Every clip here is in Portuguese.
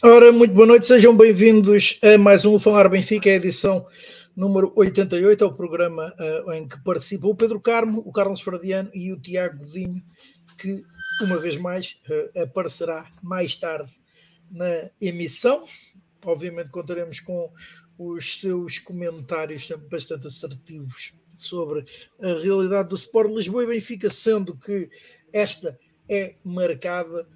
Ora, muito boa noite, sejam bem-vindos a mais um Falar Benfica, a edição número 88, é o programa uh, em que participam o Pedro Carmo, o Carlos Fradiano e o Tiago Godinho, que uma vez mais uh, aparecerá mais tarde na emissão. Obviamente contaremos com os seus comentários sempre bastante assertivos sobre a realidade do Sport Lisboa e Benfica, sendo que esta é marcada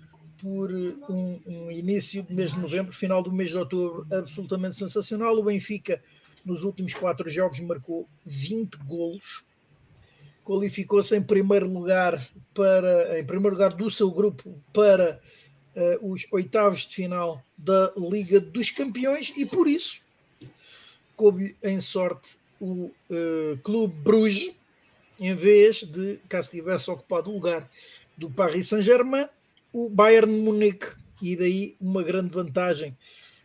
por um, um, início do mês de novembro, final do mês de outubro, absolutamente sensacional. O Benfica, nos últimos quatro jogos, marcou 20 golos, qualificou-se em primeiro lugar para, em primeiro lugar do seu grupo para uh, os oitavos de final da Liga dos Campeões e por isso coube em sorte o uh, Clube Bruges, em vez de, caso tivesse ocupado o lugar do Paris Saint-Germain, o Bayern Munique. E daí uma grande vantagem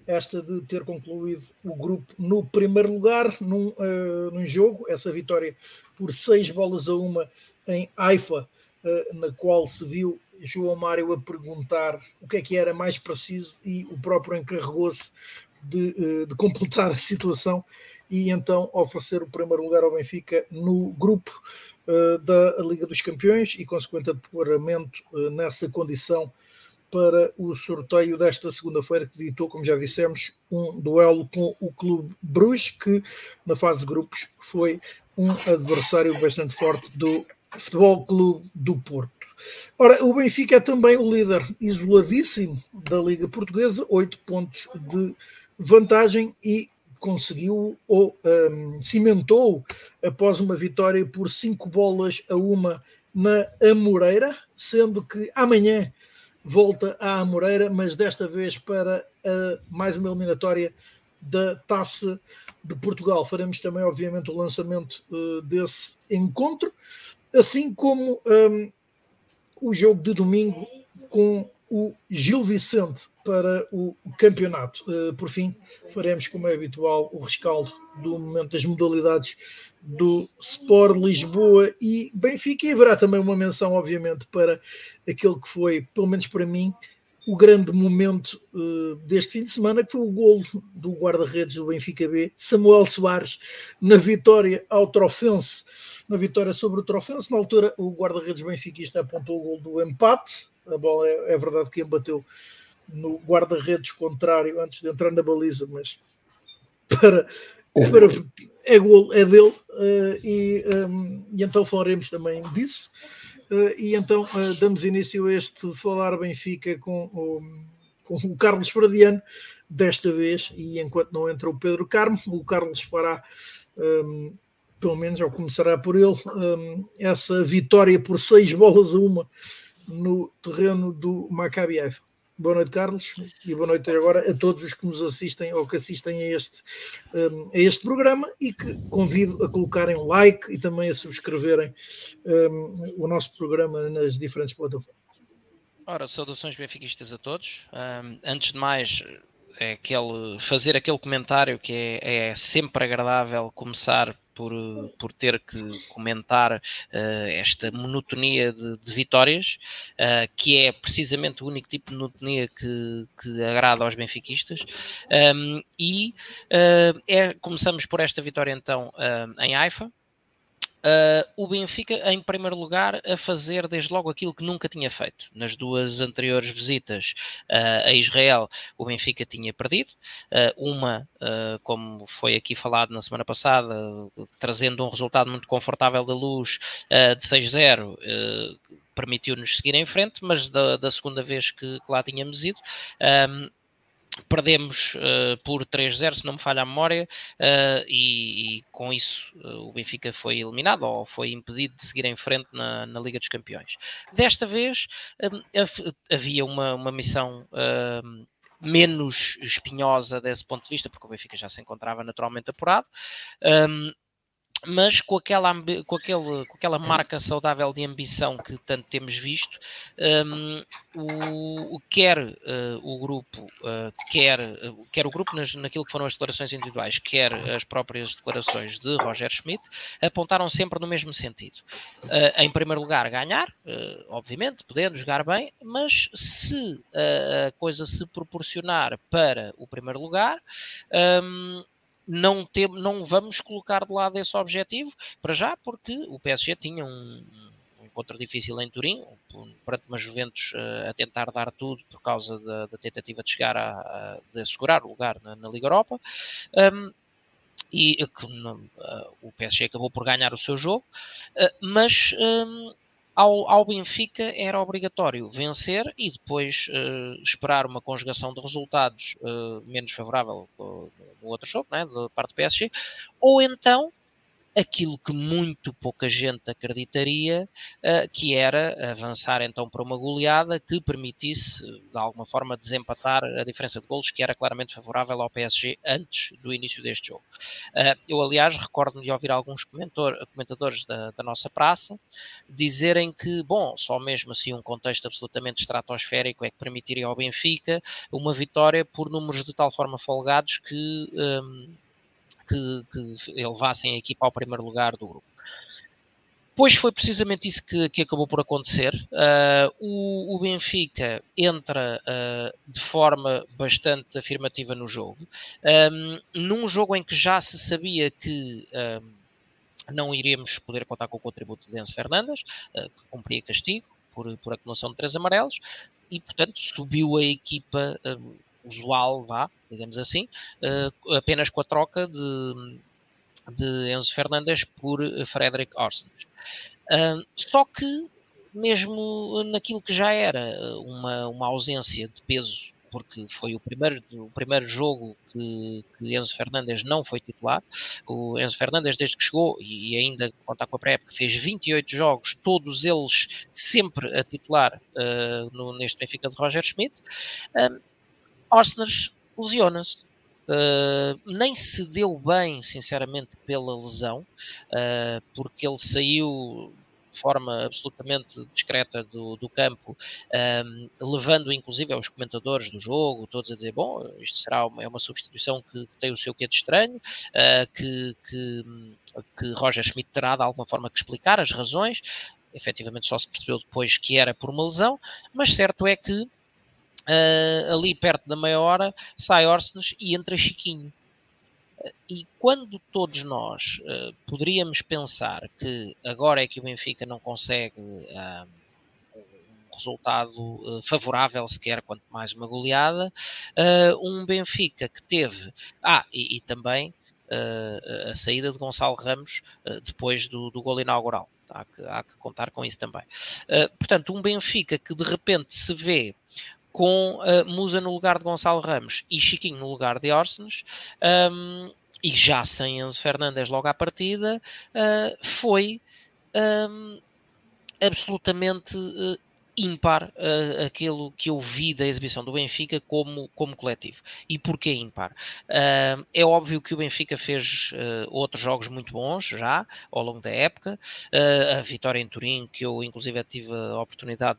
esta de ter concluído o grupo no primeiro lugar num, uh, num jogo, essa vitória por seis bolas a uma em Haifa, uh, na qual se viu João Mário a perguntar o que é que era mais preciso e o próprio encarregou-se de, uh, de completar a situação e então oferecer o primeiro lugar ao Benfica no grupo da Liga dos Campeões e consequente apuramento uh, nessa condição para o sorteio desta segunda-feira que ditou, como já dissemos, um duelo com o Clube Bruges, que na fase de grupos foi um adversário bastante forte do Futebol Clube do Porto. Ora, o Benfica é também o líder isoladíssimo da Liga Portuguesa, oito pontos de vantagem e conseguiu ou um, cimentou após uma vitória por cinco bolas a uma na Amoreira, sendo que amanhã volta à Amoreira, mas desta vez para uh, mais uma eliminatória da Taça de Portugal. Faremos também, obviamente, o lançamento uh, desse encontro, assim como um, o jogo de domingo com o Gil Vicente para o campeonato. Uh, por fim, faremos, como é habitual, o rescaldo do momento das modalidades do Sport Lisboa e Benfica. E haverá também uma menção, obviamente, para aquele que foi, pelo menos para mim, o grande momento uh, deste fim de semana, que foi o golo do guarda-redes do Benfica B, Samuel Soares, na vitória ao Trofense, na vitória sobre o Trofense. Na altura, o guarda-redes benfiquista apontou o golo do empate. A bola é, é verdade que embateu no guarda-redes contrário antes de entrar na baliza, mas para, para é gol, é dele, uh, e, um, e, então falaremos também disso. Uh, e então uh, damos início a este Falar Benfica com o, com o Carlos Fradiano, desta vez, e enquanto não entra o Pedro Carmo, o Carlos fará. Um, pelo menos, ou começará por ele, um, essa vitória por seis bolas a uma no terreno do Maccabi Haifa. Boa noite, Carlos, e boa noite agora a todos os que nos assistem ou que assistem a este, um, a este programa e que convido a colocarem um like e também a subscreverem um, o nosso programa nas diferentes plataformas. Ora, saudações benfiquistas a todos. Um, antes de mais, aquele, fazer aquele comentário que é, é sempre agradável começar por, por ter que comentar uh, esta monotonia de, de vitórias, uh, que é precisamente o único tipo de monotonia que, que agrada aos benfiquistas. Um, e uh, é, começamos por esta vitória então em Haifa, Uh, o Benfica, em primeiro lugar, a fazer desde logo aquilo que nunca tinha feito. Nas duas anteriores visitas uh, a Israel, o Benfica tinha perdido. Uh, uma, como foi aqui falado na semana passada, trazendo um resultado muito confortável da luz de 6-0 permitiu-nos seguir em frente, mas da, da segunda vez que, que lá tínhamos ido, um, Perdemos uh, por 3-0, se não me falha a memória, uh, e, e, com isso uh, o Benfica foi eliminado ou foi impedido de seguir em frente na, na Liga dos Campeões. Desta vez havia uma, uma missão menos espinhosa desse ponto de vista, porque o Benfica já se encontrava naturalmente apurado. Um, mas com aquela, com, aquele, com aquela marca saudável de ambição que tanto temos visto, um, o, quer uh, o grupo, uh, quer, uh, quer o grupo nas, naquilo que foram as declarações individuais, quer as próprias declarações de Roger Schmidt, apontaram sempre no mesmo sentido. em primeiro lugar, ganhar, obviamente, podendo jogar bem, mas se a coisa se proporcionar para o primeiro lugar, um, não, tem, não vamos colocar de lado esse objetivo, para já, porque o PSG tinha um, um encontro difícil em Turim, perante uma Juventus uh, a tentar dar tudo por causa da, da tentativa de chegar a, a de assegurar o lugar na, na Liga Europa. Um, e uh, o PSG acabou por ganhar o seu jogo, uh, mas um, ao, ao Benfica era obrigatório vencer e depois uh, esperar uma conjugação de resultados uh, menos favorável uh, no outro jogo, né, da parte do PSG, ou então aquilo que muito pouca gente acreditaria, uh, que era avançar então para uma goleada que permitisse, de alguma forma, desempatar a diferença de golos, que era claramente favorável ao PSG antes do início deste jogo. Uh, eu, aliás, recordo-me de ouvir alguns comentadores da, da, nossa praça dizerem que, bom, só mesmo assim um contexto absolutamente estratosférico é que permitiria ao Benfica uma vitória por números de tal forma folgados que. Um, que, que elevassem a equipa ao primeiro lugar do grupo. Pois foi precisamente isso que, que acabou por acontecer. Uh, o, o, Benfica entra uh, de forma bastante afirmativa no jogo, um, num jogo em que já se sabia que um, não iríamos poder contar com o contributo de Enzo Fernandes, uh, que cumpria castigo por, por acumulação de três amarelos, e portanto subiu a equipa usual, vá, digamos assim, uh, apenas com a troca de, de Enzo Fernandes por Frederic Orsnes. Só que, mesmo naquilo que já era uma, uma ausência de peso porque foi o primeiro, o primeiro jogo que, que, Enzo Fernandes não foi titular. O Enzo Fernandes, desde que chegou, e ainda contar com a pré-época, fez 28 jogos, todos eles sempre a titular uh, no, neste Benfica de Roger Schmidt. Uh, Osners lesiona-se. Uh, nem se deu bem, sinceramente, pela lesão, uh, porque ele saiu de forma absolutamente discreta do, do campo, um, levando inclusive aos comentadores do jogo, todos a dizer, bom, isto será uma, é uma substituição que, que tem o seu quê de estranho, uh, que, que, que Roger Schmidt terá de alguma forma que explicar as razões, efetivamente só se percebeu depois que era por uma lesão, mas certo é que uh, ali perto da meia hora, sai Orsnes e entra Chiquinho. E quando todos nós uh, poderíamos pensar que agora é que o Benfica não consegue um resultado favorável, sequer quanto mais uma goleada, um Benfica que teve. Ah, e, e também a saída de Gonçalo Ramos depois do, do gol inaugural. Há que, há que, contar com isso também. Uh, portanto, um Benfica que de repente se vê com uh, Musa no lugar de Gonçalo Ramos e Chiquinho no lugar de Orsens, um, e já sem Enzo Fernandes logo à partida, uh, foi um, absolutamente uh, ímpar uh, aquilo que eu vi da exibição do Benfica como, como coletivo. E porquê ímpar? Uh, é óbvio que o Benfica fez uh, outros jogos muito bons já ao longo da época. a vitória em Turim, que eu inclusive tive a oportunidade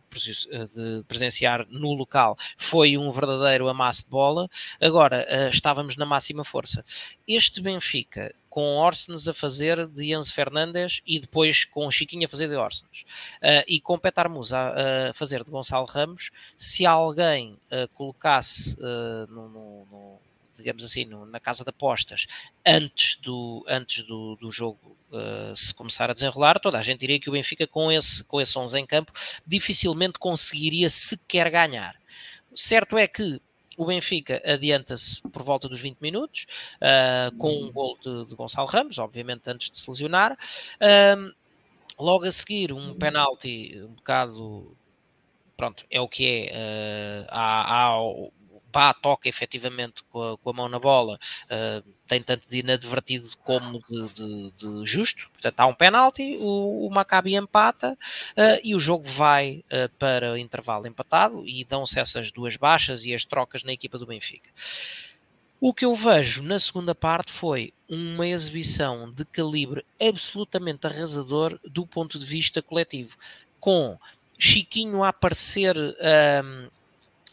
de presenciar no local, foi um verdadeiro amasso de bola. Agora, estávamos na máxima força. Este Benfica com Orsnes a fazer de Enzo Fernandes e depois com Chiquinho a fazer de Orsnes. Uh, e com Petar Musa a, fazer de Gonçalo Ramos, se alguém uh, colocasse uh, no, no, no, digamos assim, no, na casa de apostas antes do, antes do, do jogo se começar a desenrolar, toda a gente diria que o Benfica com esse, com esse 11 em campo dificilmente conseguiria sequer ganhar. Certo é que o Benfica adianta-se por volta dos 20 minutos, uh, com um gol de, de, Gonçalo Ramos, obviamente antes de se lesionar. Uh, logo a seguir, um penalti um bocado. Pronto, é o que é. Uh, há, há Pá toca efetivamente com a, com a mão na bola, uh, tem tanto de inadvertido como de, de, de justo. Portanto, há um penalti, o, o Maccabi empata uh, e o jogo vai uh, para o intervalo empatado e dão-se essas duas baixas e as trocas na equipa do Benfica. O que eu vejo na segunda parte foi uma exibição de calibre absolutamente arrasador do ponto de vista coletivo, com Chiquinho a aparecer um,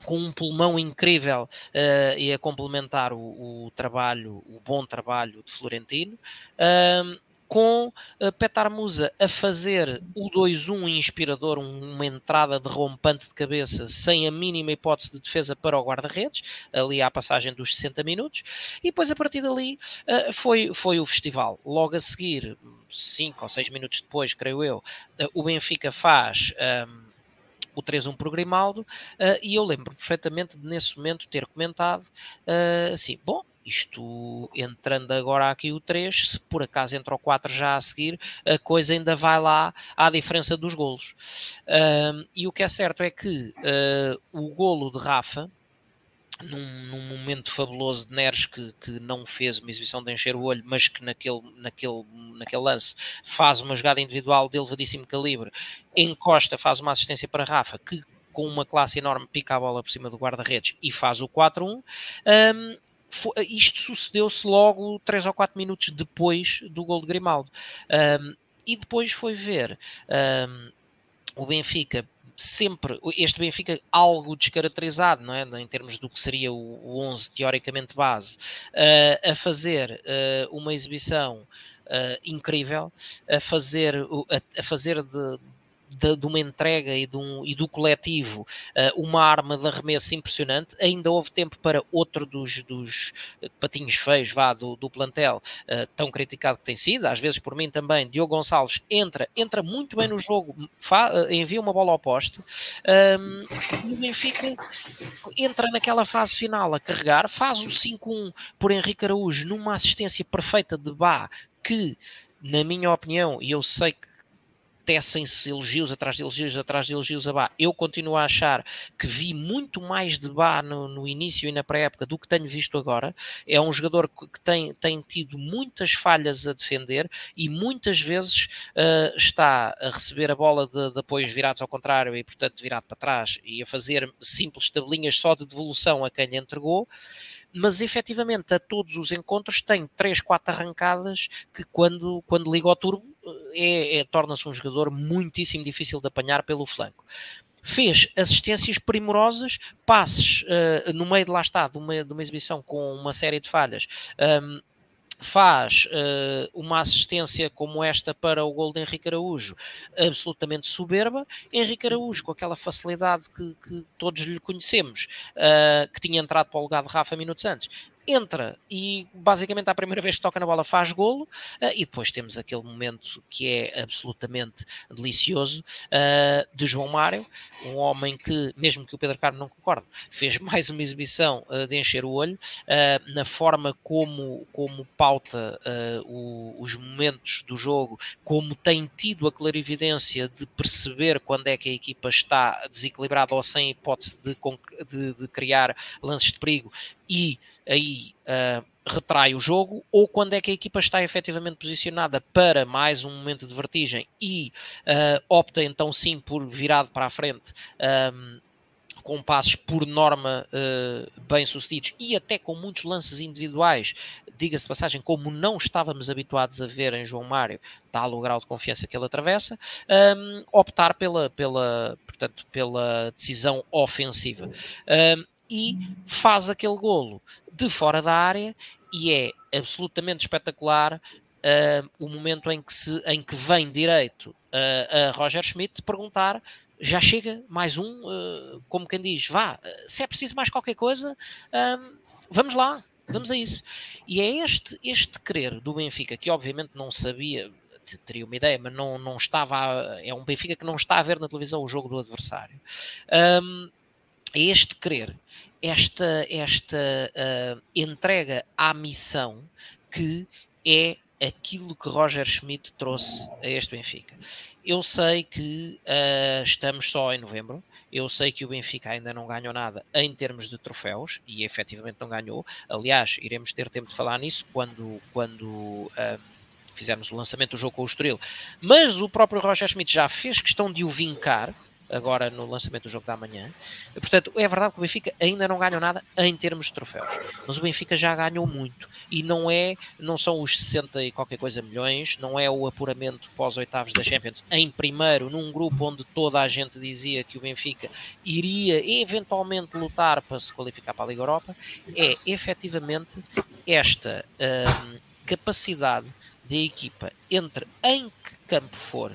com um pulmão incrível uh, e a complementar o, o, trabalho, o bom trabalho de Florentino. Um, com uh, Petar Musa a fazer o 2-1 inspirador, uma entrada derrompante de cabeça, sem a mínima hipótese de defesa para o guarda-redes, ali à passagem dos 60 minutos, e depois a partir dali uh, foi, foi o festival. Logo a seguir, 5 ou 6 minutos depois, creio eu, uh, o Benfica faz. Um, o 3-1 por Grimaldo, uh, e eu lembro perfeitamente de nesse momento ter comentado uh, assim: bom, isto entrando agora aqui o 3, se por acaso entra o 4 já a seguir, a coisa ainda vai lá à diferença dos golos. Uh, e o que é certo é que o golo de Rafa, num, num, momento fabuloso de Neres que, que não fez uma exibição de encher o olho, mas que naquele, naquele, naquele lance faz uma jogada individual de elevadíssimo calibre, encosta, faz uma assistência para Rafa, que com uma classe enorme pica a bola por cima do guarda-redes e faz o 4-1. Um, isto sucedeu-se logo 3 ou 4 minutos depois do gol de Grimaldo. Um, e depois foi ver um, o Benfica sempre, este Benfica algo descaracterizado, não é? em termos do que seria o, o 11 teoricamente base, uh, a fazer uh, uma exibição uh, incrível, a fazer, a, a fazer de, de, de, uma entrega e, um, e do coletivo uh, uma arma de arremesso impressionante. Ainda houve tempo para outro dos, dos patinhos feios vá, do, do plantel, uh, tão criticado que tem sido, às vezes por mim também. Diogo Gonçalves entra, entra muito bem no jogo, fa, uh, envia uma bola ao poste um, e o Benfica entra naquela fase final a carregar, faz o 5-1 por Henrique Araújo numa assistência perfeita de Bá que, na minha opinião, e eu sei que tecem-se elogios atrás de elogios atrás de elogios a Bá. Eu continuo a achar que vi muito mais de Bá no, no início e na pré-época do que tenho visto agora. É um jogador que tem, tem tido muitas falhas a defender e muitas vezes uh, está a receber a bola de, de, apoios virados ao contrário e, portanto, virado para trás e a fazer simples tabelinhas só de devolução a quem lhe entregou mas efetivamente a todos os encontros tem 3, 4 arrancadas que quando, quando liga ao turbo é, é torna-se um jogador muitíssimo difícil de apanhar pelo flanco fez assistências primorosas, passes uh, no meio de lá está, de uma, de uma exibição com uma série de falhas. Um, faz uh, uma assistência como esta para o gol de Henrique Araújo, absolutamente soberba. Henrique Araújo, com aquela facilidade que, que todos lhe conhecemos, uh, que tinha entrado para o lugar de Rafa minutos antes, entra e basicamente a primeira vez que toca na bola faz golo uh, e depois temos aquele momento que é absolutamente delicioso uh, de João Mário, um homem que, mesmo que o Pedro Carmo não concorde, fez mais uma exibição uh, de encher o olho na forma como, como pauta o, os momentos do jogo, como tem tido a clarividência de perceber quando é que a equipa está desequilibrada ou sem hipótese de, de, de criar lances de perigo e aí uh, retrai o jogo, ou quando é que a equipa está efetivamente posicionada para mais um momento de vertigem e uh, opta então sim por virado para a frente. Um, com passos por norma uh, bem sucedidos e até com muitos lances individuais, diga-se de passagem, como não estávamos habituados a ver em João Mário, tal o grau de confiança que ele atravessa, um, optar pela, pela, portanto, pela decisão ofensiva. Um, e faz aquele golo de fora da área e é absolutamente espetacular uh, o momento em que, se, em que vem direito uh, a Roger Schmidt perguntar já chega mais um, uh, como quem diz, vá, se é preciso mais qualquer coisa, vamos lá, vamos a isso. E é este, este querer do Benfica, que obviamente não sabia, teria uma ideia, mas não, não estava, a, é um Benfica que não está a ver na televisão o jogo do adversário. Um, é este querer, esta, esta uh, entrega à missão que é aquilo que Roger Schmidt trouxe a este Benfica. Eu sei que uh, estamos só em novembro, eu sei que o Benfica ainda não ganhou nada em termos de troféus, e efetivamente não ganhou. Aliás, iremos ter tempo de falar nisso quando, quando uh, fizermos o lançamento do jogo com o Estoril. Mas o próprio Roger Schmidt já fez questão de o vincar, agora no lançamento do jogo da manhã. Portanto, é verdade que o Benfica ainda não ganhou nada em termos de troféus, mas o Benfica já ganhou muito e não é, não são os 60 e qualquer coisa milhões, não é o apuramento pós oitavos da Champions em primeiro, num grupo onde toda a gente dizia que o Benfica iria eventualmente lutar para se qualificar para a Liga Europa, é efetivamente esta hum, capacidade da equipa entre em que campo for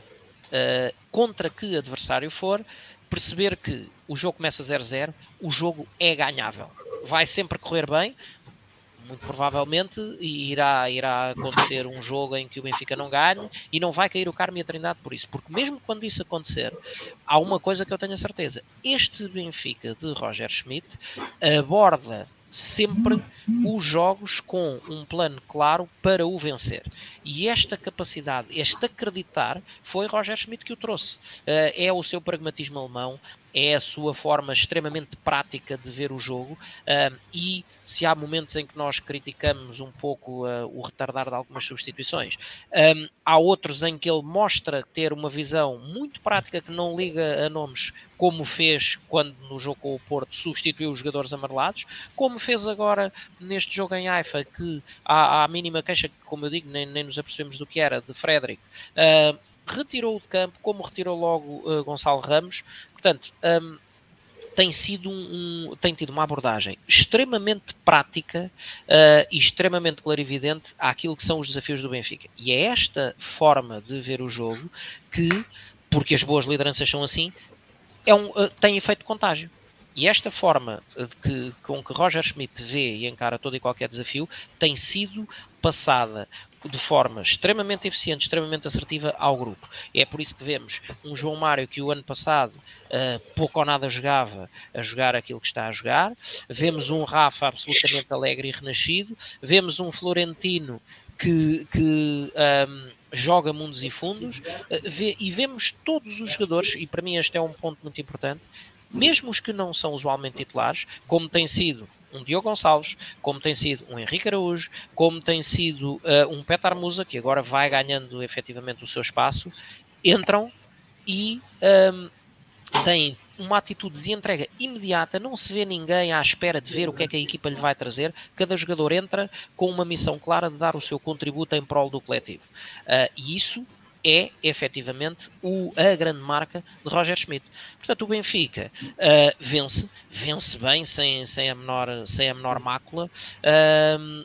uh, contra que adversário for, perceber que o jogo começa 0-0, o jogo é ganhável. Vai sempre correr bem, muito provavelmente irá, irá acontecer um jogo em que o Benfica não ganhe e não vai cair o Carmo e a Trindade por isso. Porque mesmo quando isso acontecer, há uma coisa que eu tenho a certeza. Este Benfica de Roger Schmidt aborda sempre os jogos com um plano claro para o vencer. E esta capacidade, este acreditar, foi Roger Schmidt que o trouxe. Uh, é o seu pragmatismo alemão, é a sua forma extremamente prática de ver o jogo uh, e se há momentos em que nós criticamos um pouco uh, o retardar de algumas substituições, um, há outros em que ele mostra ter uma visão muito prática que não liga a nomes, como fez quando no jogo com o Porto substituiu os jogadores amarelados, como fez agora neste jogo em Haifa, que há, há a mínima queixa, como eu digo, nem, nem nos apercebemos do que era, de Frederic. Uh, retirou de campo, como retirou logo uh, Gonçalo Ramos. Portanto, um, tem sido um, um, tem tido uma abordagem extremamente prática uh, e extremamente clarividente àquilo que são os desafios do Benfica. E é esta forma de ver o jogo que, porque as boas lideranças são assim, é um, uh, tem efeito contágio. E esta forma que, com que Roger Schmidt vê e encara todo e qualquer desafio tem sido passada de forma extremamente eficiente, extremamente assertiva ao grupo. É por isso que vemos um João Mário que o ano passado uh, pouco ou nada jogava, a jogar aquilo que está a jogar. Vemos um Rafa absolutamente alegre e renascido. Vemos um Florentino que, que um, joga mundos e fundos uh, vê, e vemos todos os jogadores, e para mim este é um ponto muito importante, mesmo os que não são usualmente titulares, como tem sido um Diogo Gonçalves, como tem sido um Henrique Araújo, como tem sido uh, um Petar Musa, que agora vai ganhando efetivamente o seu espaço, entram e um, têm uma atitude de entrega imediata, não se vê ninguém à espera de ver o que é que a equipa lhe vai trazer, cada jogador entra com uma missão clara de dar o seu contributo em prol do coletivo. Uh, e isso é efetivamente o, a grande marca de Roger Schmidt. Portanto, o Benfica uh, vence, vence bem, sem, sem, a, menor, sem a menor mácula. Uh,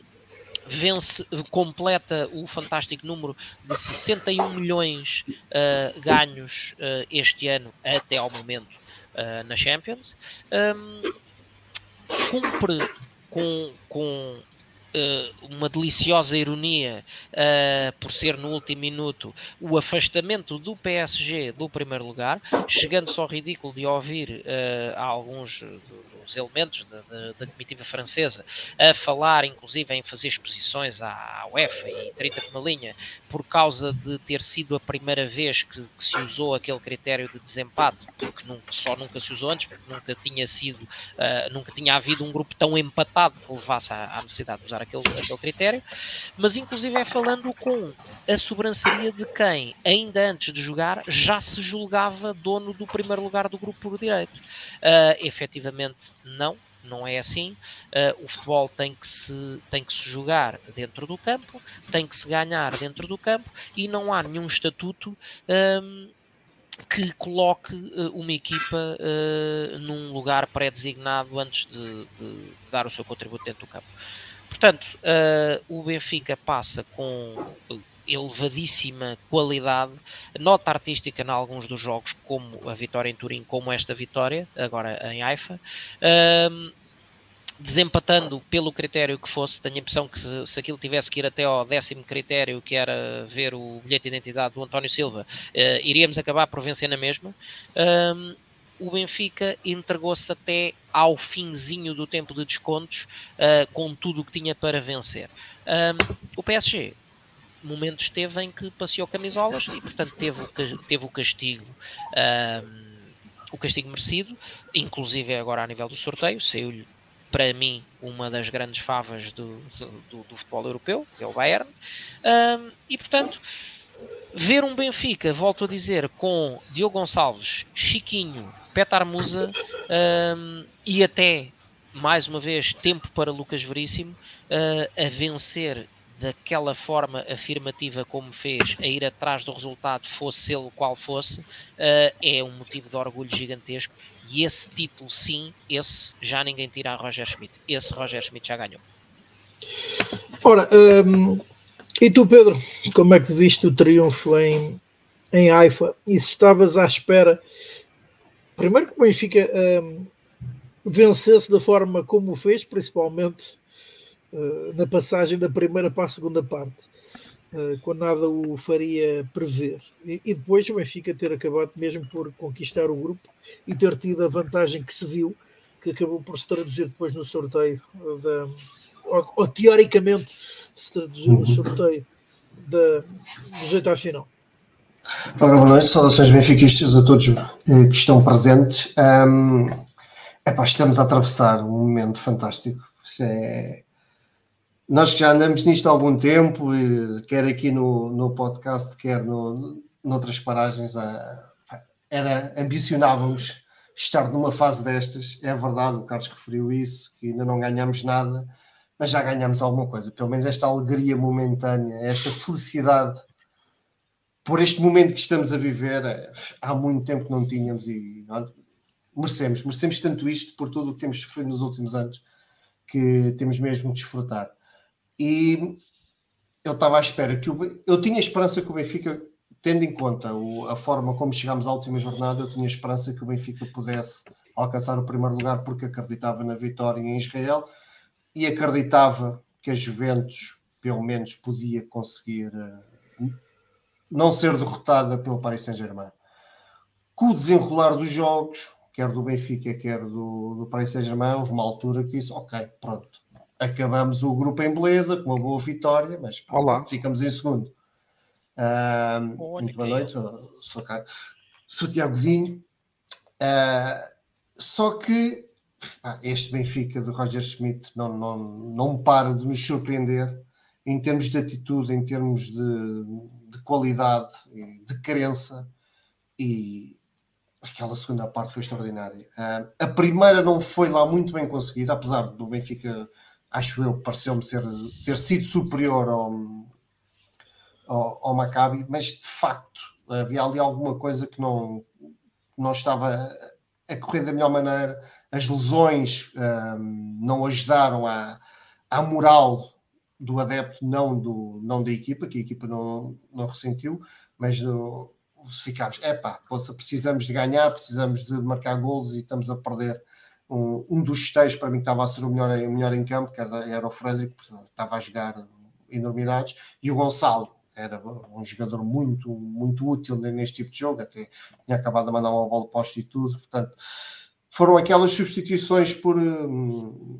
vence, completa o fantástico número de 61 milhões uh, ganhos uh, este ano até ao momento na Champions. Um, cumpre com, com uma deliciosa ironia uh, por ser no último minuto o afastamento do PSG do primeiro lugar, chegando-se ao ridículo de ouvir uh, alguns os elementos da, da, da, comitiva francesa a falar, inclusive, em fazer exposições à, UEFA e 30 por uma linha, por causa de ter sido a primeira vez que, que, se usou aquele critério de desempate, porque nunca, só nunca se usou antes, porque nunca tinha sido, uh, nunca tinha havido um grupo tão empatado que levasse à, à necessidade de usar aquele, aquele critério, mas inclusive é falando com a sobranceria de quem, ainda antes de jogar, já se julgava dono do primeiro lugar do grupo por direito. Uh, efetivamente, não, não é assim. Uh, o futebol tem que, se, tem que se jogar dentro do campo, tem que se ganhar dentro do campo e não há nenhum estatuto um, que coloque uh, uma equipa uh, num lugar pré-designado antes de, de, dar o seu contributo dentro do campo. Portanto, o Benfica passa com elevadíssima qualidade, nota artística em alguns dos jogos, como a vitória em Turim, como esta vitória, agora em Haifa. Um, desempatando pelo critério que fosse, tenho a impressão que se, se, aquilo tivesse que ir até ao décimo critério, que era ver o bilhete de identidade do António Silva, uh, iríamos acabar por vencer na mesma. Um, o Benfica entregou-se até ao finzinho do tempo de descontos, uh, com tudo o que tinha para vencer. Um, o PSG momentos teve em que passeou camisolas e, portanto, teve o, teve o castigo. Um, o castigo merecido, inclusive agora a nível do sorteio, saiu-lhe para mim uma das grandes favas do, do, do, futebol europeu, que é o Bayern, um, e portanto ver um Benfica, volto a dizer, com Diogo Gonçalves, Chiquinho, Petar Musa um, e até, mais uma vez, tempo para Lucas Veríssimo uh, a vencer daquela forma afirmativa como fez, a ir atrás do resultado, fosse ele qual fosse, uh, é um motivo de orgulho gigantesco. E esse título, sim, esse já ninguém tira a Roger Schmidt. Esse Roger Schmidt já ganhou. Ora, um, e tu, Pedro, como é que viste o triunfo em, em Haifa? E se estavas à espera, primeiro que o Benfica um, vencesse da forma como o fez, principalmente na passagem da primeira para a segunda parte, uh, quando nada o faria prever. E, e, depois o Benfica ter acabado mesmo por conquistar o grupo e ter tido a vantagem que se viu, que acabou por se traduzir depois no sorteio da ou, ou teoricamente se traduziu no sorteio da, do jeito à final. Ora, boa noite, saudações benfiquistas a todos eh, que estão presentes. Um, epá, estamos a atravessar um momento fantástico. É... Nós que já andamos nisto há algum tempo, quer aqui no, no podcast, quer no, noutras paragens, era, ambicionávamos estar numa fase destas. É verdade, o Carlos referiu isso, que ainda não ganhamos nada mas já ganhamos alguma coisa, pelo menos esta alegria momentânea, esta felicidade por este momento que estamos a viver, eh, há muito tempo que não tínhamos e olha, merecemos, merecemos tanto isto por tudo o que temos sofrido nos últimos anos que temos mesmo de desfrutar. E eu estava à espera que o, eu tinha esperança que o Benfica, tendo em conta o, a forma como chegámos à última jornada, eu tinha esperança que o Benfica pudesse alcançar o primeiro lugar porque acreditava na vitória em Israel e acreditava que a Juventus, pelo menos, podia conseguir uh, não ser derrotada pelo Paris Saint-Germain. Com o desenrolar dos jogos, quer do Benfica, quer do, do Paris Saint-Germain, houve uma altura que disse: Ok, pronto, acabamos o grupo em beleza, com uma boa vitória, mas pronto, ficamos em segundo. Uh, muito boa noite, sou, sou, sou Tiago Vinho. Uh, só que ah, este Benfica de Roger Schmidt não, não, não para de nos surpreender em termos de atitude, em termos de, de qualidade, de crença e aquela segunda parte foi extraordinária. Uh, a primeira não foi lá muito bem conseguida, apesar do Benfica, acho eu, pareceu-me ter sido superior ao, ao, ao Maccabi, mas de facto havia ali alguma coisa que não, não estava a correr da melhor maneira, as lesões um, não ajudaram à, à moral do adepto, não, do, não da equipa, que a equipa não, não ressentiu, mas do, se ficarmos, é pá, precisamos de ganhar, precisamos de marcar golos e estamos a perder um, um dos esteios para mim que estava a ser o melhor, o melhor em campo, que era, era o Frederico, estava a jogar enormidades, e o Gonçalo, era um jogador muito, muito útil neste tipo de jogo, até tinha acabado de mandar uma bola posto e tudo, portanto, foram aquelas substituições por hum,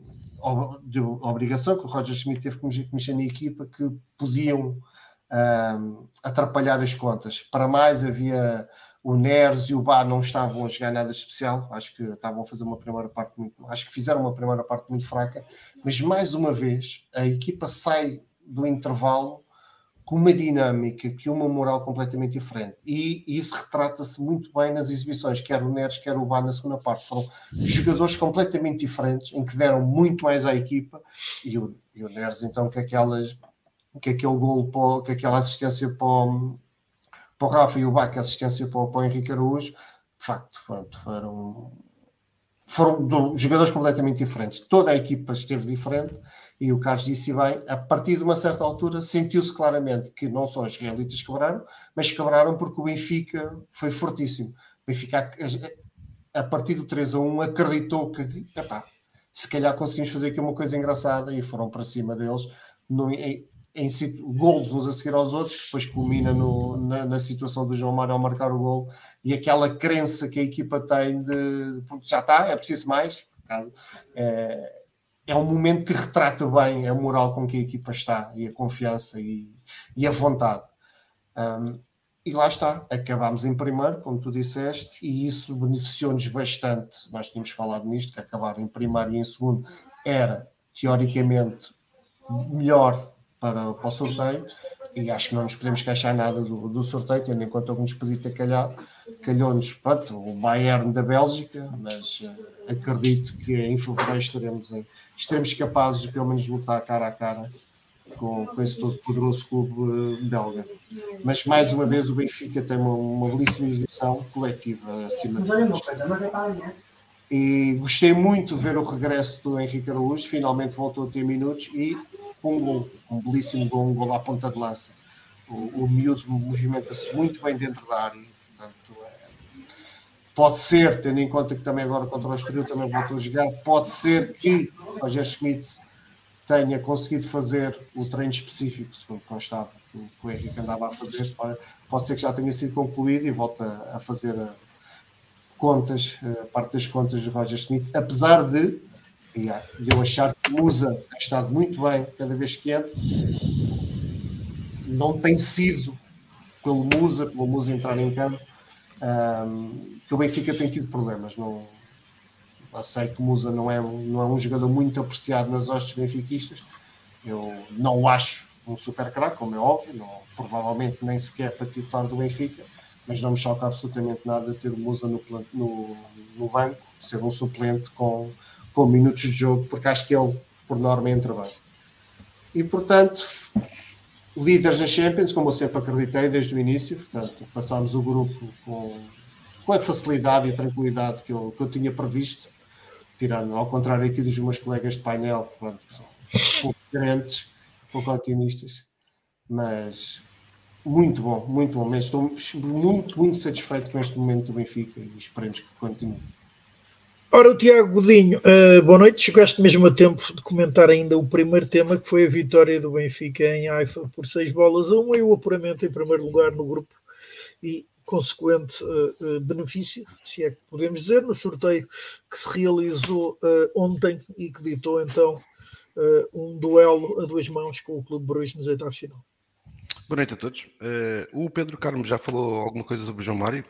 de obrigação que o Roger Smith teve que mexer na equipa que podiam hum, atrapalhar as contas. Para mais, havia o Neres e o Bá não estavam a jogar nada especial, acho que estavam a fazer uma primeira parte muito, acho que fizeram uma primeira parte muito fraca, mas mais uma vez a equipa sai do intervalo com uma dinâmica, que uma moral completamente diferente. E, isso retrata-se muito bem nas exibições, quer o Neres, quer o Bá na segunda parte. Foram jogadores completamente diferentes, em que deram muito mais à equipa, e o, e o Neres, então, que aquelas que aquele gol, que aquela assistência para o, para o Rafa e o Bá, que a assistência para, para o Henrique Araújo, de facto, pronto, foram, foram jogadores completamente diferentes. Toda a equipa esteve diferente e o Carlos disse bem, a partir de uma certa altura sentiu-se claramente que não só os israelitas quebraram, mas quebraram porque o Benfica foi fortíssimo. O Benfica, a partir do 3 a 1, acreditou que epá, se calhar conseguimos fazer aqui uma coisa engraçada e foram para cima deles no, em, golos uns a seguir aos outros, que depois culmina no, na, na, situação do João Mário ao marcar o gol e aquela crença que a equipa tem de porque já está, é preciso mais. É, é um momento que retrata bem a moral com que a equipa está e a confiança e, e a vontade. Um, e lá está, acabámos em primeiro, como tu disseste, e isso beneficiou-nos bastante. Nós tínhamos falado nisto, que acabar em primeiro e em segundo era, teoricamente, melhor para, para o sorteio, e acho que não nos podemos queixar nada do, do sorteio, tendo em conta o que nos podia calhou-nos, pronto, o Bayern da Bélgica, mas uh, acredito que em fevereiro estaremos, estaremos capazes de pelo menos lutar cara a cara com, com esse todo poderoso clube uh, belga. Mas mais uma vez o Benfica tem uma, uma belíssima exibição coletiva acima de tudo. E gostei muito de ver o regresso do Henrique Araújo, finalmente voltou a ter minutos e com um gol, um belíssimo gol, um gol à ponta de lança. O, o miúdo movimenta-se muito bem dentro da área, portanto, é, pode ser, tendo em conta que também agora contra o Estoril também voltou a jogar, pode ser que Roger Schmidt tenha conseguido fazer o treino específico, segundo constava, que o Henrique andava a fazer, pode ser que já tenha sido concluído e volta a fazer a contas, a parte das contas de Roger Schmidt, apesar de de eu achar que Musa tem estado muito bem cada vez que entra. Não tem sido pelo Musa, pelo Musa entrar em campo, um, que o Benfica tem tido problemas. Não, sei que Musa não é, não é um jogador muito apreciado nas hostes benfiquistas. Eu não o acho um super craque, como é óbvio, não, provavelmente nem sequer para titular do Benfica, mas não me choca absolutamente nada ter o Musa no, no, no banco, ser um suplente com, com minutos de jogo, porque acho que ele, por norma, entra bem. E, portanto, líderes na Champions, como eu sempre acreditei desde o início, portanto, passámos o grupo com, com a facilidade e a tranquilidade que eu, que eu tinha previsto, tirando, ao contrário aqui dos meus colegas de painel, pronto, que são pouco diferentes, pouco otimistas, mas muito bom, muito bom mesmo. Estou muito, muito satisfeito com este momento do Benfica e esperemos que continue. Ora, o Tiago Godinho, uh, boa noite. Chegaste mesmo a tempo de comentar ainda o primeiro tema, que foi a vitória do Benfica em Haifa por seis bolas a um e o apuramento em primeiro lugar no grupo e consequente uh, uh, benefício, se é que podemos dizer, no sorteio que se realizou ontem e que ditou então um duelo a duas mãos com o Clube Bruges nos oitavos final. Boa noite a todos. o Pedro Carmo já falou alguma coisa sobre o João Mário?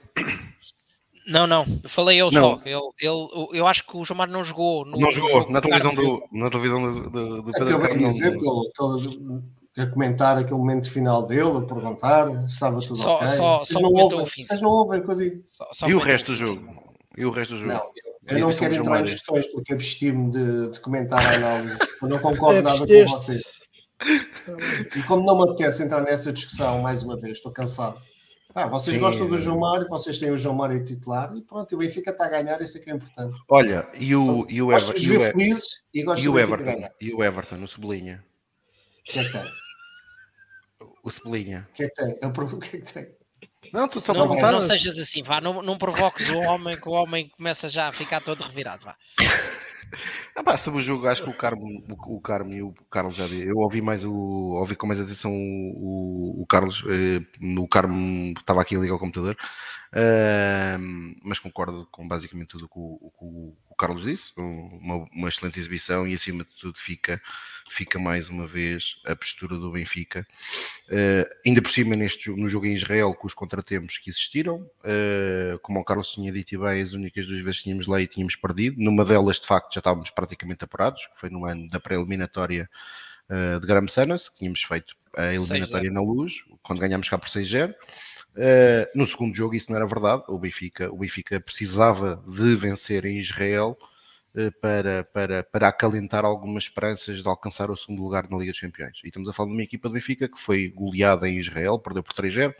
Não, não, falei eu não. só. Ele, ele, eu acho que o Mário não jogou. No, não jogou, na televisão, do, na televisão do, do, do Pedro Acabei de dizer que ele, a comentar aquele momento final dele, a perguntar se estava tudo só, ok. Só, vocês, só não ouvem, vocês não ouvem o que eu digo. Só, só e o resto do jogo? E o resto do jogo? Não, eu, não quero entrar em discussões porque absti-me de, de comentar a análise. Eu não concordo nada com vocês. E como não me apetece entrar nessa discussão mais uma vez, estou cansado. Ah, vocês Sim, gostam do João Mário, vocês têm o João Mário titular e pronto, o Benfica está a ganhar, isso é que é importante. Olha, e o, e o Everton. E o, felizes e, e o Everton, e o Everton, o sublinha. O que é que tem? O sublinha. O que é que tem? Eu provo o que é que tem. Não, tu só não, não, não sejas assim, vá, não, não provoques o homem que o homem começa já a ficar todo revirado, vá. Ah, pá, sobre o jogo, acho que o Carmo, o, o Carmo e o Carlos já vi. Eu ouvi mais o. ouvi com mais atenção o, o Carlos. Eh, o Carmo estava aqui a ligar o computador. Uh, mas concordo com basicamente tudo o que o, o Carlos disse. Uma, uma, excelente exibição e acima de tudo fica, fica mais uma vez a postura do Benfica. Uh, ainda por cima neste, no jogo em Israel com os contratempos que existiram. Uh, como o Carlos tinha dito bem, as únicas duas vezes que tínhamos lá e tínhamos perdido. Numa delas de facto já estávamos praticamente apurados, que foi no ano da pré-eliminatória uh, de Graham Sanas, que tínhamos feito a eliminatória na luz, quando ganhámos cá por 6-0. Uh, no segundo jogo isso não era verdade. O Benfica, o Benfica precisava de vencer em Israel para, para, para acalentar algumas esperanças de alcançar o segundo lugar na Liga dos Campeões. E estamos a falar de uma equipa do Benfica que foi goleada em Israel, perdeu por 3-0.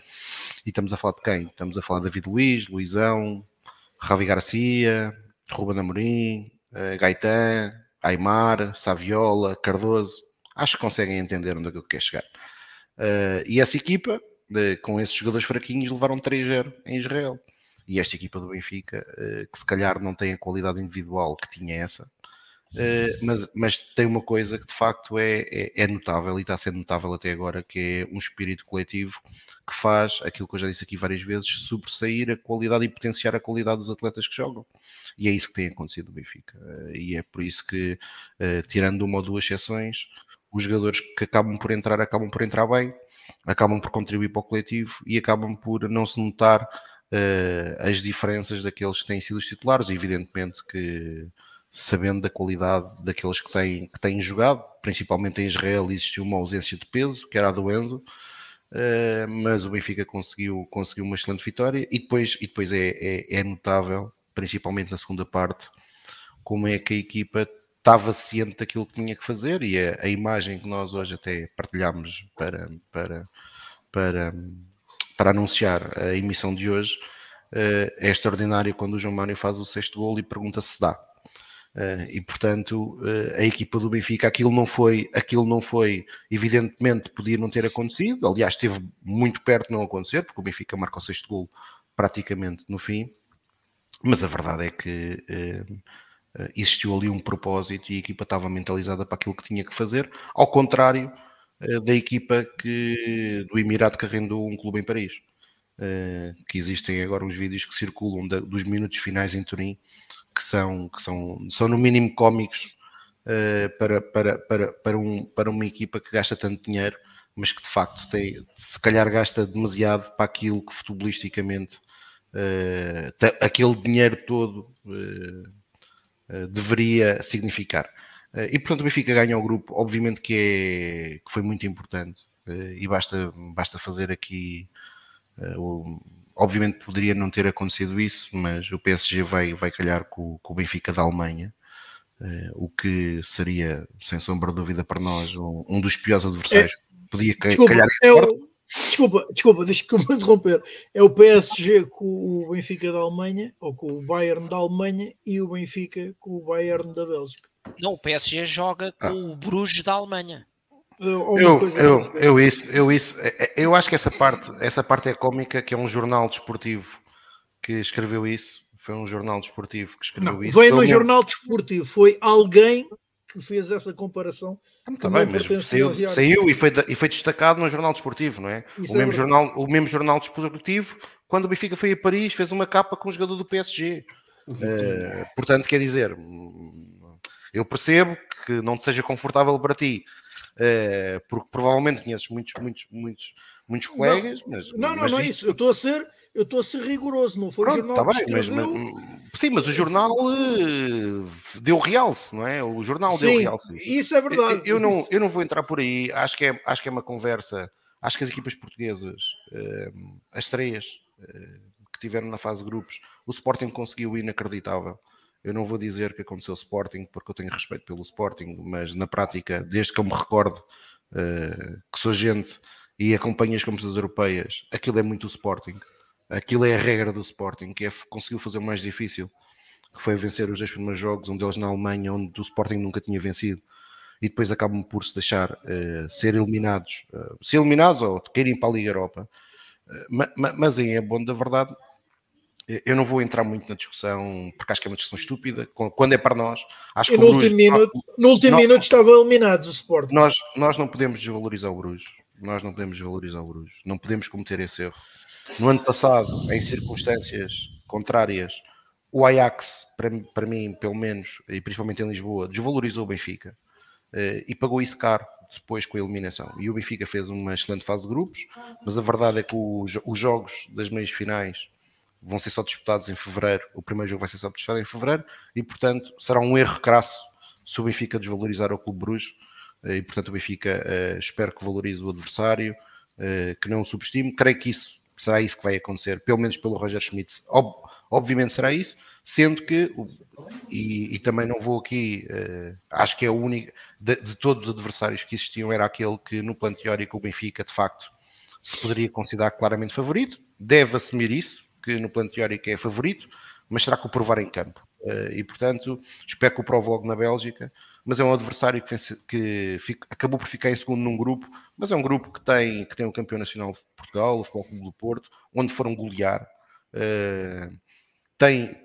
E estamos a falar de quem? Estamos a falar de David Luiz, Luizão, Ravi Garcia, Ruben Amorim, uh, Gaetan, Aymar, Saviola, Cardoso. Acho que conseguem entender onde é que eu quero chegar. Uh, e essa equipa com esses jogadores fraquinhos, levaram 3-0 em Israel. E esta equipa do Benfica, uh, que se calhar não tem a qualidade individual que tinha essa, uh, mas, mas tem uma coisa que de facto é, é, é, notável e está ser notável até agora, que é um espírito coletivo que faz aquilo que eu já disse aqui várias vezes, sobressair a qualidade e potenciar a qualidade dos atletas que jogam. E é isso que tem acontecido no Benfica. Uh, e é por isso que, tirando uma ou duas exceções, os jogadores que acabam por entrar, acabam por entrar bem acabam por contribuir para o coletivo e acabam por não se notar as diferenças daqueles que têm sido os titulares. Evidentemente que, sabendo da qualidade daqueles que têm, que têm jogado, principalmente em Israel, existiu uma ausência de peso, que era a do Enzo. uh, mas o Benfica conseguiu, conseguiu uma excelente vitória e depois, e depois é, é, é notável, principalmente na segunda parte, como é que a equipa estava ciente daquilo que tinha que fazer e a, a imagem que nós hoje até partilhámos para, para, para, para anunciar a emissão de hoje uh, é extraordinário quando o João Mário faz o sexto gol e pergunta se dá. Uh, e portanto uh, a equipa do Benfica aquilo não foi aquilo não foi evidentemente podia não ter acontecido aliás esteve muito perto de não acontecer porque o Benfica marca o sexto gol praticamente no fim mas a verdade é que existiu ali um propósito e a equipa estava mentalizada para aquilo que tinha que fazer ao contrário da equipa que do Emirato que arrendou um clube em Paris que existem agora uns vídeos que circulam dos minutos finais em Turim que são, que são, são no mínimo cómicos uh, para, para, para, para, um, para uma equipa que gasta tanto dinheiro, mas que de facto tem, se calhar gasta demasiado para aquilo que futebolisticamente aquele dinheiro todo deveria significar. E portanto o Benfica ganha o grupo, obviamente que, é, que foi muito importante e basta, basta fazer aqui o Obviamente poderia não ter acontecido isso, mas o PSG vai, vai calhar com, com o Benfica da Alemanha, o que seria, sem sombra de dúvida, para nós um, um dos piores adversários. É, Podia desculpa, calhar. É o, desculpa, desculpa, deixa-me interromper. É o PSG com o Benfica da Alemanha, ou com o Bayern da Alemanha, e o Benfica com o Bayern da Bélgica. Não, o PSG joga com ah. o Bruges da Alemanha. Eu, eu, eu, isso, eu isso, é, é, eu acho que essa parte, essa parte é cómica, que é um jornal desportivo que escreveu isso. Foi um jornal desportivo que escreveu não, isso. Veio no jornal desportivo, foi alguém que fez essa comparação. Ah, bem, mas saiu, saiu e, foi, e foi destacado no jornal desportivo, não é? Isso o, é mesmo jornal, o mesmo jornal desportivo, quando o Benfica foi a Paris, fez uma capa com um jogador do PSG. Uh, eh, portanto, quer dizer, eu percebo que não te seja confortável para ti uh, porque provavelmente conheces muitos, muitos, muitos, muitos colegas, não, mas. Não, não, mas não é isso. Eu estou a ser. Eu estou a ser rigoroso, não foi Pronto, o jornal tá bem, mas, mas, Sim, mas o jornal uh, deu realce, não é? O jornal sim, deu realce. Isso é verdade. Eu, eu, não, eu não vou entrar por aí, acho que é, acho que é uma conversa. Acho que as equipas portuguesas, uh, as três uh, que tiveram na fase de grupos, o Sporting conseguiu inacreditável. Eu não vou dizer que aconteceu Sporting, porque eu tenho respeito pelo Sporting, mas na prática, desde que eu me recordo uh, que sou gente e acompanho as competições europeias, aquilo é muito o Sporting. Aquilo é a regra do Sporting, que é, conseguiu fazer o mais difícil, que foi vencer os dois primeiros jogos, um deles na Alemanha, onde o Sporting nunca tinha vencido, e depois acabam por se deixar uh, ser eliminados, uh, ser eliminados ou querem para a Liga Europa. Uh, mas, mas em é bom da verdade, eu não vou entrar muito na discussão, porque acho que é uma discussão estúpida. Quando é para nós, acho que no, Bruges, último minuto, nós, no último nós, minuto estava eliminado o Sport. Nós, nós não podemos desvalorizar o Bruges. Nós não podemos desvalorizar o Bruges. Não podemos cometer esse erro. No ano passado, em circunstâncias contrárias, o Ajax, para, para mim, pelo menos, e principalmente em Lisboa, desvalorizou o Benfica eh, e pagou isso caro depois com a eliminação. E o Benfica fez uma excelente fase de grupos, mas a verdade é que os, os jogos das meias finais vão ser só disputados em fevereiro. O primeiro jogo vai ser só disputado em fevereiro e, portanto, será um erro crasso se o Benfica desvalorizar o Clube Bruges. Eh, e, portanto, o Benfica uh, espero que valorize o adversário, uh, que não o subestime. Creio que isso será isso que vai acontecer, pelo menos pelo Roger Schmidt. Ob obviamente será isso, sendo que, e, e também não vou aqui, acho que é o único, de, de, todos os adversários que existiam, era aquele que no plano teórico o Benfica, de facto, se poderia considerar claramente favorito. Deve assumir isso, que no plano teórico é favorito, mas será que o provar em campo? Uh, e portanto, espero que o prove logo na Bélgica. Mas é um adversário que, que fica, acabou por ficar em segundo num grupo, mas é um grupo que tem, que tem o campeão nacional de Portugal, o Futebol Clube do Porto, onde foram golear. Uh, tem,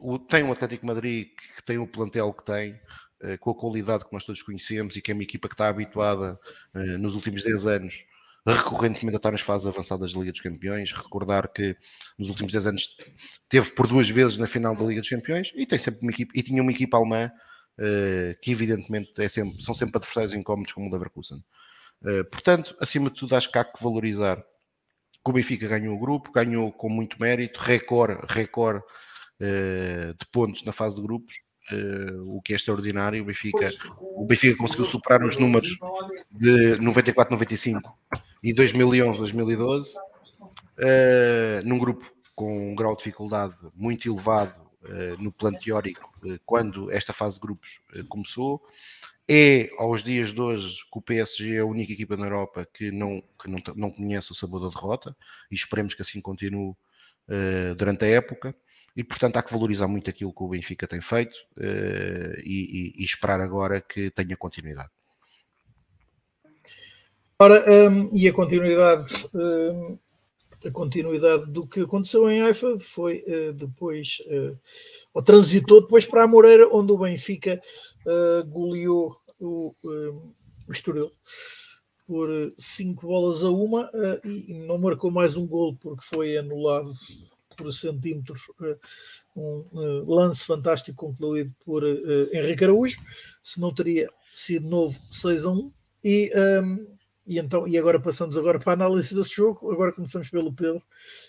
o, tem o Atlético Madrid que tem o plantel que tem, uh, com a qualidade que nós todos conhecemos e que é uma equipa que está habituada nos últimos 10 anos recorrentemente a estar nas fases avançadas da Liga dos Campeões. Recordar que nos últimos 10 anos teve por duas vezes na final da Liga dos Campeões e tem sempre uma equipe, e tinha uma equipa alemã uh, que evidentemente é sempre, são sempre adversários incómodos como o Leverkusen. Uh, portanto, acima de tudo, acho que há que valorizar que o Benfica ganhou o grupo, ganhou com muito mérito, recorde, recorde uh, de pontos na fase de grupos, uh, o que é extraordinário. O Benfica, o Benfica conseguiu superar os números de 94-95 e 2011, 2012, uh, num grupo com um grau de dificuldade muito elevado uh, no plano teórico, uh, quando esta fase de grupos começou. É, aos dias de hoje, que o PSG é a única equipa na Europa que não, que não, não conhece o sabor da derrota e esperemos que assim continue durante a época e portanto há que valorizar muito aquilo que o Benfica tem feito uh, e, e, e, esperar agora que tenha continuidade. Ora, um, e a continuidade, um, a continuidade do que aconteceu em Haifa foi uh, depois, uh, ou transitou depois para a Moreira, onde o Benfica uh, goleou o, o Estoril por 5 bolas a uma e não marcou mais um gol porque foi anulado por centímetros, uh, um uh, lance fantástico concluído por Henrique Araújo, se não teria sido novo 6 a 1 e, um, ehm, e, então, e agora passamos agora para a análise desse jogo, agora começamos pelo Pedro,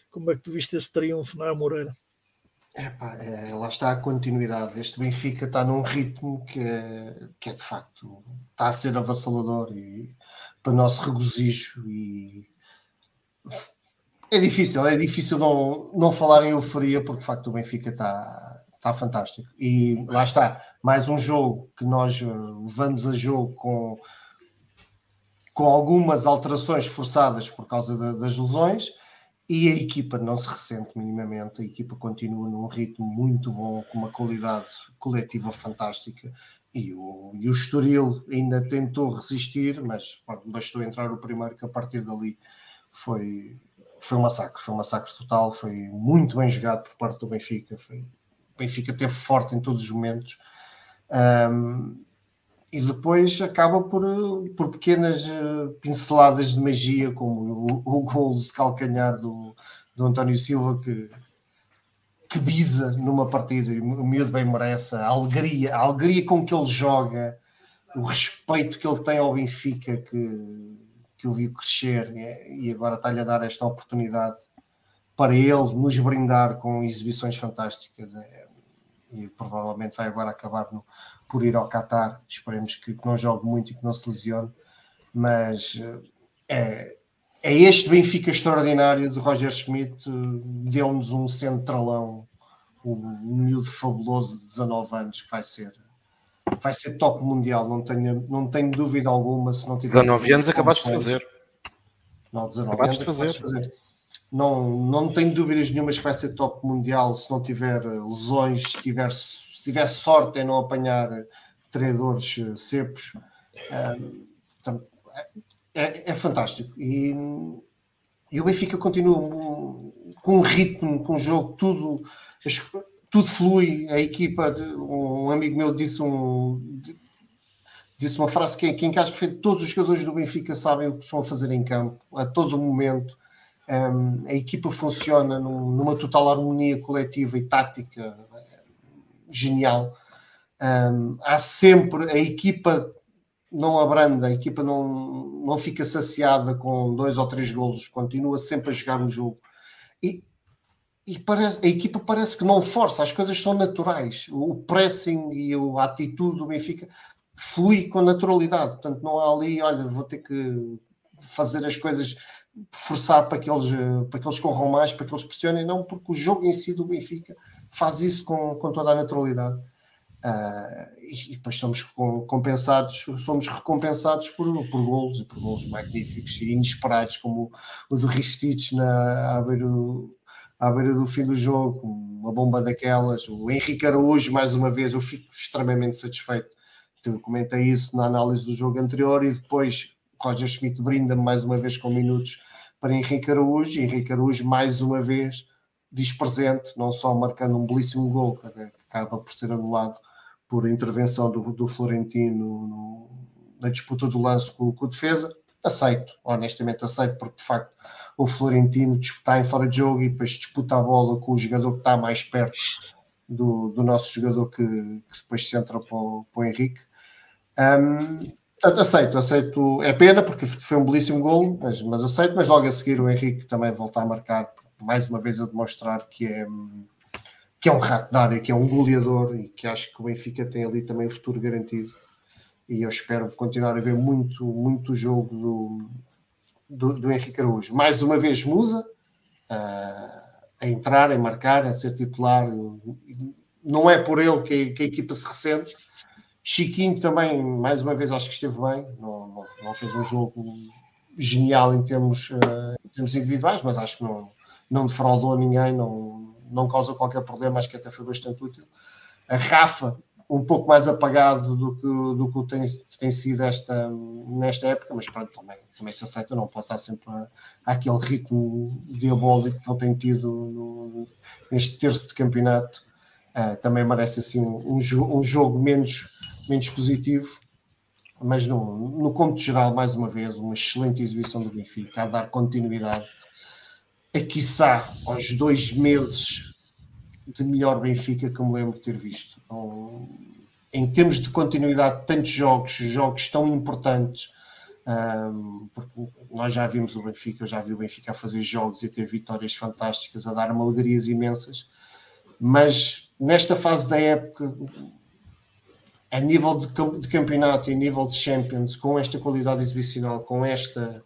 como é que tu viste esse triunfo na Moreira? Epá, é, lá está a continuidade. Este Benfica está num ritmo que que é de facto está a ser avassalador e para nosso regozijo e é difícil, é difícil não, não falar em euforia porque de facto o Benfica está, está fantástico. E lá está, mais um jogo que nós vamos a jogo com, com algumas alterações forçadas por causa das lesões e a equipa não se ressente minimamente, a equipa continua num ritmo muito bom, com uma qualidade coletiva fantástica. E o, e o Estoril ainda tentou resistir, mas bastou entrar o primeiro que a partir dali foi, foi um massacre, foi um massacre total, foi muito bem jogado por parte do Benfica, foi, o Benfica teve forte em todos os momentos. Um, e depois acaba por, por pequenas eh, pinceladas de magia, como o, o gol de calcanhar do, do António Silva, que, que bisa numa partida, e o miúdo bem merece, a alegria, a alegria com que ele joga, o respeito que ele tem ao Benfica, que, que o viu crescer, e, e agora está-lhe a dar esta oportunidade para ele nos brindar com exibições fantásticas. É, e provavelmente vai agora acabar no, por ir ao Qatar. Esperemos que, que, não jogue muito e que não se lesione. Mas é, é este Benfica extraordinário de Roger Schmidt, deu-nos um centralão, um miúdo fabuloso de 19 anos que vai ser. Vai ser top mundial, não tenho, não tenho dúvida alguma. Se não tiver 19 anos acabaste de fazer. Não, 19 acabaste anos de fazer. fazer. Não, não tenho dúvidas nenhumas que vai ser top mundial se não tiver lesões, se tiver se tiver sorte em não apanhar treinadores eh, secos, é, é, é, fantástico. E, e o Benfica continua com um ritmo, com um jogo, tudo, tudo flui. A equipa, um amigo meu disse um, disse uma frase que, que encaixa perfeito. Todos os jogadores do Benfica sabem o que estão a fazer em campo, a todo momento. Um, a equipa funciona num, numa total harmonia coletiva e tática genial. Um, há sempre a equipa não abranda, a equipa não, não fica saciada com dois ou três golos, continua sempre a jogar o jogo. E, e parece, a equipa parece que não força, as coisas são naturais. O pressing e a atitude do Benfica flui com naturalidade. Portanto, não há ali, olha, vou ter que fazer as coisas, forçar para que eles, para que eles corram mais, para que eles pressionem, não, porque o jogo em si do Benfica faz isso com, com toda a naturalidade. Uh, e, e, depois somos compensados, somos recompensados por, por golos e por golos magníficos e inesperados, como o, o do Ristich na, à, à beira do fim do jogo, uma bomba daquelas. O Henrique Araújo, mais uma vez, eu fico extremamente satisfeito. Eu comentei isso na análise do jogo anterior e depois Roger Schmidt brinda-me mais uma vez com minutos para Henrique Araújo. E Henrique Araújo, mais uma vez, diz presente, não só marcando um belíssimo gol que acaba por ser anulado por intervenção do, do Florentino no, na disputa do lance com, a defesa, aceito, honestamente aceito, porque de facto o Florentino está em fora de jogo e depois disputa a bola com o jogador que está mais perto do, do nosso jogador que, que depois se entra para o, para o Henrique. Um, aceito, aceito. É pena porque foi um belíssimo golo, mas, mas aceito. Mas logo a seguir o Henrique também volta a marcar mais uma vez a demonstrar que é, que é um rato da área, que é um goleador e que acho que o Benfica tem ali também o futuro garantido. E eu espero continuar a ver muito, muito jogo do, do, do Henrique Araújo. Mais uma vez, Musa uh, a entrar, a marcar, a ser titular. Não é por ele que que a, equipa se ressente. Chiquinho também, mais uma vez, acho que esteve bem. Não, não, não fez um jogo genial em termos, uh, em termos individuais, mas acho que não, não defraudou ninguém, não, não causa qualquer problema. Acho que até foi bastante útil. A Rafa, um pouco mais apagado do que, do que tem, tem sido esta, nesta época, mas pronto, também, também se aceita, não pode estar sempre a, àquele ritmo diabólico que ele tem tido no, neste terço de campeonato. Uh, também merece assim um, um, um, jogo menos, menos positivo, mas no, no cômputo geral, mais uma vez, uma excelente exibição do Benfica, a dar continuidade a quiçá aos dois meses de melhor Benfica que me lembro de ter visto. Então, em termos de continuidade de tantos jogos, jogos tão importantes, um, porque nós já vimos o Benfica, eu já vi o Benfica a fazer jogos e ter vitórias fantásticas, a dar-me alegrias imensas, mas nesta fase da época, a nível de, de campeonato e a nível de Champions, com esta qualidade exibicional, com esta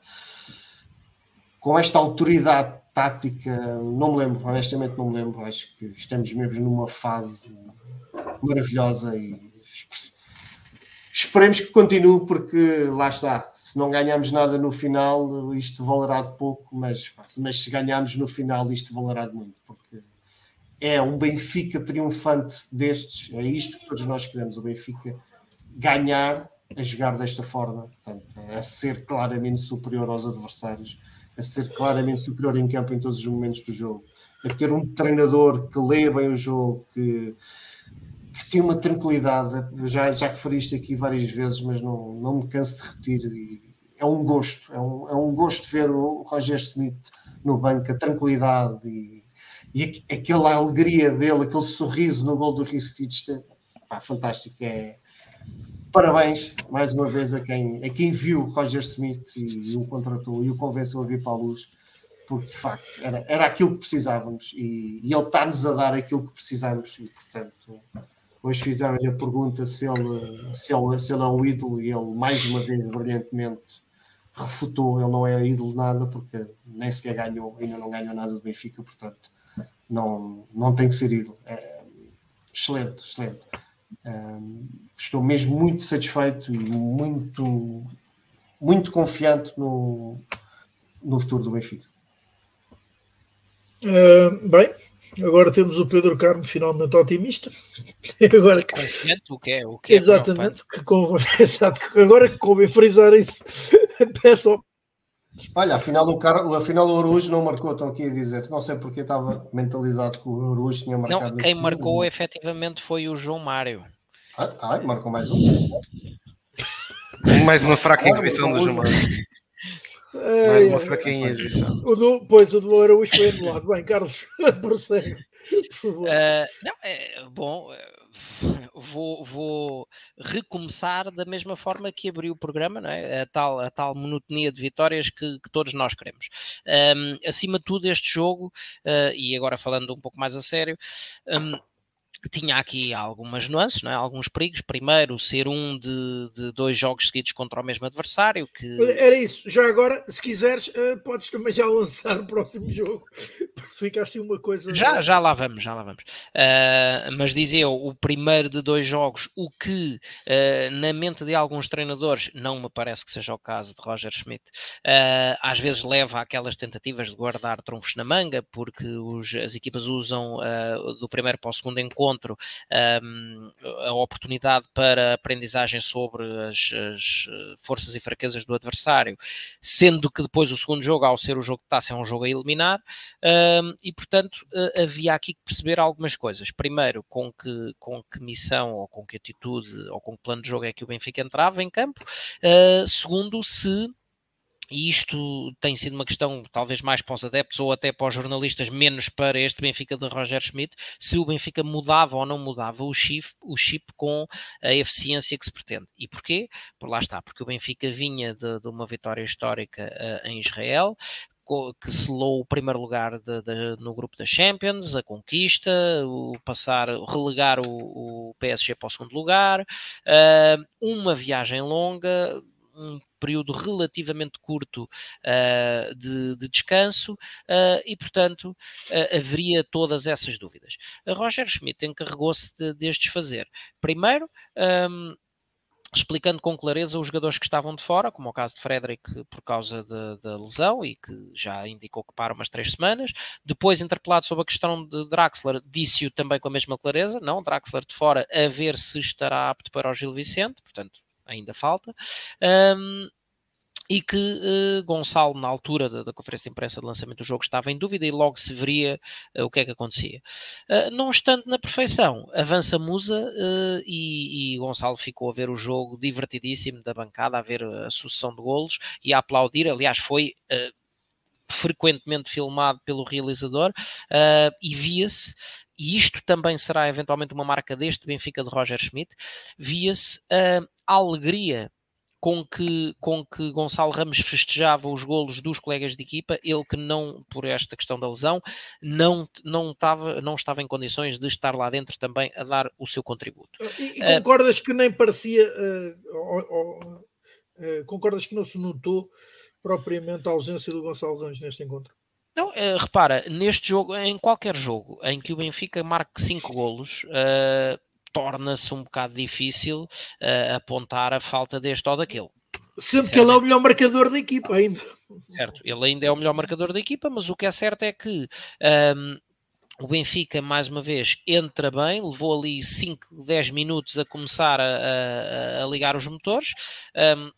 com esta autoridade tática, não me lembro, honestamente não me lembro. Acho que estamos mesmo numa fase maravilhosa e esperemos que continue, porque lá está. Se não ganhamos nada no final, isto valerá de pouco, mas, mas se ganharmos no final, isto valerá de muito, porque é um Benfica triunfante destes, é isto que todos nós queremos, o Benfica ganhar a jogar desta forma, portanto, a ser claramente superior aos adversários a ser claramente superior em campo em todos os momentos do jogo, a ter um treinador que lê bem o jogo, que, que tem uma tranquilidade. Já, já referiste aqui várias vezes, mas não, não me canso de repetir. É um gosto, é um, é um gosto ver o Roger Smith no banco, a tranquilidade e, e aquela alegria dele, aquele sorriso no gol do Ristich, fantástico. É, parabéns mais uma vez a quem, a quem viu Roger Smith e, e o contratou e o convenceu a vir para a luz, porque de facto era, era aquilo que precisávamos e, e ele está-nos a dar aquilo que precisamos e portanto hoje fizeram-lhe a pergunta se ele, se, ele, se ele é um ídolo e ele mais uma vez brilhantemente refutou, ele não é ídolo nada porque nem sequer ganhou, ainda não ganhou nada do Benfica, portanto não, não tem que ser ídolo. É, excelente, excelente estou mesmo muito satisfeito e muito, muito confiante no, no futuro do Benfica. Uh, bem, agora temos o Pedro Carmo finalmente otimista. Agora confiante o que é? O que é exatamente, que convém, exato, agora que convém frisar isso. Peço Olha, afinal o, Car... afinal o Arujo não marcou, estão aqui a dizer. Não sei porque estava mentalizado que o Arujo tinha marcado. Não, quem marcou jogo. efetivamente foi o João Mário. Ah, marcou mais um. mais uma fraca exibição do João Mário. Mais uma fraquinha exibição. O do, pois, o do Araújo foi anulado. Bem, Carlos, prossegue. Uh, não, é, bom, vou, vou recomeçar da mesma forma que abri o programa, não é? a, tal, a tal monotonia de vitórias que, que todos nós queremos. Um, acima de tudo, este jogo, uh, e agora falando um pouco mais a sério, um, tinha aqui algumas nuances, não é? alguns perigos. Primeiro, ser um de, de, dois jogos seguidos contra o mesmo adversário. Que... Era isso. Já agora, se quiseres, uh, podes também já lançar o próximo jogo. Fica assim uma coisa. Já, já lá vamos, já lá vamos. Uh, mas dizia eu, o primeiro de dois jogos, o que uh, na mente de alguns treinadores, não me parece que seja o caso de Roger Schmidt, às vezes leva aquelas tentativas de guardar trunfos na manga, porque os, as equipas usam do primeiro para o segundo encontro encontro um, a oportunidade para aprendizagem sobre as, as, eh, forças e fraquezas do adversário, sendo que depois o segundo jogo, ao ser o jogo de taça, é um jogo a eliminar, um, e portanto uh, havia aqui que perceber algumas coisas. Primeiro, com que, com que missão ou com que atitude ou com que plano de jogo é que o Benfica entrava em campo. Uh, segundo, se e isto tem sido uma questão talvez mais para os adeptos ou até para os jornalistas, menos para este Benfica de Roger Schmidt, se o Benfica mudava ou não mudava o chip, o chip com a eficiência que se pretende. E porquê? Por lá está, porque o Benfica vinha de, de uma vitória histórica uh, em Israel, que selou o primeiro lugar de, de, no grupo da Champions, a conquista, o passar, relegar o, o PSG para o segundo lugar, uh, uma viagem longa, um período relativamente curto uh, de, de, descanso uh, e, portanto, haveria todas essas dúvidas. A Roger Schmidt encarregou-se de, de as desfazer. Primeiro, um, explicando com clareza os jogadores que estavam de fora, como o caso de Frederick por causa da lesão e que já indicou que para umas três semanas. Depois, interpelado sobre a questão de Draxler, disse-o também com a mesma clareza: não, Draxler de fora, a ver se estará apto para o Gil Vicente, portanto, ainda falta. Um, e que uh, Gonçalo, na altura da, da, conferência de imprensa de lançamento do jogo, estava em dúvida e logo se veria uh, o que é que acontecia. Uh, não estando na perfeição, avança Musa e, e, Gonçalo ficou a ver o jogo divertidíssimo da bancada, a ver a sucessão de golos e a aplaudir. Aliás, foi frequentemente filmado pelo realizador e via-se e isto também será eventualmente uma marca deste Benfica de Roger Schmidt, via-se a alegria com que, com que Gonçalo Ramos festejava os golos dos colegas de equipa, ele que não, por esta questão da lesão, não, não, estava, não estava em condições de estar lá dentro também a dar o seu contributo. E, e ah, concordas uh, que nem parecia, uh, uh, concordas que não se notou propriamente a ausência do Gonçalo Ramos neste encontro? Não, repara, neste jogo, em qualquer jogo em que o Benfica marque 5 golos, torna-se um bocado difícil uh, apontar a falta deste ou daquele. Sendo que ele é o melhor marcador da equipa ainda. Certo, ele ainda é o melhor marcador da equipa, mas o que é certo é que um, ehm, o Benfica, mais uma vez, entra bem, levou ali 5, 10 minutos a começar a, a, a ligar os motores. Um, ehm,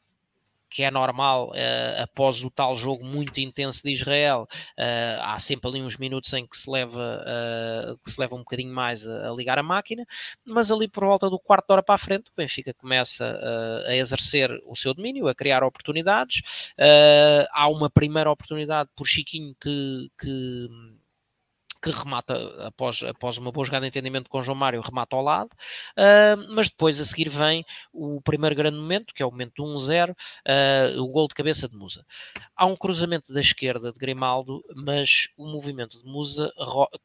que é normal uh, após o tal jogo muito intenso de Israel, uh, há sempre ali uns minutos em que se leva, uh, que se leva um bocadinho mais a, a, ligar a máquina, mas ali por volta do quarto de hora para a frente, o Benfica começa a exercer o seu domínio, a criar oportunidades. há uma primeira oportunidade por Chiquinho que, que que remata após, após uma boa jogada de entendimento com João Mário, remata ao lado, uh, mas depois a seguir vem o primeiro grande momento, que é o momento do 1-0, uh, o gol de cabeça de Musa. Há um cruzamento da esquerda de Grimaldo, mas o movimento de Musa,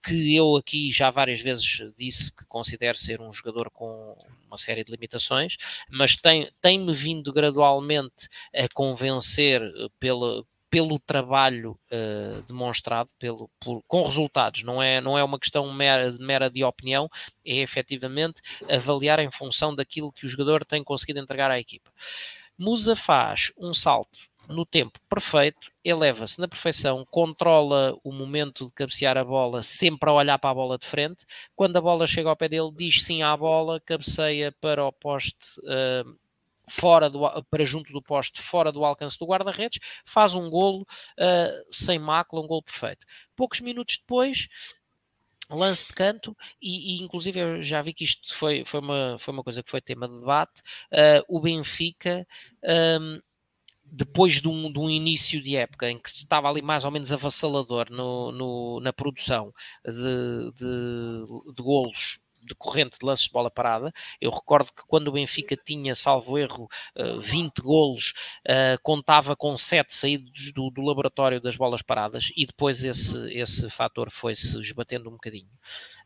que eu aqui já várias vezes disse que considero ser um jogador com uma série de limitações, mas tem-me tem vindo gradualmente a convencer pela, pelo trabalho uh, demonstrado, pelo, por, com resultados, não é, não é uma questão mera, mera de opinião, é efetivamente avaliar em função daquilo que o jogador tem conseguido entregar à equipa. Musa faz um salto no tempo perfeito, eleva-se na perfeição, controla o momento de cabecear a bola, sempre a olhar para a bola de frente. Quando a bola chega ao pé dele, diz sim à bola, cabeceia para o poste uh, fora do, para junto do poste, fora do alcance do guarda-redes, faz um golo uh, sem mácula, um golo perfeito. Poucos minutos depois, lance de canto, e, e, inclusive eu já vi que isto foi, foi, uma, foi uma coisa que foi tema de debate, uh, o Benfica... Um, depois de um, de um, início de época em que estava ali mais ou menos avassalador no, no na produção de, de, de golos decorrente de lances de bola parada. Eu recordo que quando o Benfica tinha, salvo erro, 20 eh, golos, eh, contava com 7 saídos do, do laboratório das bolas paradas e depois esse, esse fator foi-se esbatendo um bocadinho.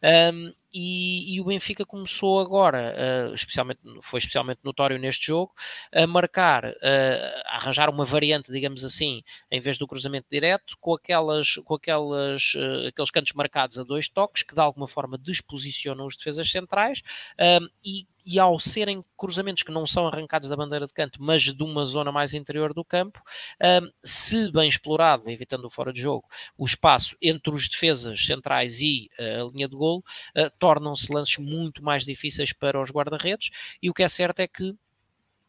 Um, e, e, o Benfica começou agora, uh, especialmente, foi especialmente notório neste jogo, a marcar, uh, a arranjar uma variante, digamos assim, em vez do cruzamento direto, com, aquelas, com aquelas, uh, aqueles cantos marcados a dois toques, que de alguma forma desposicionam os defesas centrais e e ao serem cruzamentos que não são arrancados da bandeira de canto, mas de uma zona mais interior do campo, um, se bem explorado, evitando o fora de jogo, o espaço entre os defesas centrais e uh, a linha de golo, uh, tornam-se lances muito mais difíceis para os guarda-redes, e o que é certo é que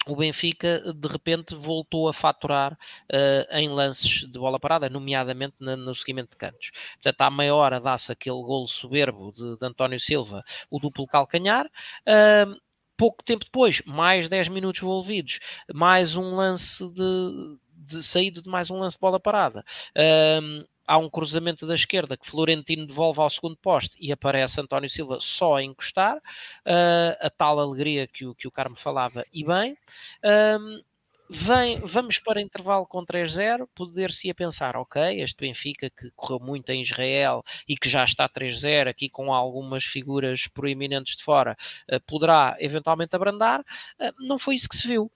o Benfica de repente voltou a faturar uh, em lances de bola parada, nomeadamente no, no seguimento de cantos. Portanto, à meia hora dá-se aquele golo soberbo de, de, António Silva, o duplo calcanhar. Uh, pouco tempo depois, mais 10 minutos envolvidos, mais um lance de, de saído de mais um lance de bola parada. Um, há um cruzamento da esquerda que Florentino devolve ao segundo poste e aparece António Silva só a encostar, uh, a tal alegria que o, que o Carmo falava, e bem. Um, Vem, vamos para intervalo com 3-0, poder-se a pensar, ok, este Benfica que correu muito em Israel e que já está 3-0 aqui com algumas figuras proeminentes de fora, uh, poderá eventualmente abrandar. Uh, não foi isso que se viu.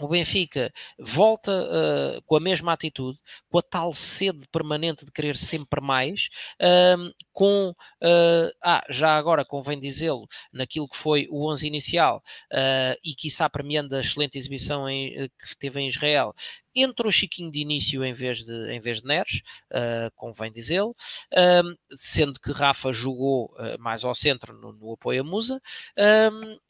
O Benfica volta uh, com a mesma atitude, com a tal sede permanente de querer sempre mais, uh, com, uh, ah, já agora convém dizê-lo, naquilo que foi o 11 inicial uh, e quiçá premiando a excelente exibição em, que teve em Israel, entrou Chiquinho de início em vez de, em vez de Neres, convém dizê-lo, sendo que Rafa jogou mais ao centro no, no apoio a Musa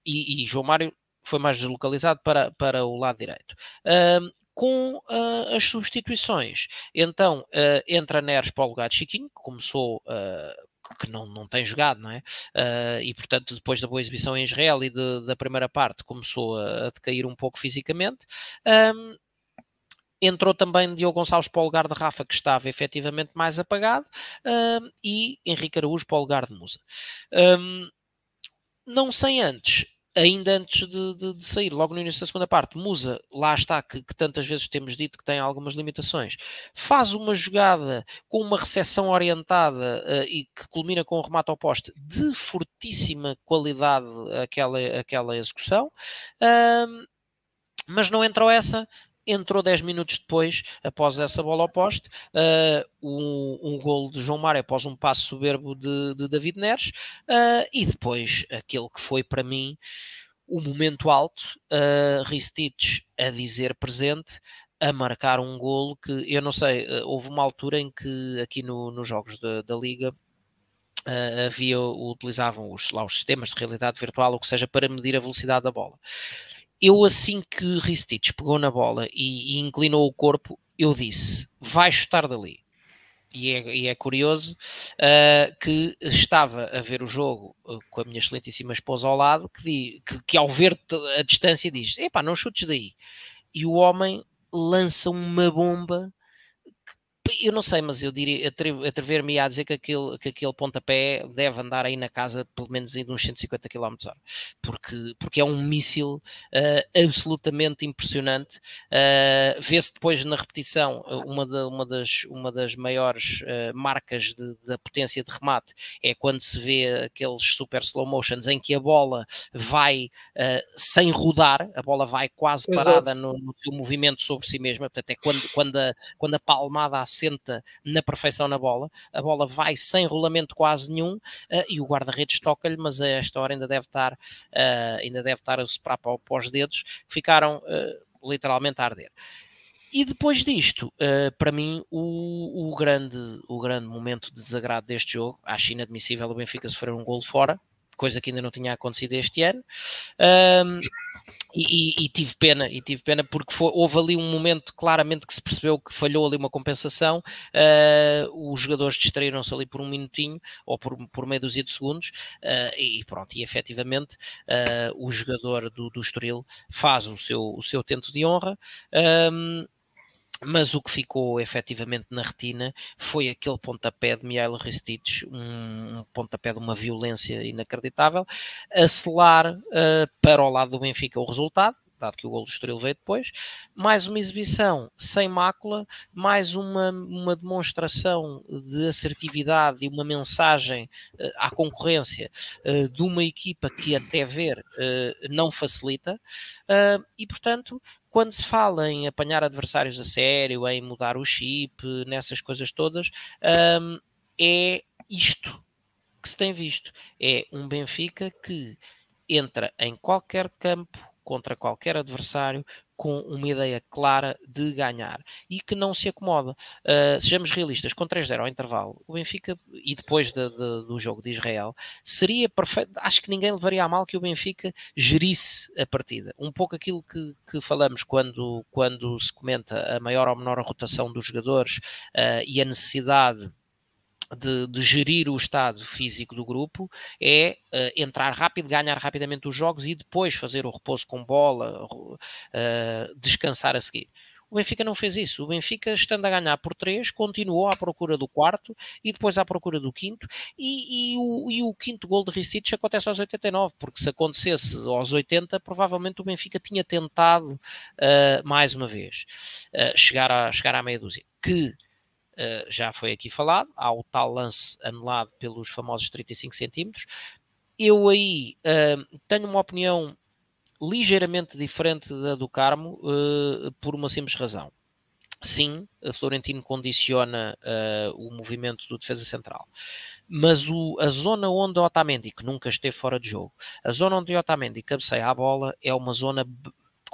e, e João Mário foi mais deslocalizado para, para o lado direito. Uh, com uh, as substituições. Então uh, entra Neres para o lugar de Chiquinho, que começou. Uh, que não, não tem jogado, não é? e portanto, depois da boa exibição em Israel e de, da primeira parte, começou a, a decair um pouco fisicamente. Um, entrou também Diogo Gonçalves para o lugar de Rafa, que estava efetivamente mais apagado, e Henrique Araújo para o lugar de Musa. Um, não sem antes ainda antes de, de, de, sair, logo no início da segunda parte, Musa, lá está, que, que, tantas vezes temos dito que tem algumas limitações, faz uma jogada com uma recepção orientada uh, e que culmina com um remate ao poste de fortíssima qualidade aquela, aquela execução, uh, mas não entrou essa, entrou 10 minutos depois, após essa bola ao poste, uh, um, um golo de João Mário após um passo soberbo de, de David Neres, uh, e depois aquele que foi para mim o momento alto, uh, Ristich a dizer presente, a marcar um golo que eu não sei, houve uma altura em que aqui no, nos jogos da, da Liga uh, havia, utilizavam os, lá os sistemas de realidade virtual, ou que seja, para medir a velocidade da bola eu assim que Ristich pegou na bola e, e, inclinou o corpo, eu disse, vai chutar dali. E é, e é curioso uh, que estava a ver o jogo uh, com a minha excelentíssima esposa ao lado, que, que, que ao ver a distância diz, epá, não chutes daí. E o homem lança uma bomba eu não sei, mas eu diria, atrever-me a dizer que aquele, que aquele pontapé deve andar aí na casa pelo menos de uns 150 km h porque, porque é um míssil uh, absolutamente impressionante. Uh, Vê-se depois na repetição uma, de, uma, das, uma das maiores uh, marcas de, da potência de remate é quando se vê aqueles super slow motions em que a bola vai sem rodar, a bola vai quase parada no, no, seu movimento sobre si mesma, portanto é quando, quando, a, quando a palmada assenta na perfeição na bola, a bola vai sem rolamento quase nenhum uh, e o guarda-redes toca-lhe, mas a esta hora ainda deve estar, uh, ainda deve estar a soprar para, para os dedos, ficaram uh, literalmente a arder. E depois disto, para mim, o, o, grande, o grande momento de desagrado deste jogo, acho inadmissível o Benfica sofrer um gol fora, coisa que ainda não tinha acontecido este ano. Um, e, e, e, tive pena, e tive pena porque foi, houve ali um momento claramente que se percebeu que falhou ali uma compensação. Uh, os jogadores distraíram-se ali por um minutinho ou por, por meia dúzia de segundos, uh, e pronto, e efetivamente uh, o jogador do, do Estoril faz o seu, o seu tento de honra. Um, mas o que ficou efetivamente na retina foi aquele pontapé de Mihailo Ristich, um, um pontapé de uma violência inacreditável, a selar uh, para o lado do Benfica o resultado, que o gol do Estoril veio depois, mais uma exibição sem mácula, mais uma, uma demonstração de assertividade e uma mensagem uh, à concorrência uh, de uma equipa que até ver uh, não facilita, e portanto quando se fala em apanhar adversários a sério, em mudar o chip, nessas coisas todas, um, é isto que se tem visto. É um Benfica que entra em qualquer campo contra qualquer adversário com uma ideia clara de ganhar e que não se acomoda. Uh, sejamos realistas, com 3-0 ao intervalo, o Benfica, e depois de, de, do jogo de Israel, seria perfeito. Acho que ninguém levaria a mal que o Benfica gerisse a partida. Um pouco aquilo que, que falamos quando, quando se comenta a maior ou menor rotação dos jogadores uh, e a necessidade de, de, gerir o estado físico do grupo é uh, entrar rápido, ganhar rapidamente os jogos e depois fazer o repouso com bola, uh, descansar a seguir. O Benfica não fez isso. O Benfica, estando a ganhar por 3, continuou à procura do quarto e depois à procura do quinto. E, e, o, e o, quinto gol de Ristich acontece aos 89, porque se acontecesse aos 80, provavelmente o Benfica tinha tentado uh, mais uma vez chegar, a, chegar à meia dúzia. Que uh, já foi aqui falado, há o tal lance anulado pelos famosos 35 centímetros. Eu aí uh, tenho uma opinião ligeiramente diferente da do Carmo uh, por uma simples razão. Sim, Florentino condiciona o movimento do defesa central, mas o, a zona onde Otamendi, que nunca esteve fora de jogo, a zona onde Otamendi cabeceia a bola é uma zona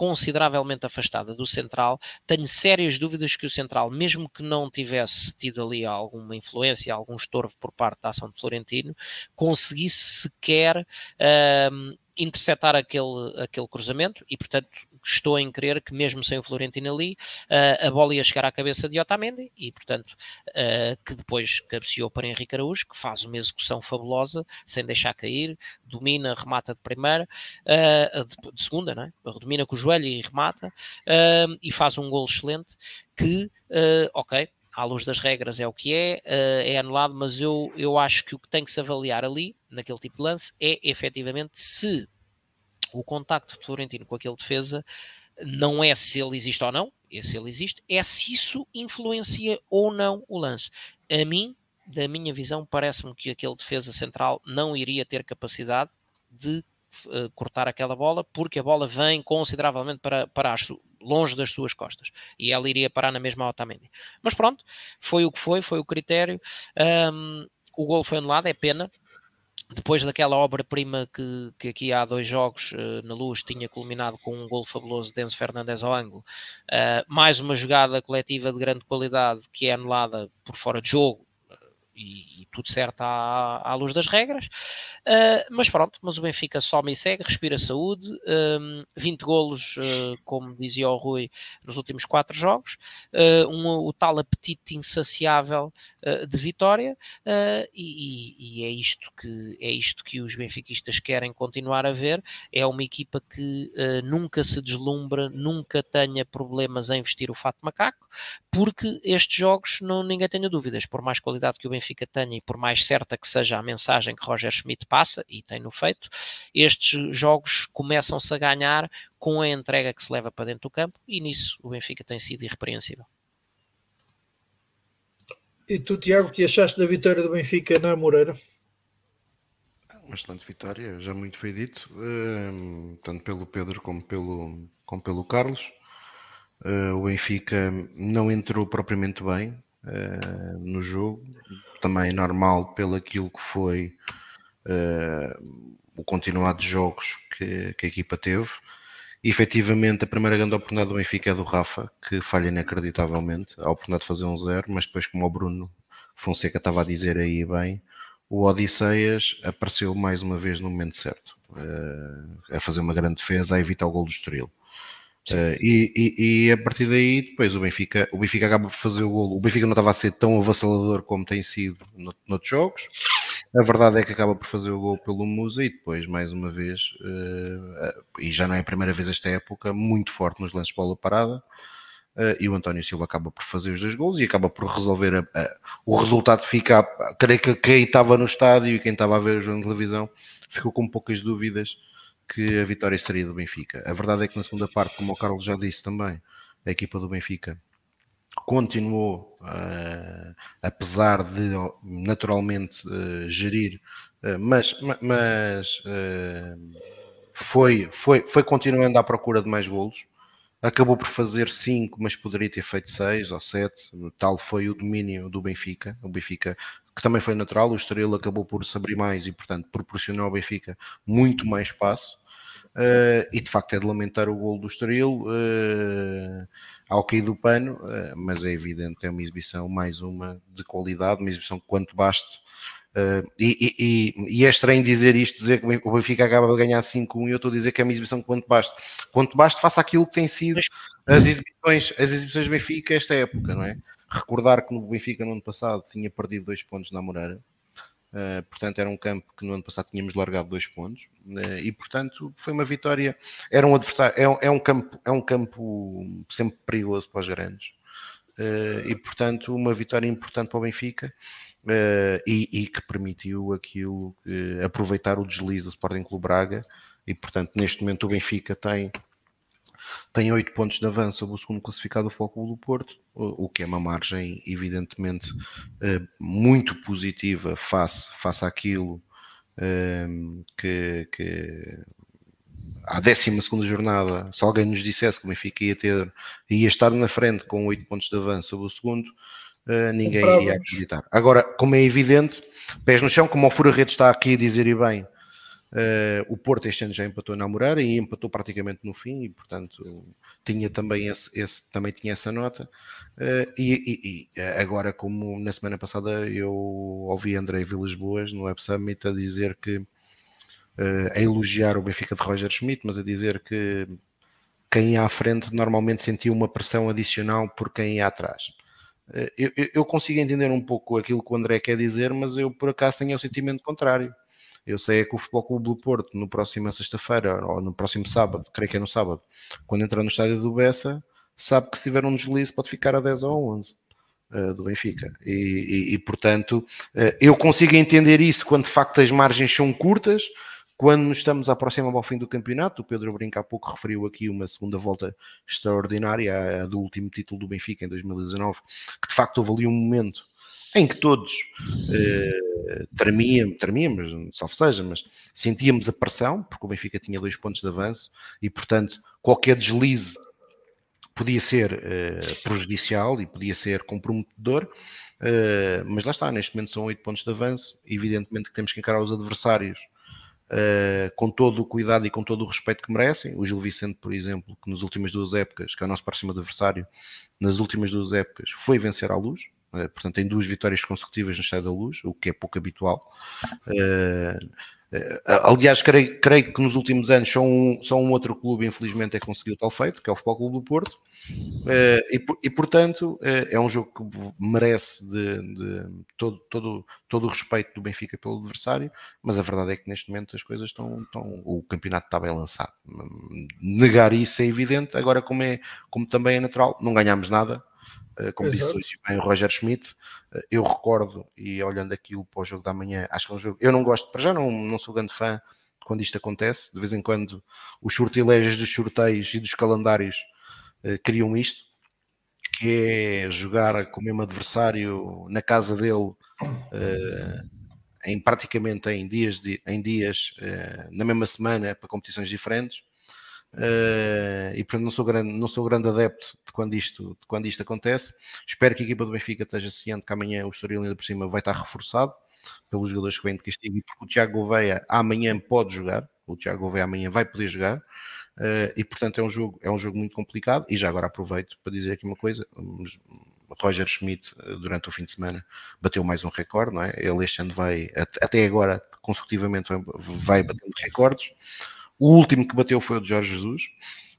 consideravelmente afastada do Central. Tenho sérias dúvidas que o Central, mesmo que não tivesse tido ali alguma influência, algum estorvo por parte da ação de Florentino, conseguisse sequer uh, interceptar aquele, aquele cruzamento e, portanto, estou em crer que mesmo sem o Florentino ali, uh, a bola ia chegar à cabeça de Otamendi e, portanto, uh, que depois cabeceou para Henrique Araújo, que faz uma execução fabulosa, sem deixar cair, domina, remata de primeira, uh, de, de, segunda, não é? domina com o joelho e remata, e faz um gol excelente que, ok, à luz das regras é o que é, é anulado, mas eu, eu acho que o que tem que se avaliar ali, naquele tipo de lance, é efetivamente se o contacto de Florentino com aquele defesa não é se ele existe ou não, é se ele existe, é se isso influencia ou não o lance. A mim, da minha visão, parece-me que aquele defesa central não iria ter capacidade de uh, cortar aquela bola, porque a bola vem consideravelmente para, para as, longe das suas costas e ela iria parar na mesma Otamendi. Mas pronto, foi o que foi, foi o critério. Um, o gol foi anulado, é pena, depois daquela obra-prima que, que aqui há dois jogos uh, na luz tinha culminado com um gol fabuloso de Enzo Fernandes ao ângulo, uh, mais uma jogada coletiva de grande qualidade que é anulada por fora de jogo, e, e, tudo certo à, à luz das regras. Uh, mas pronto, mas o Benfica some e segue, respira saúde, um, 20 golos, uh, como dizia o Rui, nos últimos quatro jogos, uh, um, o tal apetite insaciável de vitória, e, e, é, isto que, é isto que os benfiquistas querem continuar a ver. É uma equipa que nunca se deslumbra, nunca tenha problemas em vestir o fato macaco, porque estes jogos, não, ninguém tenha dúvidas, por mais qualidade que o Benfica tenha e por mais certa que seja a mensagem que Roger Schmidt passa, e tem-no feito, estes jogos começam-se a ganhar com a entrega que se leva para dentro do campo, e nisso o Benfica tem sido irrepreensível. E tu, Tiago, que achaste da vitória do Benfica na Moreira? Uma excelente vitória, já muito foi dito, eh, tanto pelo Pedro como pelo, como pelo Carlos. Uh, o Benfica não entrou propriamente bem uh, no jogo, também normal pelo aquilo que foi uh, o continuado de jogos que, que, a equipa teve. E, efetivamente, a primeira grande oportunidade do Benfica é do Rafa, que falha inacreditavelmente, a oportunidade de fazer um zero, mas depois, como o Bruno Fonseca estava a dizer aí bem, o Odisseias apareceu mais uma vez no momento certo, a fazer uma grande defesa, a evitar o gol do Estoril. Uh, e, e, e, a partir daí, depois o Benfica, o Benfica acaba por fazer o golo. O Benfica não estava a ser tão avassalador como tem sido no, noutros jogos. A verdade é que acaba por fazer o gol pelo Musa e depois, mais uma vez, uh, e já não é a primeira vez esta época, muito forte nos lances de bola parada. Uh, e o António Silva acaba por fazer os dois gols e acaba por resolver a, a, o resultado fica, creio que quem estava no estádio e quem estava a ver o jogo na televisão ficou com poucas dúvidas que a vitória seria do Benfica. A verdade é que na segunda parte, como o Carlos já disse também, a equipa do Benfica continuou, uh, apesar de naturalmente uh, gerir, uh, mas, mas foi, foi, foi continuando à procura de mais golos. Acabou por fazer 5, mas poderia ter feito 6 ou 7. Tal foi o domínio do Benfica. O Benfica que também foi natural, o Estrela acabou por se abrir mais e, portanto, proporcionou ao Benfica muito mais espaço. Uh, e de facto é de lamentar o gol do Estoril uh, ao cair do pano, uh, mas é evidente, é uma exibição mais uma de qualidade, uma exibição quanto baste. E, e, e, é estranho dizer isto, dizer que o Benfica acaba de ganhar 5-1 e eu estou a dizer que é uma exibição quanto baste. Quanto baste, faça aquilo que tem sido as exibições, as exibições do Benfica esta época, não é? Recordar que no Benfica no ano passado tinha perdido dois pontos na Moreira, Uh, portanto, era um campo que no ano passado tínhamos largado dois pontos uh, e, portanto, foi uma vitória. Era um adversário, é, é, um campo, é um campo sempre perigoso para os grandes uh, e, portanto, uma vitória importante para o Benfica e, e, que permitiu aquilo aproveitar o deslize do Sporting Clube Braga. E, portanto, neste momento o Benfica tem tem 8 pontos de avanço sobre o segundo classificado do Foco do Porto, o que é uma margem evidentemente eh, muito positiva face, face àquilo ehm, que, que à 12 jornada, se alguém nos dissesse que o Benfica ia ter, ia estar na frente com 8 pontos de avanço sobre o segundo, uh, ninguém iria acreditar. Agora, como é evidente, pés no chão, como o Fura Rede está aqui a dizer e bem, Uh, o Porto este ano já empatou na Moreira e empatou praticamente no fim e portanto tinha também, esse, esse também tinha essa nota. Uh, e, e, e, agora como na semana passada eu ouvi André Vilas Boas no Web Summit a dizer que uh, a elogiar o Benfica de Roger Schmidt mas a dizer que quem ia à frente normalmente sentia uma pressão adicional por quem ia atrás. Eu, eu consigo entender um pouco aquilo que o André quer dizer mas eu por acaso tenho o sentimento contrário eu sei é que o Futebol Clube do Porto, no próximo sexta-feira, ou no próximo sábado, creio que é no sábado, quando entrar no estádio do Bessa, sabe que se tiver um deslize pode ficar a 10 ou 11 uh, do Benfica. E, e, e portanto, uh, eu consigo entender isso quando de facto as margens são curtas, quando nos estamos a aproximar ao fim do campeonato, o Pedro Brinca há pouco referiu aqui uma segunda volta extraordinária, do último título do Benfica em 2019, que de facto houve ali um momento em que todos eh, tremíamos, tremíamos, salvo seja, mas sentíamos a pressão, porque o Benfica tinha dois pontos de avanço e, portanto, qualquer deslize podia ser eh, prejudicial e podia ser comprometedor, eh, mas lá está, neste momento são oito pontos de avanço, evidentemente que temos que encarar os adversários Uh, com todo o cuidado e com todo o respeito que merecem. O Gil Vicente, por exemplo, que nas últimas duas épocas, que é o nosso próximo adversário, nas últimas duas épocas foi vencer à luz, portanto, tem duas vitórias consecutivas no Estádio da Luz, o que é pouco habitual. Uh, uh, aliás, creio, creio, que nos últimos anos só um, só um outro clube, infelizmente, é conseguiu tal feito, que é o Futebol Clube do Porto. E, e, portanto, é um jogo que merece de, de todo, todo, todo o respeito do Benfica pelo adversário, mas a verdade é que neste momento as coisas estão. estão o campeonato está bem lançado. Negar isso é evidente, agora, como, é, como também é natural, não ganhamos nada eh, como Exato. disse hoje bem o Roger Schmidt, eh, eu recordo, e olhando aquilo para o jogo da manhã, acho que é um jogo. Eu não gosto, para já não, não sou grande fã quando isto acontece. De vez em quando os sortilégios dos sorteios e dos calendários uh, criam isto, que é jogar com o mesmo adversário na casa dele uh, em praticamente em dias, de, em dias uh, na mesma semana para competições diferentes. Uh, e portanto não sou grande, não sou grande adepto de quando, isto, de quando isto acontece. Espero que a equipa do Benfica esteja ciente que amanhã o Estoril ainda por cima vai estar reforçado pelos jogadores que vêm de castigo e porque o Tiago Gouveia amanhã pode jogar, o Tiago Gouveia amanhã vai poder jogar uh, e portanto é um, jogo, é um jogo muito complicado e já agora aproveito para dizer aqui uma coisa, Roger Schmidt eh, durante o fim de semana bateu mais um recorde, não é? Ele este ano vai, até agora consecutivamente vai batendo recordes o último que bateu foi o de Jorge Jesus,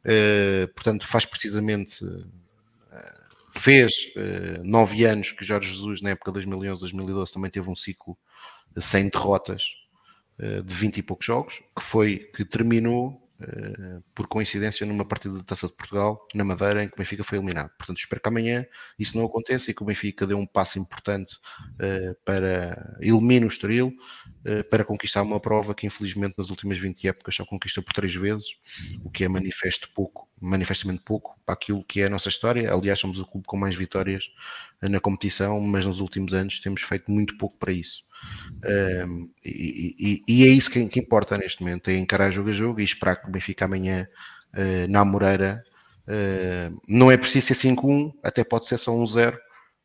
uh, portanto, faz precisamente. Uh, fez uh, nove anos que Jorge Jesus, na época de 2011-2012, também teve um ciclo sem derrotas de 20 e poucos jogos, que foi que terminou eh, por coincidência, numa partida da Taça de Portugal, na Madeira, em que o Benfica foi eliminado. Portanto, espero que amanhã isso não aconteça e que o Benfica dê um passo importante uh, para eliminar o Estoril, uh, para conquistar uma prova que, infelizmente, nas últimas 20 épocas só conquista por três vezes, o que é manifesto pouco, manifestamente pouco para aquilo que é a nossa história. Aliás, somos o clube com mais vitórias na competição, mas nos últimos anos temos feito muito pouco para isso. E, e, é isso que, que, importa neste momento: é encarar jogo a jogo e esperar que o Benfica amanhã uh, na Moreira uh, não é preciso ser 5-1, até pode ser só 1-0,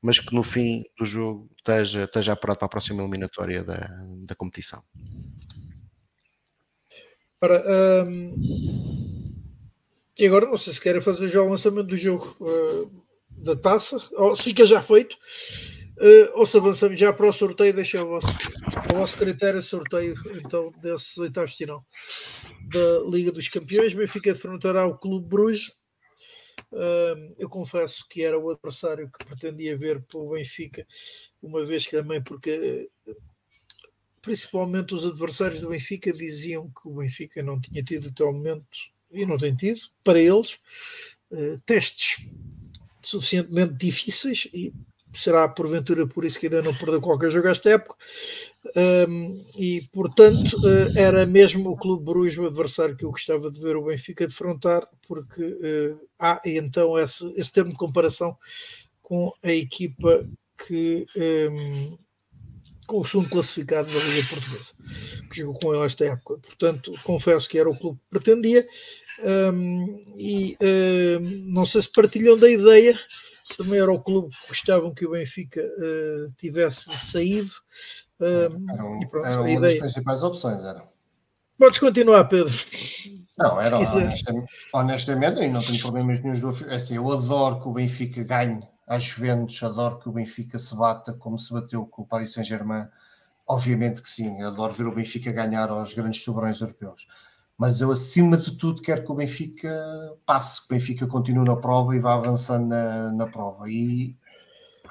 mas que no fim do jogo esteja, esteja apurado para a próxima eliminatória da, da competição. Ora, um, e agora não sei se querem fazer já o lançamento do jogo uh, da taça, ou fica já feito. Uh, ou se avançamos já para o sorteio, deixa o vosso, o vosso critério sorteio então desses oitavos de final da Liga dos Campeões. Benfica defrontará o Clube Bruges. Uh, eu confesso que era o adversário que pretendia ver pelo Benfica, uma vez que também porque principalmente os adversários do Benfica diziam que o Benfica não tinha tido até o momento e não tem tido, para eles, uh, testes suficientemente difíceis e será porventura por isso que ainda não perdeu qualquer jogo esta época. Um, e portanto uh, era mesmo o Clube Bruges o adversário que eu gostava de ver o Benfica defrontar, porque uh, há então esse, esse termo de comparação com a equipa que um, com o segundo classificado da Liga Portuguesa, que jogou com ele esta época. Portanto, confesso que era o clube que pretendia. Um, e um, não sei se partilham da ideia, se também era o clube que gostavam que o Benfica uh, tivesse saído. Um, era, um, pronto, era uma ideia... das principais opções, era. Podes continuar, Pedro. Não, era honestamente, honestamente, e não tenho problemas nenhum do é assim, eu adoro que o Benfica ganhe às Juventus, adoro que o Benfica se bata como se bateu com o Paris Saint-Germain. Obviamente que sim, adoro ver o Benfica ganhar aos grandes tubarões europeus. Mas eu, acima de tudo, quero que o Benfica passe, que o Benfica continue na prova e vá avançando na, na prova. E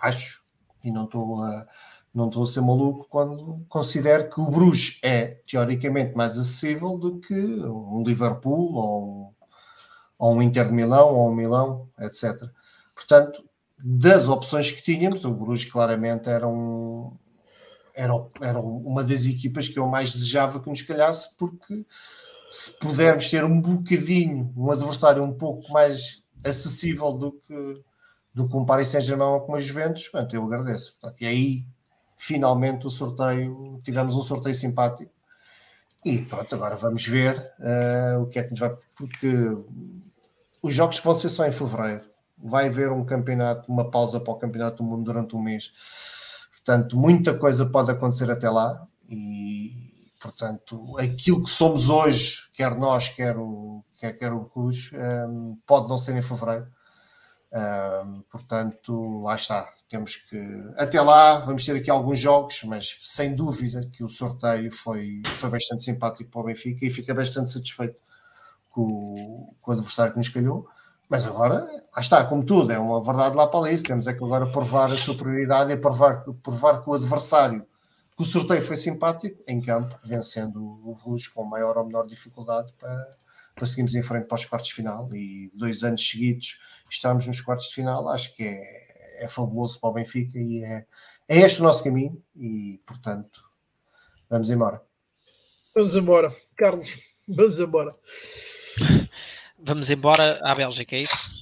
acho, e não estou a não estou a ser maluco quando considero que o Bruges é teoricamente mais acessível do que um Liverpool ou um, ou um Inter de Milão ou um Milão, etc. Portanto, das opções que tínhamos, o Bruges claramente era, um, era, era uma das equipas que eu mais desejava que nos calhasse, porque se pudermos ter um bocadinho, um adversário um pouco mais acessível do que, do que um Paris Saint-Germain ou como a Juventus, portanto, eu agradeço. Portanto, e aí finalmente o sorteio, tivemos um sorteio simpático. E pronto, agora vamos ver uh, o que é que nos vai. Porque os jogos vão ser só em fevereiro. Vai haver um campeonato, uma pausa para o campeonato do mundo durante um mês. Portanto, muita coisa pode acontecer até lá. E portanto, aquilo que somos hoje, quer nós, quer o, quer, quer o Rus, um, pode não ser em fevereiro. Um, portanto, lá está. Temos que. Até lá, vamos ter aqui alguns jogos, mas sem dúvida que o sorteio foi, foi bastante simpático para o Benfica e fica bastante satisfeito com, com o adversário que nos calhou. Mas agora, lá está, como tudo, é uma verdade lá para ali. Temos é que agora provar a superioridade e provar, provar que o adversário, que o sorteio foi simpático em campo, vencendo o Rouge com maior ou menor dificuldade para, para seguirmos em frente para os quartos de final. E dois anos seguidos estamos nos quartos de final, acho que é, é fabuloso para o Benfica e é, é este o nosso caminho e, portanto, vamos embora. Vamos embora. Carlos, vamos embora. Vamos embora à Bélgica, é isso?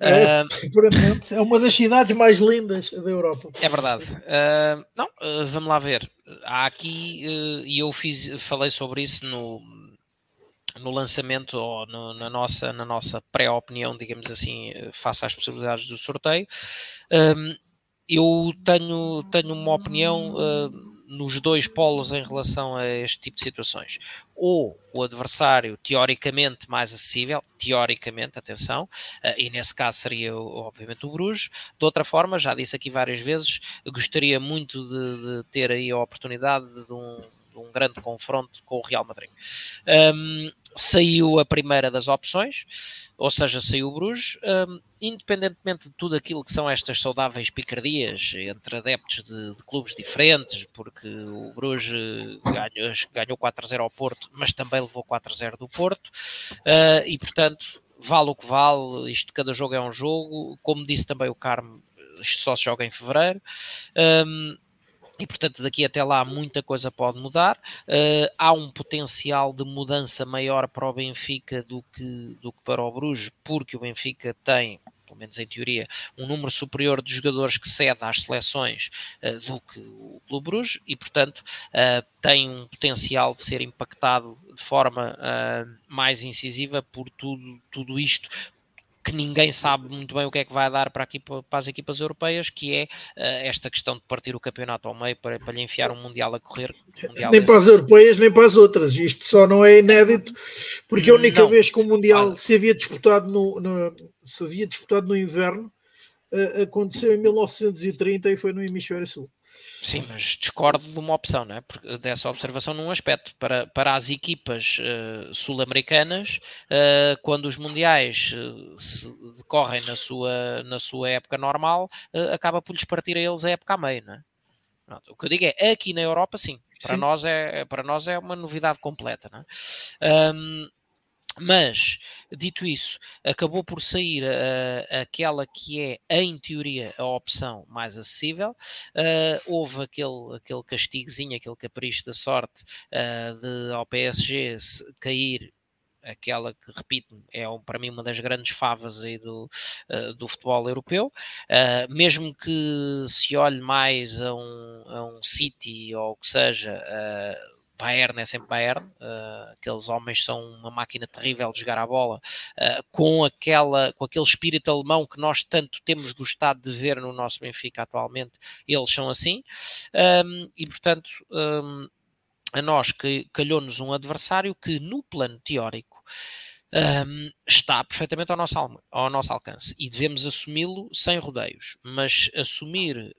É, uh, é uma das cidades mais lindas da Europa. É verdade. Uh, não, uh, vamos lá ver. Há aqui, e eu fiz, falei sobre isso no, no lançamento ou no, na nossa, na nossa pré-opinião, digamos assim, face às possibilidades do sorteio. Um, eu tenho, tenho uma opinião nos dois polos em relação a este tipo de situações. Ou o adversário teoricamente mais acessível, teoricamente, atenção, uh, e nesse caso seria obviamente o Bruges. De outra forma, já disse aqui várias vezes, gostaria muito de, de ter aí a oportunidade de um um grande confronto com o Real Madrid. Um, saiu a primeira das opções, ou seja, saiu o Bruges, um, independentemente de tudo aquilo que são estas saudáveis picardias entre adeptos de, de clubes diferentes, porque o Bruges ganhou, ganhou 4-0 ao Porto, mas também levou 4-0 do Porto, uh, e portanto, vale o que vale, isto cada jogo é um jogo, como disse também o Carmo, isto só se joga em fevereiro. Um, e portanto daqui até lá muita coisa pode mudar. Uh, há um potencial de mudança maior para o Benfica do que, do que para o Bruges, porque o Benfica tem, pelo menos em teoria, um número superior de jogadores que cede às seleções uh, do que o Clube Bruges e portanto uh, tem um potencial de ser impactado de forma mais incisiva por tudo, tudo isto, que ninguém sabe muito bem o que é que vai dar para, aqui, para as equipas europeias, que é uh, esta questão de partir o campeonato ao meio para, para lhe enfiar um Mundial a correr. mundial nem para as europeias, nem para as outras. Isto só não é inédito, porque a única não. vez que o Mundial ah. se havia disputado no, no, se havia disputado no inverno uh, aconteceu em 1930 e foi no Hemisfério Sul. Sim, mas discordo de uma opção, não é? dessa observação num aspecto. Para, para as equipas uh, sul-americanas, uh, quando os mundiais uh, se decorrem na sua, na sua época normal, acaba por lhes partir a eles a época a meio, não é? Pronto, o que eu digo é, aqui na Europa, sim. Para, sim. Nós, é, para nós é uma novidade completa, não é? Um, mas, dito isso, acabou por sair uh, aquela que é, em teoria, a opção mais acessível. Uh, houve aquele, aquele castigozinho, aquele capricho da sorte uh, de ao PSG cair aquela que, repito, é para mim uma das grandes favas aí do, uh, do futebol europeu, uh, mesmo que se olhe mais a um, a um City ou o que seja, Bayern é sempre Bayern, uh, aqueles homens são uma máquina terrível de jogar a bola, uh, com, aquela, com aquele espírito alemão que nós tanto temos gostado de ver no nosso Benfica atualmente, eles são assim, um, e portanto um, a nós que calhou-nos um adversário que no plano teórico um, está perfeitamente ao nosso, ao nosso alcance e devemos assumi-lo sem rodeios, mas assumir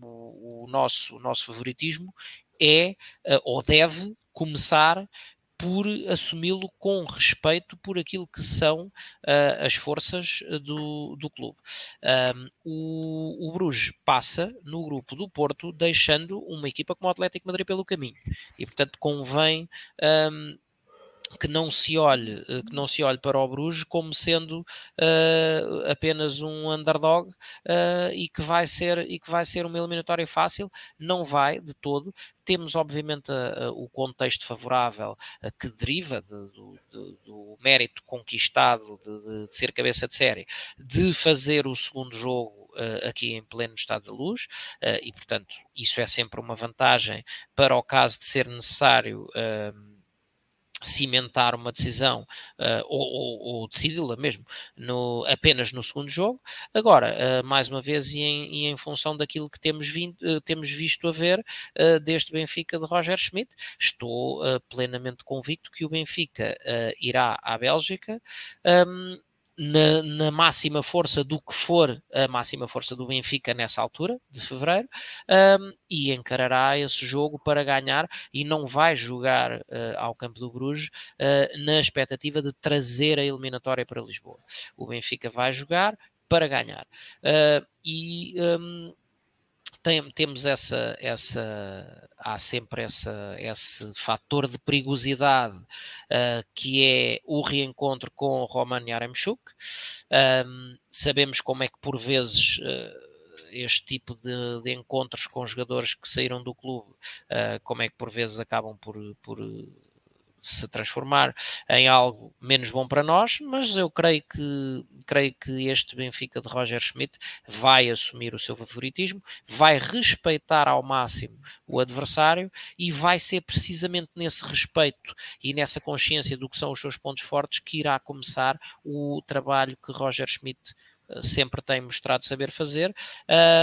o, o, nosso, o nosso favoritismo é eh, ou deve começar por assumi-lo com respeito por aquilo que são uh, as forças do, do clube. Um, o, o Bruges passa no grupo do Porto, deixando uma equipa como o Atlético Madrid pelo caminho. E, portanto, convém um, que não se olhe, eh, que não se olhe para o Bruges como sendo uh, apenas um underdog uh, e que vai ser e que vai ser uma eliminatória fácil, não vai de todo. Temos obviamente o contexto favorável que deriva de, do, de, do, mérito conquistado de, de, ser cabeça de série, de fazer o segundo jogo aqui em pleno estado de luz e portanto isso é sempre uma vantagem para o caso de ser necessário cimentar uma decisão uh, ou, ou, ou decidi-la mesmo no, apenas no segundo jogo. Agora, uh, mais uma vez, e em, e em, função daquilo que temos, vindo, uh, temos visto a ver deste Benfica de Roger Schmidt, estou plenamente convicto que o Benfica irá à Bélgica. Um, na, na, máxima força do que for a máxima força do Benfica nessa altura, de fevereiro, um, e encarará esse jogo para ganhar e não vai jogar uh, ao campo do Bruges uh, na expectativa de trazer a eliminatória para Lisboa. O Benfica vai jogar para ganhar. Uh, e um, tem, temos essa, essa, há sempre essa, esse fator de perigosidade uh, que é o reencontro com Roman Yaremchuk. Um, sabemos como é que por vezes uh, este tipo de, de, encontros com jogadores que saíram do clube, uh, como é que por vezes acabam por, por se transformar em algo menos bom para nós, mas eu creio que, creio que este Benfica de Roger Schmidt vai assumir o seu favoritismo, vai respeitar ao máximo o adversário e vai ser precisamente nesse respeito e nessa consciência do que são os seus pontos fortes que irá começar o trabalho que Roger Schmidt sempre tem mostrado saber fazer,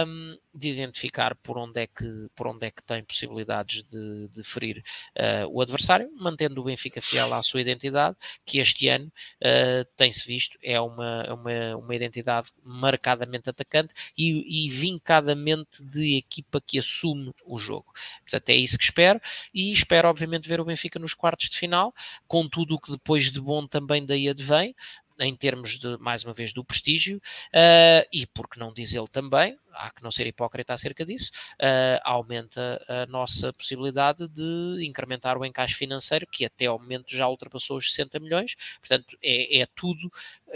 um, de identificar por onde é que, por onde é que tem possibilidades de, de ferir uh, o adversário, mantendo o Benfica fiel à sua identidade, que este ano uh, tem-se visto, é uma, é uma, uma identidade marcadamente atacante e, e vincadamente de equipa que assume o jogo. Portanto, é isso que espero e espero, obviamente, ver o Benfica nos quartos de final, com tudo o que depois de bom também daí advém, em termos de, mais uma vez, do prestígio, uh, e porque não diz ele também, há que não ser hipócrita acerca disso, uh, aumenta a nossa possibilidade de incrementar o encaixe financeiro, que até ao momento já ultrapassou os 60 milhões, portanto é, é tudo,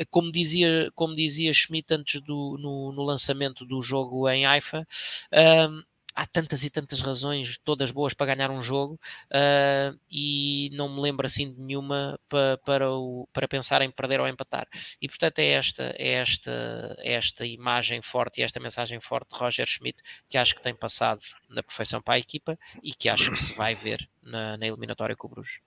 como dizia, como dizia Schmidt antes do, no, no lançamento do jogo em Haifa, uh, há tantas e tantas razões, todas boas para ganhar um jogo, uh, e não me lembro assim de nenhuma para, para, o, para pensar em perder ou empatar. E portanto é esta, é esta, é esta imagem forte e esta mensagem forte de Roger Schmidt que acho que tem passado na perfeição para a equipa e que acho que se vai ver na, na eliminatória com o Bruges.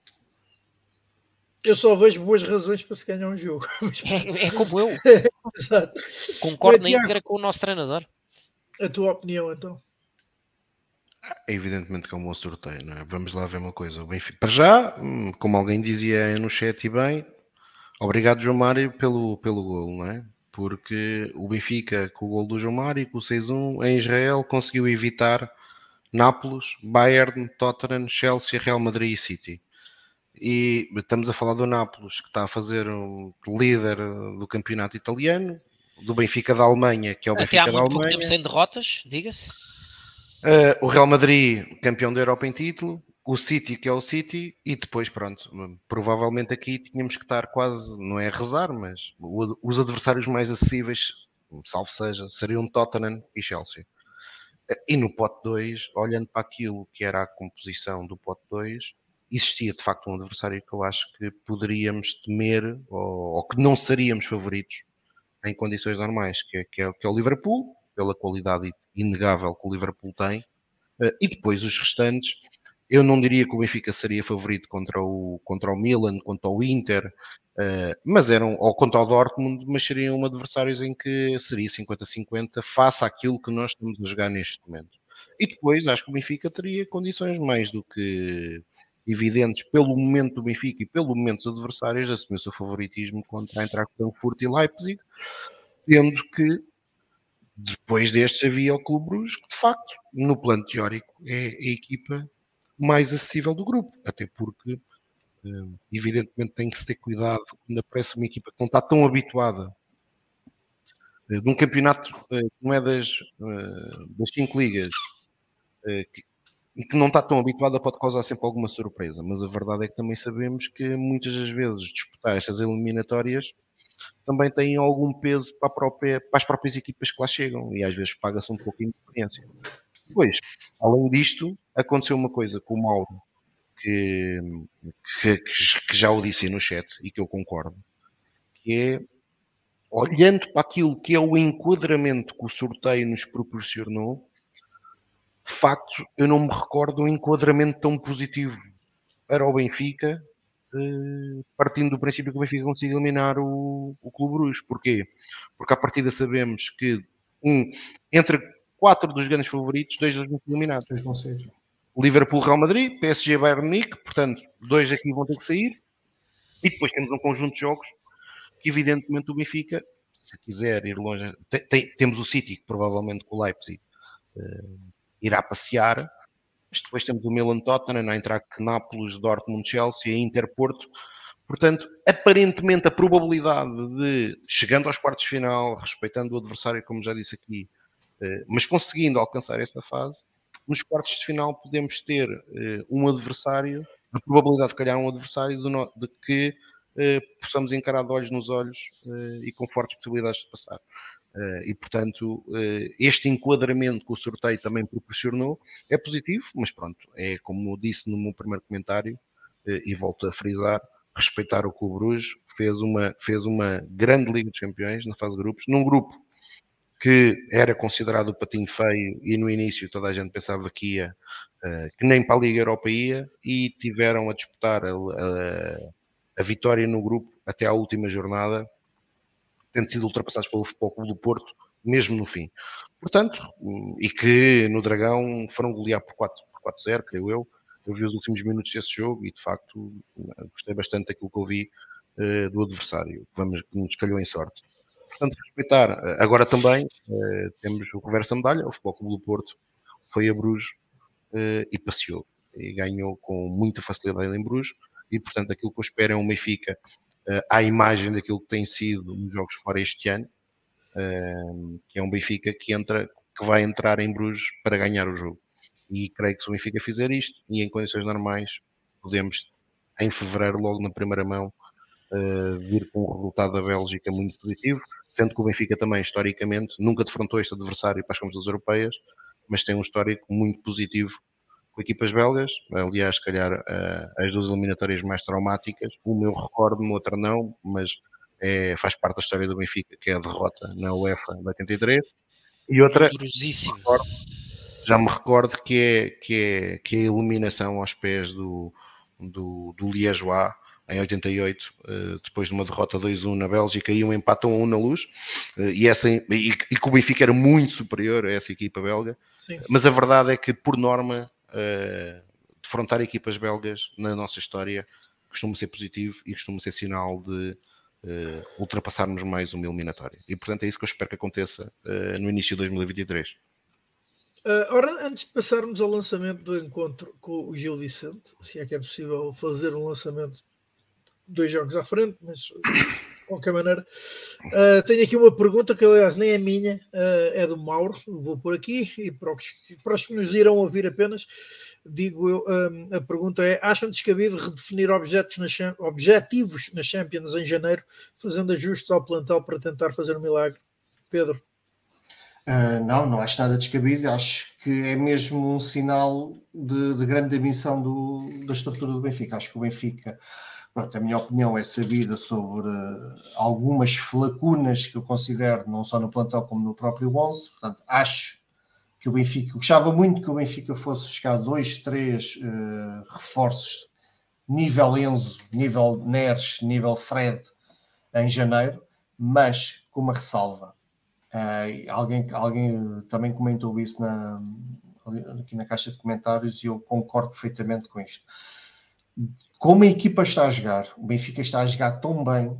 Eu só vejo boas razões para se ganhar um jogo. É, é como eu. Concordo na íntegra com o nosso treinador. A tua opinião, então? É evidentemente que é um bom sorteio, não é? Vamos lá ver uma coisa. O Benfica, para já, hum, como alguém dizia no chat e bem, obrigado João Mário pelo, pelo gol, não é? Porque o Benfica, com o gol do João Mário, com o 6-1, em Israel, conseguiu evitar Nápoles, Bayern, Tottenham, Chelsea, Real Madrid e City. E estamos a falar do Nápoles, que está a fazer um líder do campeonato italiano, do Benfica da Alemanha, que é o Benfica Até há muito da Alemanha. Pouco tempo sem derrotas, diga-se. Uh, o Real Madrid, campeão da Europa em título, o City, que é o City, e depois, pronto, provavelmente aqui tínhamos que estar quase, não é a rezar, mas os adversários mais acessíveis, salvo seja, seriam Tottenham e Chelsea. E no pote 2, olhando para aquilo que era a composição do pote 2, existia de facto um adversário que eu acho que poderíamos temer ou, ou que não seríamos favoritos em condições normais, que é, que é, que é o Liverpool, pela qualidade inegável que o Liverpool tem, uh, e depois os restantes. Eu não diria que o Benfica seria favorito contra o, contra o Milan, contra o Inter, uh, mas eram, ou contra o Dortmund, mas seriam adversários em que seria 50-50 face àquilo que nós estamos a jogar neste momento. E depois acho que o Benfica teria condições mais do que evidentes pelo momento do Benfica e pelo momento dos adversários, assumir o seu favoritismo contra a Eintracht Frankfurt e Leipzig, sendo que depois destes havia o Clube Bruges, que de facto, no plano teórico, é a equipa mais acessível do grupo, até porque eh, evidentemente tem que se ter cuidado quando aparece uma equipa que não está tão habituada eh, de um campeonato eh, que não é das, das cinco ligas e que não está tão habituada pode causar sempre alguma surpresa, mas a verdade é que também sabemos que muitas das vezes disputar estas eliminatórias também tem algum peso para, própria, para, as próprias equipas que lá chegam e às vezes paga-se um pouquinho de experiência. Pois, além disto, aconteceu uma coisa com o Mauro que, que, que já o disse no chat e que eu concordo, que é olhando para aquilo que é o enquadramento que o sorteio nos proporcionou, de facto, eu não me recordo um enquadramento tão positivo para o Benfica, eh, partindo do princípio que o Benfica consiga eliminar o, o Clube Bruges. Porquê? Porque à partida sabemos que um, entre quatro dos grandes favoritos, dois ser eliminados. Dois vão ser. Liverpool, Real Madrid, PSG, Bayern Munique, portanto, dois aqui vão ter que sair. E depois temos um conjunto de jogos que, evidentemente, o Benfica, se quiser ir longe, tem, tem, temos o City, que provavelmente com o Leipzig uh, irá passear. Mas depois temos o Milan Tottenham, a Eintracht Nápoles, Dortmund, Chelsea, Inter Porto. Portanto, aparentemente a probabilidade de, chegando aos quartos de final, respeitando o adversário, como já disse aqui, eh, mas conseguindo alcançar essa fase, nos quartos de final podemos ter eh, um adversário, a probabilidade de calhar um adversário de, que eh, possamos encarar de olhos nos olhos e com fortes possibilidades de passar. Uh, e, portanto, uh, este enquadramento que o sorteio também proporcionou é positivo, mas pronto, é como disse no meu primeiro comentário, uh, e volto a frisar, respeitar o Clube Bruges, fez uma, fez uma grande Liga dos Campeões na fase de grupos, num grupo que era considerado o patinho feio e no início toda a gente pensava que ia, que nem para a Liga Europa ia, e tiveram a disputar a, a, a vitória no grupo até à última jornada, tendo sido ultrapassados pelo Futebol Clube do Porto, mesmo no fim. Portanto, e que no Dragão foram golear por 4-0, por 4 creio eu. Eu vi os últimos minutos desse jogo e, de facto, gostei bastante daquilo que eu vi uh, do adversário, vamos, que nos calhou em sorte. Portanto, respeitar. Eh, agora também uh, temos o reverso da medalha, o Futebol Clube do Porto foi a Bruges uh, e passeou. E ganhou com muita facilidade em Bruges. E, portanto, aquilo que eu espero é um Benfica uh, à imagem daquilo que tem sido nos jogos fora este ano, uh, que é um Benfica que entra, que vai entrar em Bruges para ganhar o jogo. E creio que se o Benfica fizer isto, e em condições normais, podemos, em fevereiro, logo na primeira mão, uh, vir com um resultado da Bélgica muito positivo, sendo que o Benfica também, historicamente, nunca defrontou este adversário para as competições europeias, mas tem um histórico muito positivo com equipas belgas, aliás, se calhar uh, as duas eliminatórias mais traumáticas, uma eu recordo-me, outra não, mas é, faz parte da história do Benfica, que é a derrota na UEFA de 83, e outra, já me recordo que é, que é, que é a eliminação aos pés do, do, do Liégeois, em 88, eh, depois de uma derrota 2-1 na Bélgica e um empate 1-1 na luz, eh, e, essa, e, e que o Benfica era muito superior a essa equipa belga, Sim. mas a verdade é que, por norma, uh, defrontar equipas belgas na nossa história costuma ser positivo e costuma ser sinal de uh, ultrapassarmos mais uma eliminatória. E portanto é isso que eu espero que aconteça uh, no início de 2023. Uh, ora, antes de passarmos ao lançamento do encontro com o Gil Vicente, se é que é possível fazer um lançamento dois jogos à frente, mas qualquer maneira, uh, tenho aqui uma pergunta que aliás nem é minha, uh, é do Mauro, vou por aqui e para os, para os que nos irão ouvir apenas, digo eu, um, a pergunta é: acham descabido redefinir objetos na, objetivos na Champions em janeiro, fazendo ajustes ao plantel para tentar fazer um milagre? Pedro. Uh, não, não acho nada descabido. Acho que é mesmo um sinal de, de grande ambição do, da estrutura do Benfica. Acho que o Benfica, pronto, a minha opinião é sabida sobre algumas lacunas que eu considero, não só no plantel como no próprio 11. Portanto, acho que o Benfica, gostava muito que o Benfica fosse buscar dois, três uh, reforços nível Enzo, nível Neres, nível Fred em janeiro, mas com uma ressalva Uh, alguém, alguém também comentou isso na, aqui na caixa de comentários e eu concordo perfeitamente com isto. Como a equipa está a jogar, o Benfica está a jogar tão bem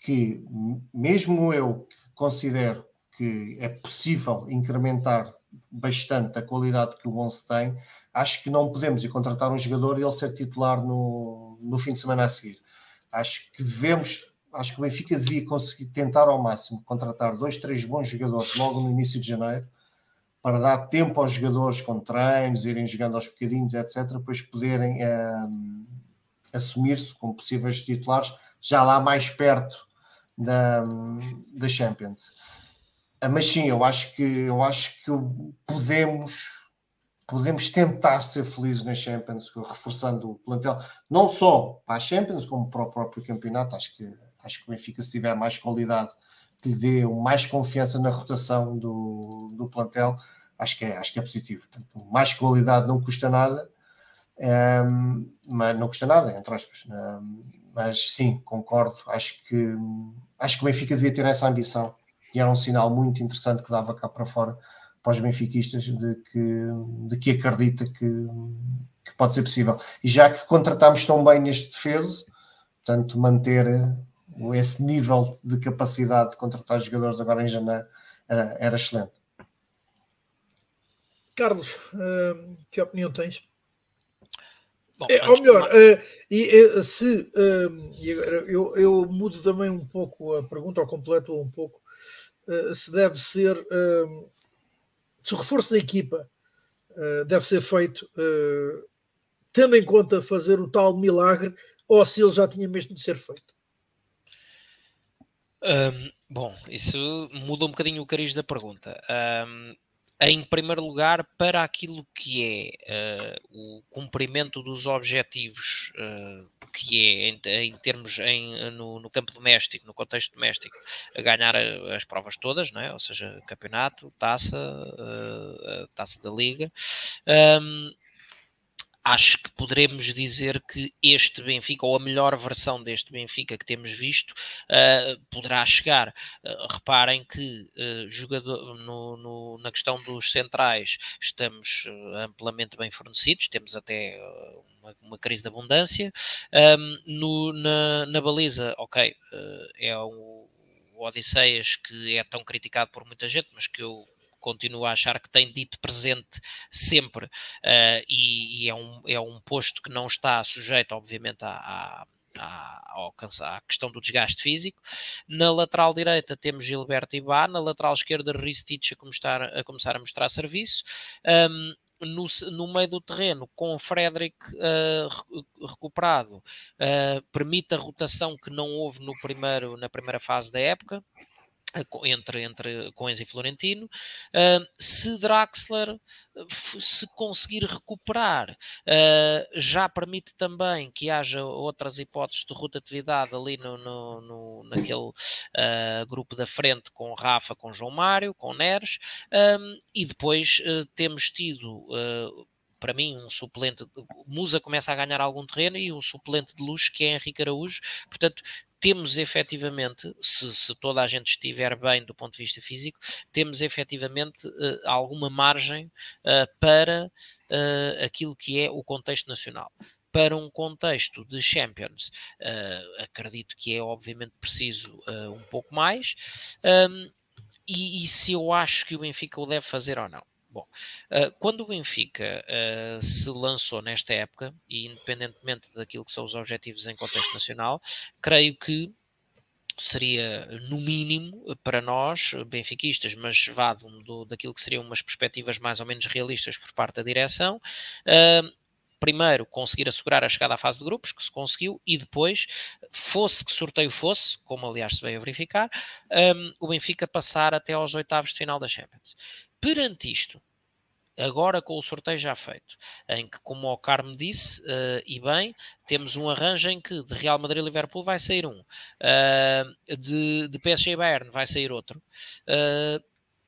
que, mesmo eu que considero que é possível incrementar bastante a qualidade que o 11 tem, acho que não podemos ir contratar um jogador e ele ser titular no, no fim de semana a seguir. Acho que devemos acho que o Benfica devia conseguir tentar ao máximo contratar dois, três bons jogadores logo no início de janeiro para dar tempo aos jogadores com treinos, irem jogando aos bocadinhos, etc., depois poderem um, assumir-se como possíveis titulares já lá mais perto da, da Champions. Ah, mas sim, eu acho que eu acho que podemos podemos tentar ser felizes na Champions, reforçando o plantel, não só para a Champions, como para o próprio campeonato. Acho que Acho que o Benfica, se tiver mais qualidade, que lhe dê mais confiança na rotação do, do plantel, acho que é, acho que é positivo. Portanto, mais qualidade não custa nada, um, ehm, mas não custa nada, entre aspas. Um, ehm, mas sim, concordo. Acho que, acho que o Benfica devia ter essa ambição e era um sinal muito interessante que dava cá para fora para os benfiquistas de que, de que acredita que, que pode ser possível. E já que contratámos tão bem neste defeso, portanto, manter esse nível de capacidade de contratar jogadores agora em janeiro era, era excelente. Carlos, uh, que opinião tens? Bom, é, ou melhor, uh, e, se uh, eu, eu, mudo também um pouco a pergunta, ou completo um pouco, se deve ser se o reforço da equipa deve ser feito tendo em conta fazer o tal milagre ou se ele já tinha mesmo de ser feito. Um, bom, isso muda um bocadinho o cariz da pergunta. Um, em primeiro lugar, para aquilo que é uh, o cumprimento dos objetivos, uh, que é em, em termos em, no, no, campo doméstico, no contexto doméstico, ganhar a, as provas todas, não é? ou seja, campeonato, taça, uh, taça da liga. Um, acho que poderemos dizer que este Benfica, ou a melhor versão deste Benfica que temos visto, uh, poderá chegar. Uh, reparem que uh, jogador, no, no, na questão dos centrais estamos amplamente bem fornecidos, temos até uma, uma, crise de abundância. Um, no, na, na, baliza, ok, é o, Odisseias que é tão criticado por muita gente, mas que eu continuo a achar que tem dito presente sempre uh, e, e, é, um, é um posto que não está sujeito, obviamente, à, à, à, questão do desgaste físico. Na lateral direita temos Gilberto Ibá, na lateral esquerda Ristich a começar a, começar a mostrar serviço. Um, no, no, meio do terreno, com o Frederick uh, recuperado, uh, permite a rotação que não houve no primeiro, na primeira fase da época entre, entre Coens e Florentino. Uh, se Draxler se conseguir recuperar, uh, já permite também que haja outras hipóteses de rotatividade ali no, no, no naquele grupo da frente com Rafa, com João Mário, com Neres, e depois temos tido para mim, um suplente. Musa começa a ganhar algum terreno e um suplente de luxo que é Henrique Araújo. Portanto, temos efetivamente, se, se, toda a gente estiver bem do ponto de vista físico, temos efetivamente uh, alguma margem uh, para uh, aquilo que é o contexto nacional. Para um contexto de Champions, acredito que é obviamente preciso um pouco mais. Um, e, e se eu acho que o Benfica o deve fazer ou não. Bom, uh, quando o Benfica uh, se lançou nesta época, e independentemente daquilo que são os objetivos em contexto nacional, creio que seria, no mínimo, para nós, benfiquistas, mas vá do, daquilo que seriam umas perspectivas mais ou menos realistas por parte da direção, uh, primeiro conseguir assegurar a chegada à fase de grupos, que se conseguiu, e depois, fosse que sorteio fosse, como aliás se veio a verificar, o Benfica passar até aos oitavos de final da Champions. Perante isto, agora com o sorteio já feito, em que, como o Carmo disse, uh, e bem, temos um arranjo em que de Real Madrid e Liverpool vai sair um, uh, de, de PSG e Bayern vai sair outro, uh,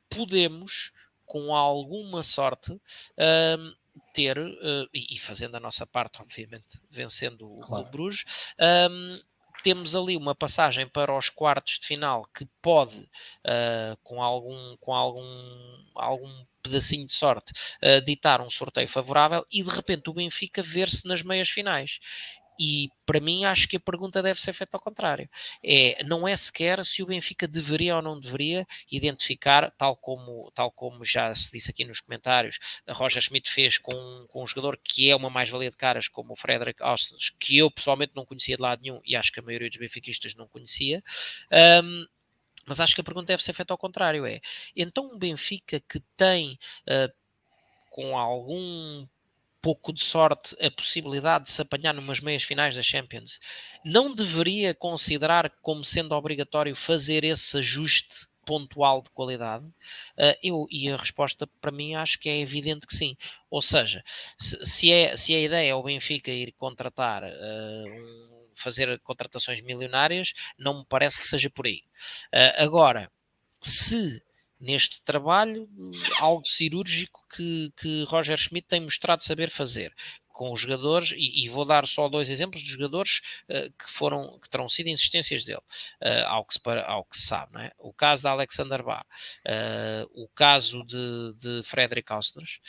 podemos, com alguma sorte, ter, e, e, fazendo a nossa parte, obviamente, vencendo o claro. Bruges, um, temos ali uma passagem para os quartos de final que pode, uh, com algum, com algum, algum pedacinho de sorte, uh, ditar um sorteio favorável e de repente o Benfica ver-se nas meias finais. E para mim acho que a pergunta deve ser feita ao contrário. É, não é sequer se o Benfica deveria ou não deveria identificar, tal como, tal como já se disse aqui nos comentários, a Roger Schmidt fez com, com um jogador que é uma mais-valia de caras, como o Frederick Austin, que eu pessoalmente não conhecia de lado nenhum e acho que a maioria dos benfiquistas não conhecia. Um, mas acho que a pergunta deve ser feita ao contrário: é então um Benfica que tem uh, com algum pouco de sorte a possibilidade de se apanhar numas meias finais da Champions, não deveria considerar como sendo obrigatório fazer esse ajuste pontual de qualidade? Uh, eu, e a resposta para mim acho que é evidente que sim. Ou seja, se, se é, se a ideia é o Benfica ir contratar uh, um, fazer contratações milionárias, não me parece que seja por aí. Uh, agora, se neste trabalho algo cirúrgico que, que Roger Schmidt tem mostrado saber fazer com os jogadores, e, e, vou dar só dois exemplos de jogadores uh, que foram, que terão sido insistências dele, uh, ao, que se, ao que se sabe, é? O caso de Alexander Bá, uh, o caso de, de Frederick Austers,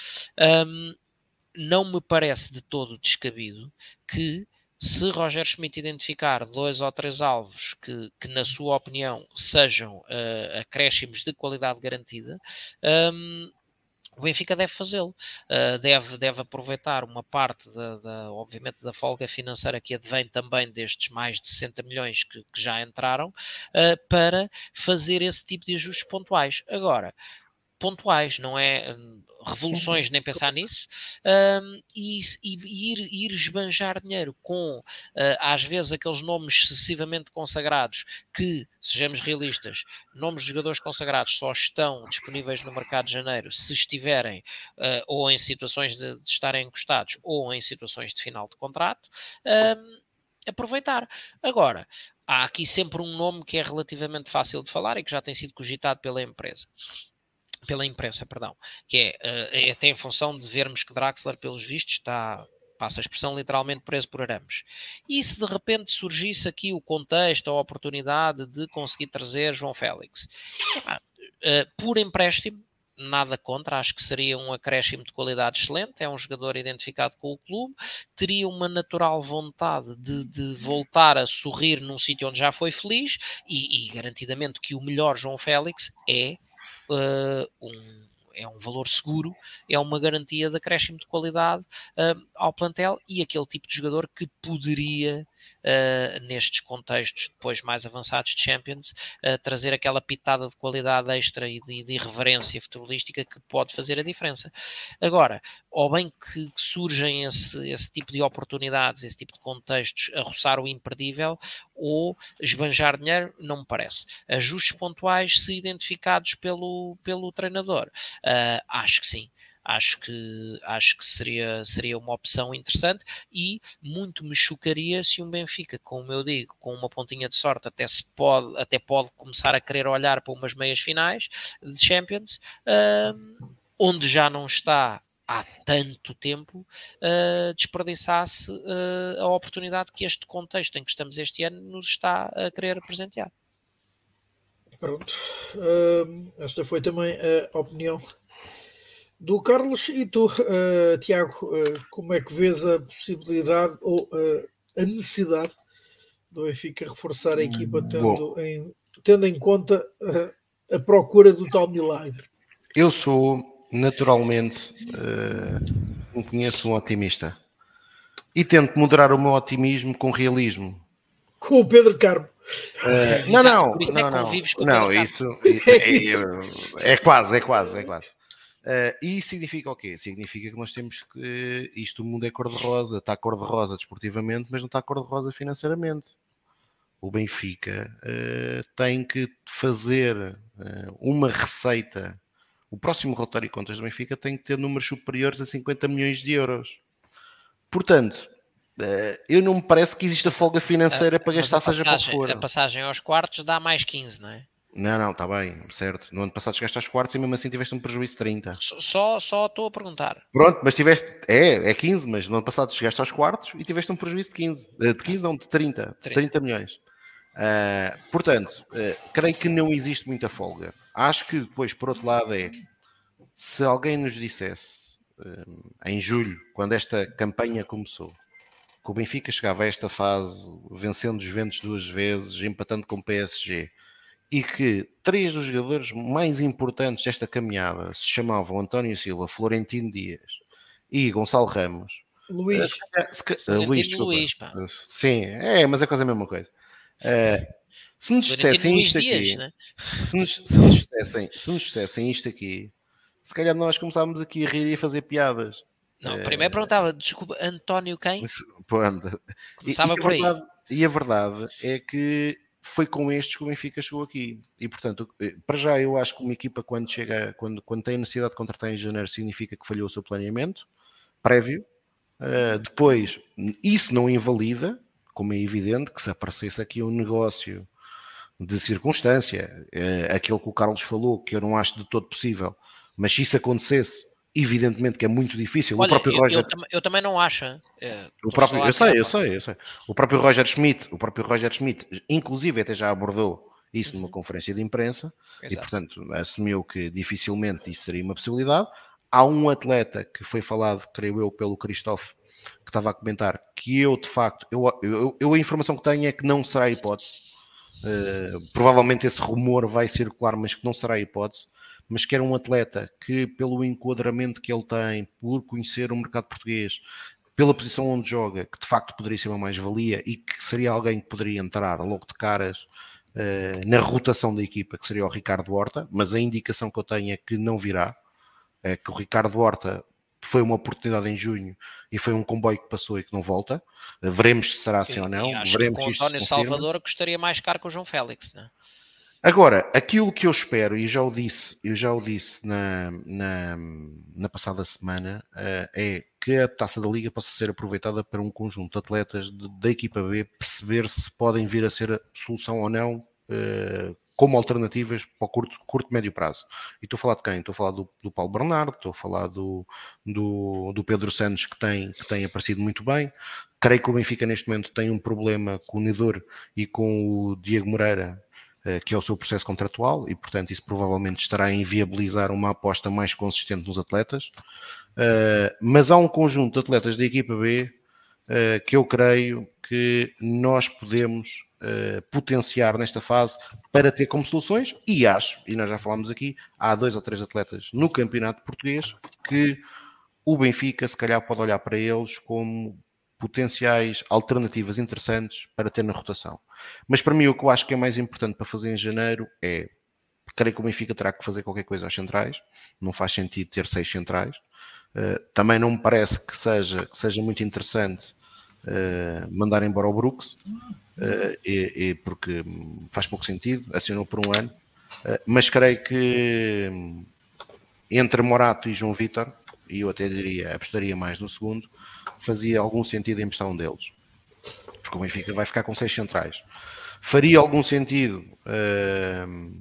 um, não me parece de todo descabido que se Roger Schmidt identificar dois ou três alvos que, que na sua opinião, sejam uh, acréscimos de qualidade garantida, um, o Benfica deve fazê-lo, uh, deve, deve aproveitar uma parte, da, da, obviamente, da folga financeira que advém também destes mais de 60 milhões que, que já entraram, uh, para fazer esse tipo de ajustes pontuais. Agora, pontuais, não é hum, revoluções nem pensar nisso, um, e, e, ir, ir esbanjar dinheiro com, uh, às vezes, aqueles nomes excessivamente consagrados que, sejamos realistas, nomes de jogadores consagrados só estão disponíveis no mercado de janeiro se estiverem uh, ou em situações de, de, estarem encostados ou em situações de final de contrato. Um, aproveitar. Agora, há aqui sempre um nome que é relativamente fácil de falar e que já tem sido cogitado pela empresa pela imprensa, perdão, que é, uh, até em função de vermos que Draxler, pelos vistos, está, passa a expressão, literalmente preso por arames. E se de repente surgisse aqui o contexto, a oportunidade de conseguir trazer João Félix? Uh, por empréstimo, nada contra, acho que seria um acréscimo de qualidade excelente, é um jogador identificado com o clube, teria uma natural vontade de, de voltar a sorrir num sítio onde já foi feliz e, e garantidamente que o melhor João Félix é uh, um, é um valor seguro, é uma garantia de acréscimo de qualidade uh, ao plantel e aquele tipo de jogador que poderia uh, nestes contextos depois mais avançados de Champions, uh, trazer aquela pitada de qualidade extra e de, de irreverência futebolística que pode fazer a diferença. Agora, ou bem que, que surgem esse, esse tipo de oportunidades, esse tipo de contextos a roçar o imperdível, ou esbanjar dinheiro, não me parece. Ajustes pontuais, se identificados pelo, pelo treinador, uh, acho que sim acho que, acho que seria, seria uma opção interessante e muito me chocaria se um Benfica, como eu digo, com uma pontinha de sorte até, se pode, até pode começar a querer olhar para umas meias finais de Champions, uh, onde já não está há tanto tempo uh, desperdiçasse uh, a oportunidade que este contexto em que estamos este ano nos está a querer presentear. Pronto, uh, esta foi também a opinião do Carlos. E tu, uh, Tiago, uh, como é que vês a possibilidade ou uh, a necessidade do Benfica reforçar a equipa tendo, em, tendo em conta a procura do tal milagre? Eu sou naturalmente, uh, conheço um otimista e tento moderar o meu otimismo com realismo. Com o Pedro Carmo. Uh, não, não, não, não, não, isso é, é, é, quase, é quase, é quase. Uh, e isso significa o quê? Significa que nós temos que isto, o mundo é cor-de-rosa, está cor-de-rosa desportivamente, mas não está cor-de-rosa financeiramente. O Benfica uh, tem que fazer uh, uma receita. O próximo relatório de contas do Benfica tem que ter números superiores a 50 milhões de euros. Portanto, eu não me parece que exista folga financeira para gastar, seja para for. A passagem aos quartos dá mais 15, não é? Não, não, está bem, certo. No ano passado chegaste aos quartos e mesmo assim tiveste um prejuízo de 30. Só só estou a perguntar. Pronto, mas tiveste. É, é 15, mas no ano passado chegaste aos quartos e tiveste um prejuízo de 15. De 15, não, de 30. De 30 milhões. Uh, portanto, uh, creio que não existe muita folga. Acho que depois, por outro lado, é se alguém nos dissesse em julho, quando esta campanha começou, que o Benfica chegava a esta fase vencendo os ventos duas vezes, empatando com o PSG e que três dos jogadores mais importantes desta caminhada se chamavam António Silva, Florentino Dias e Gonçalo Ramos. Luís. Uh, se, se, uh, Luís. Luís, pá. Sim, é, mas é quase a mesma coisa. Uh, se nos dissessem isto Dias, aqui, né? se, nos, se, nos dissessem, se nos dissessem isto aqui, se calhar nós começávamos aqui a rir e a fazer piadas. Não, primeiro perguntava, desculpa, António quem? Começava e, e por aí. Verdade, e a verdade é que foi com estes que o Benfica chegou aqui. E portanto, eh, para já eu acho que uma equipa quando chega, quando, quando tem necessidade de contratar em janeiro, significa que falhou o seu planeamento prévio. Uh, depois, isso não invalida, como é evidente, que se aparecesse aqui um negócio de circunstância, uh, aquele que o Carlos falou, que eu não acho de todo possível, mas se isso acontecesse, evidentemente que é muito difícil. Olha, o próprio eu, Roger... eu, eu, também não acho. É, o próprio, eu sei, eu sei, eu sei. O próprio Roger Schmidt, o próprio Roger Schmidt, inclusive até já abordou isso numa uhum. conferência de imprensa Exato. e portanto assumiu que dificilmente isso seria uma possibilidade. Há um atleta que foi falado, creio eu, pelo Christophe, que estava a comentar que eu de facto, eu, eu, eu a informação que tenho é que não será hipótese. Uh, provavelmente esse rumor vai circular, mas que não será hipótese mas que era um atleta que, pelo enquadramento que ele tem, por conhecer o mercado português, pela posição onde joga, que de facto poderia ser uma mais-valia e que seria alguém que poderia entrar logo de caras uh, na rotação da equipa, que seria o Ricardo Horta, mas a indicação que eu tenho é que não virá, é que o Ricardo Horta foi uma oportunidade em junho e foi um comboio que passou e que não volta. Veremos se será assim ou não. Veremos que o António Salvador custaria mais caro que o João Félix, não é? Agora, aquilo que eu espero, e já o disse, eu já o disse na, na, na passada semana, uh, é que a taça da Liga possa ser aproveitada para um conjunto de atletas da equipa B perceber se podem vir a ser solução ou não uh, como alternativas para o curto, curto médio prazo. E estou a falar de quem? Estou a falar do, do Paulo Bernardo, estou a falar do, do, do, Pedro Santos, que tem, que tem aparecido muito bem. Creio que o Benfica neste momento tem um problema com o Nidor e com o Diego Moreira, que é o seu processo contratual, e portanto isso provavelmente estará a inviabilizar uma aposta mais consistente nos atletas. Eh, mas há um conjunto de atletas da equipa B eh, que eu creio que nós podemos potenciar nesta fase para ter como soluções, e acho, e nós já falámos aqui, há dois ou três atletas no campeonato português que o Benfica se calhar pode olhar para eles como potenciais alternativas interessantes para ter na rotação. Mas para mim o que eu acho que é mais importante para fazer em janeiro é, creio que o Benfica terá que fazer qualquer coisa aos centrais, não faz sentido ter seis centrais. Uh, também não me parece que seja, que seja muito interessante uh, mandar embora o Brooks, uh, e, e porque faz pouco sentido, assinou por um ano, mas creio que hum, entre Morato e João Vitor, e eu até diria, apostaria mais no segundo, fazia algum sentido emprestar um deles. Porque o Benfica vai ficar com seis centrais. Faria algum sentido uh,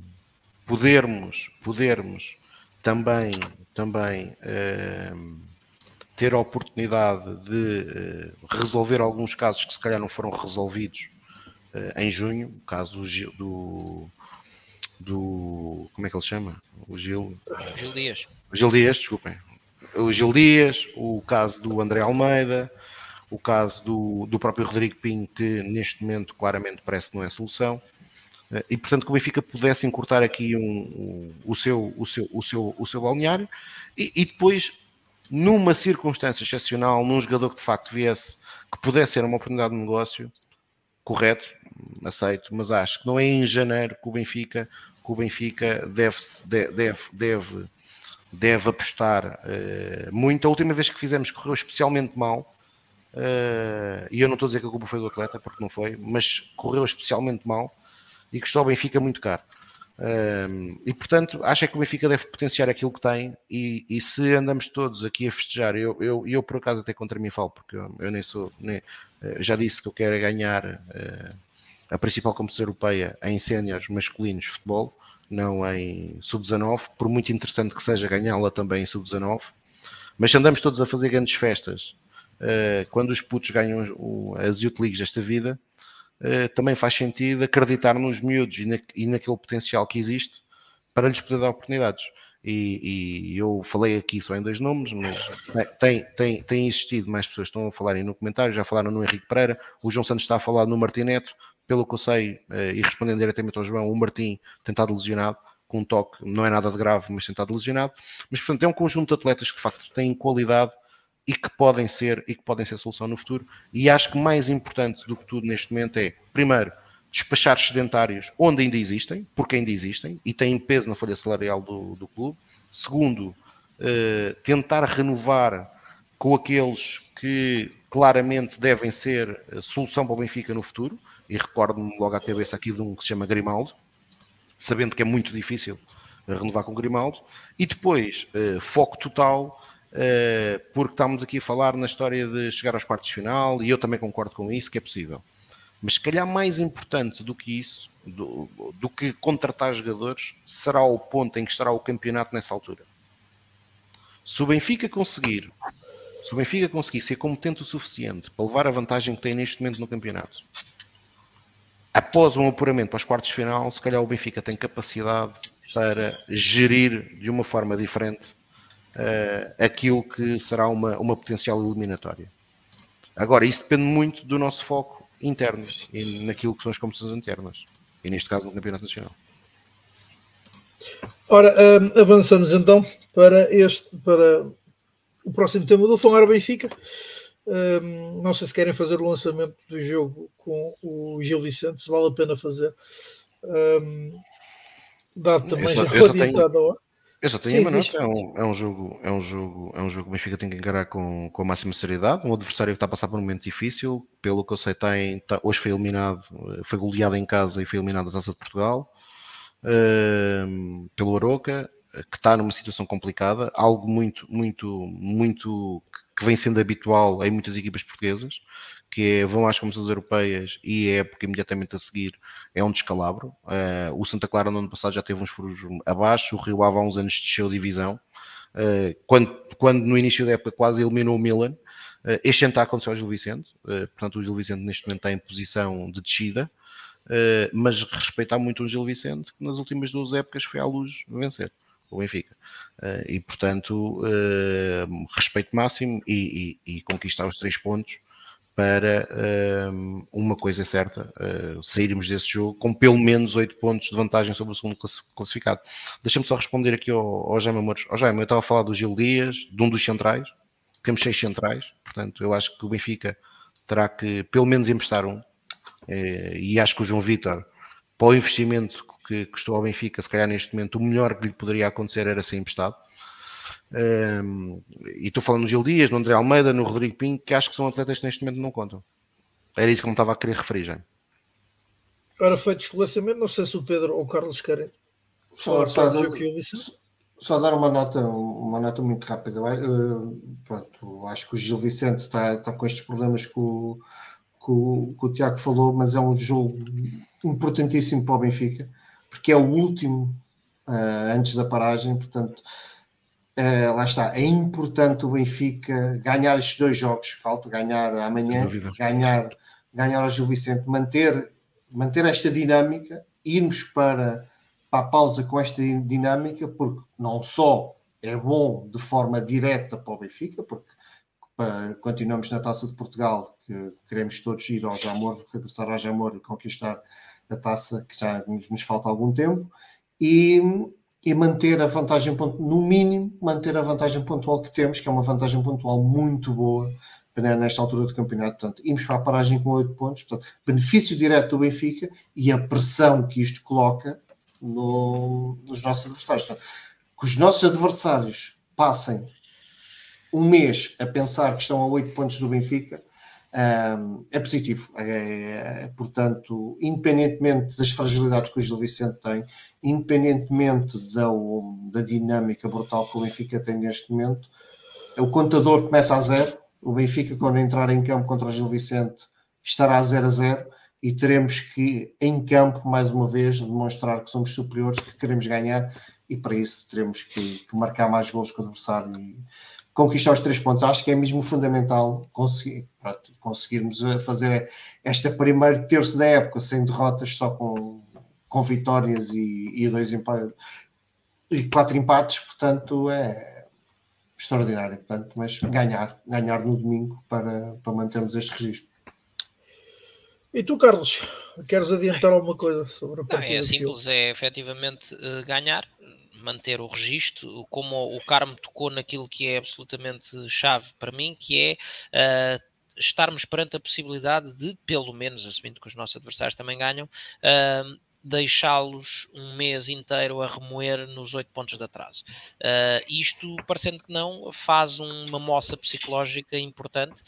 podermos, podermos também, também uh, ter a oportunidade de uh, resolver alguns casos que se calhar não foram resolvidos em junho, o caso do, do como é que ele chama? O Gil, Gil Dias. Gil Dias, desculpem, o Gil Dias, o caso do André Almeida, o caso do, do próprio Rodrigo Pinho, que neste momento claramente parece que não é solução. Eh, e portanto que o Benfica pudesse encurtar aqui um, o, seu, o, seu, o, seu, o seu balneário e, e, depois, numa circunstância excepcional, num jogador que de facto viesse, que pudesse ser uma oportunidade de negócio, correto, aceito, mas acho que não é em janeiro que o Benfica, que o Benfica deve, deve, deve deve apostar uh, muito. A última vez que fizemos correu especialmente mal. Uh, e eu não estou a dizer que a culpa foi do atleta, porque não foi, mas correu especialmente mal e custou ao Benfica muito caro. Uh, e portanto, acho é que o Benfica deve potenciar aquilo que tem. E, e se andamos todos aqui a festejar, eu, eu, eu por acaso até contra mim falo, porque eu, eu nem sou, nem, já disse que eu quero ganhar a principal competição europeia em séniores masculinos de futebol não em sub-19, por muito interessante que seja ganhá-la também em sub-19. Mas andamos todos a fazer grandes festas, uh, quando os putos ganham as Youth Leagues desta vida, uh, também faz sentido acreditar nos miúdos e, naquele potencial que existe para lhes poder dar oportunidades. E, e, eu falei aqui só em dois nomes, mas tem, tem, tem existido mais pessoas que estão a falarem no comentário, já falaram no Henrique Pereira, o João Santos está a falar no Martineto, pelo que eu sei, eh, e respondendo diretamente ao João, o Martim tentado lesionado, com um toque, não é nada de grave, mas tentado lesionado. Mas, portanto, é um conjunto de atletas que, de facto, têm qualidade e que podem ser e que podem ser solução no futuro. E acho que mais importante do que tudo neste momento é, primeiro, despachar sedentários onde ainda existem, porque ainda existem e têm peso na folha salarial do, do clube. Segundo, eh, tentar renovar com aqueles que claramente devem ser solução para o Benfica no futuro e recordo-me logo à cabeça aqui de um que se chama Grimaldo, sabendo que é muito difícil renovar com Grimaldo, e depois uh, foco total, uh, porque estamos aqui a falar na história de chegar aos quartos de final, e eu também concordo com isso, que é possível. Mas se calhar mais importante do que isso, do, do que contratar jogadores, será o ponto em que estará o campeonato nessa altura. Se o Benfica conseguir, se o Benfica conseguir ser competente o suficiente para levar a vantagem que tem neste momento no campeonato, após um apuramento para os quartos de final, se calhar o Benfica tem capacidade para gerir de uma forma diferente uh, aquilo que será uma, uma potencial eliminatória. Agora, isso depende muito do nosso foco interno e naquilo que são as competições internas, e neste caso no Campeonato Nacional. Ora, um, avançamos então para este, para o próximo tema do Falar Benfica. Um, não sei se querem fazer o lançamento do jogo com o Gil Vicente, se vale a pena fazer. Um, dado também já eu adiantado tenho, Eu só tenho Sim, uma nota, é um, é um jogo, é um jogo, é um jogo que o Benfica tem que encarar com, com a máxima seriedade. Um adversário que está a passar por um momento difícil, pelo que eu sei, tem, está, hoje foi eliminado, foi goleado em casa e foi eliminado da Taça de Portugal pelo Aroca, que está numa situação complicada, algo muito, muito, muito que vem sendo habitual em muitas equipas portuguesas, que é, vão às competições europeias e a época imediatamente a seguir é um descalabro. Uh, o Santa Clara no ano passado já teve uns furos abaixo, o Rio Ave há uns anos desceu divisão, uh, quando, quando no início da época quase eliminou o Milan. Uh, este ano está a acontecer ao Gil Vicente, portanto o Gil Vicente neste momento está em posição de descida, mas respeitar muito o Gil Vicente, que nas últimas duas épocas foi à luz vencer o Benfica. Uh, e portanto, uh, respeito máximo e, e, e, conquistar os três pontos para uh, uma coisa certa, sairmos desse jogo com pelo menos oito pontos de vantagem sobre o segundo classificado. Deixa-me só responder aqui ao, ao Jaime Amores. Jaime, eu estava a falar do Gil Dias, de um dos centrais, temos seis centrais, portanto, eu acho que o Benfica terá que pelo menos emprestar um, e acho que o João Vitor, para o investimento que custou ao Benfica, se calhar neste momento o melhor que lhe poderia acontecer era ser emprestado. Um, e estou falando no Gil Dias, no André Almeida, no Rodrigo Pinho, que acho que são atletas que neste momento não contam. Era isso que me estava a querer referir, já. Ora, feito esclarecimento, não sei se o Pedro ou o Carlos querem só, só, dar, só dar uma nota, uma nota muito rápida. Uh, pronto, acho que o Gil Vicente está, está com estes problemas que o, que, o, que o Tiago falou, mas é um jogo importantíssimo para o Benfica porque é o último uh, antes da paragem, portanto, uh, lá está. É importante o Benfica ganhar estes dois jogos, falta ganhar amanhã, ganhar, ganhar ao Gil Vicente, manter, manter esta dinâmica, irmos para, para a pausa com esta dinâmica, porque não só é bom de forma direta para o Benfica, porque continuamos na Taça de Portugal, que queremos todos ir ao Jamor, regressar ao Jamor e conquistar a taça, que já nos, nos falta algum tempo, e, e, manter a vantagem, no mínimo, manter a vantagem pontual que temos, que é uma vantagem pontual muito boa nesta altura do campeonato. Portanto, irmos para a paragem com 8 pontos, portanto, benefício direto do Benfica e a pressão que isto coloca no, nos nossos adversários. Portanto, que os nossos adversários passem um mês a pensar que estão a 8 pontos do Benfica, é positivo. É, é, portanto, independentemente das fragilidades que o Gil Vicente tem, independentemente da, da dinâmica brutal que o Benfica tem neste momento, o contador começa a zero. O Benfica, quando entrar em campo contra o Gil Vicente, estará a 0 a 0 e teremos que, em campo, mais uma vez, demonstrar que somos superiores, que queremos ganhar e para isso teremos que, que marcar mais gols que o adversário e conquistar os três pontos. Acho que é mesmo fundamental conseguir, pronto, conseguirmos eh, fazer esta primeiro terço da época sem derrotas, só com, com vitórias e, e dois empates e quatro empates, portanto é extraordinário. Portanto, mas ganhar, ganhar no domingo para, para mantermos este registro. E tu, Carlos, queres adiantar alguma coisa sobre a partida? Não, é simples, é efetivamente uh, ganhar, manter o registro, como o Carmo tocou naquilo que é absolutamente chave para mim, que é uh, estarmos perante a possibilidade de, pelo menos, assumindo que os nossos adversários também ganham, uh, deixá-los um mês inteiro a remoer nos oito pontos de atraso. Uh, isto, parecendo que não, faz uma moça psicológica importante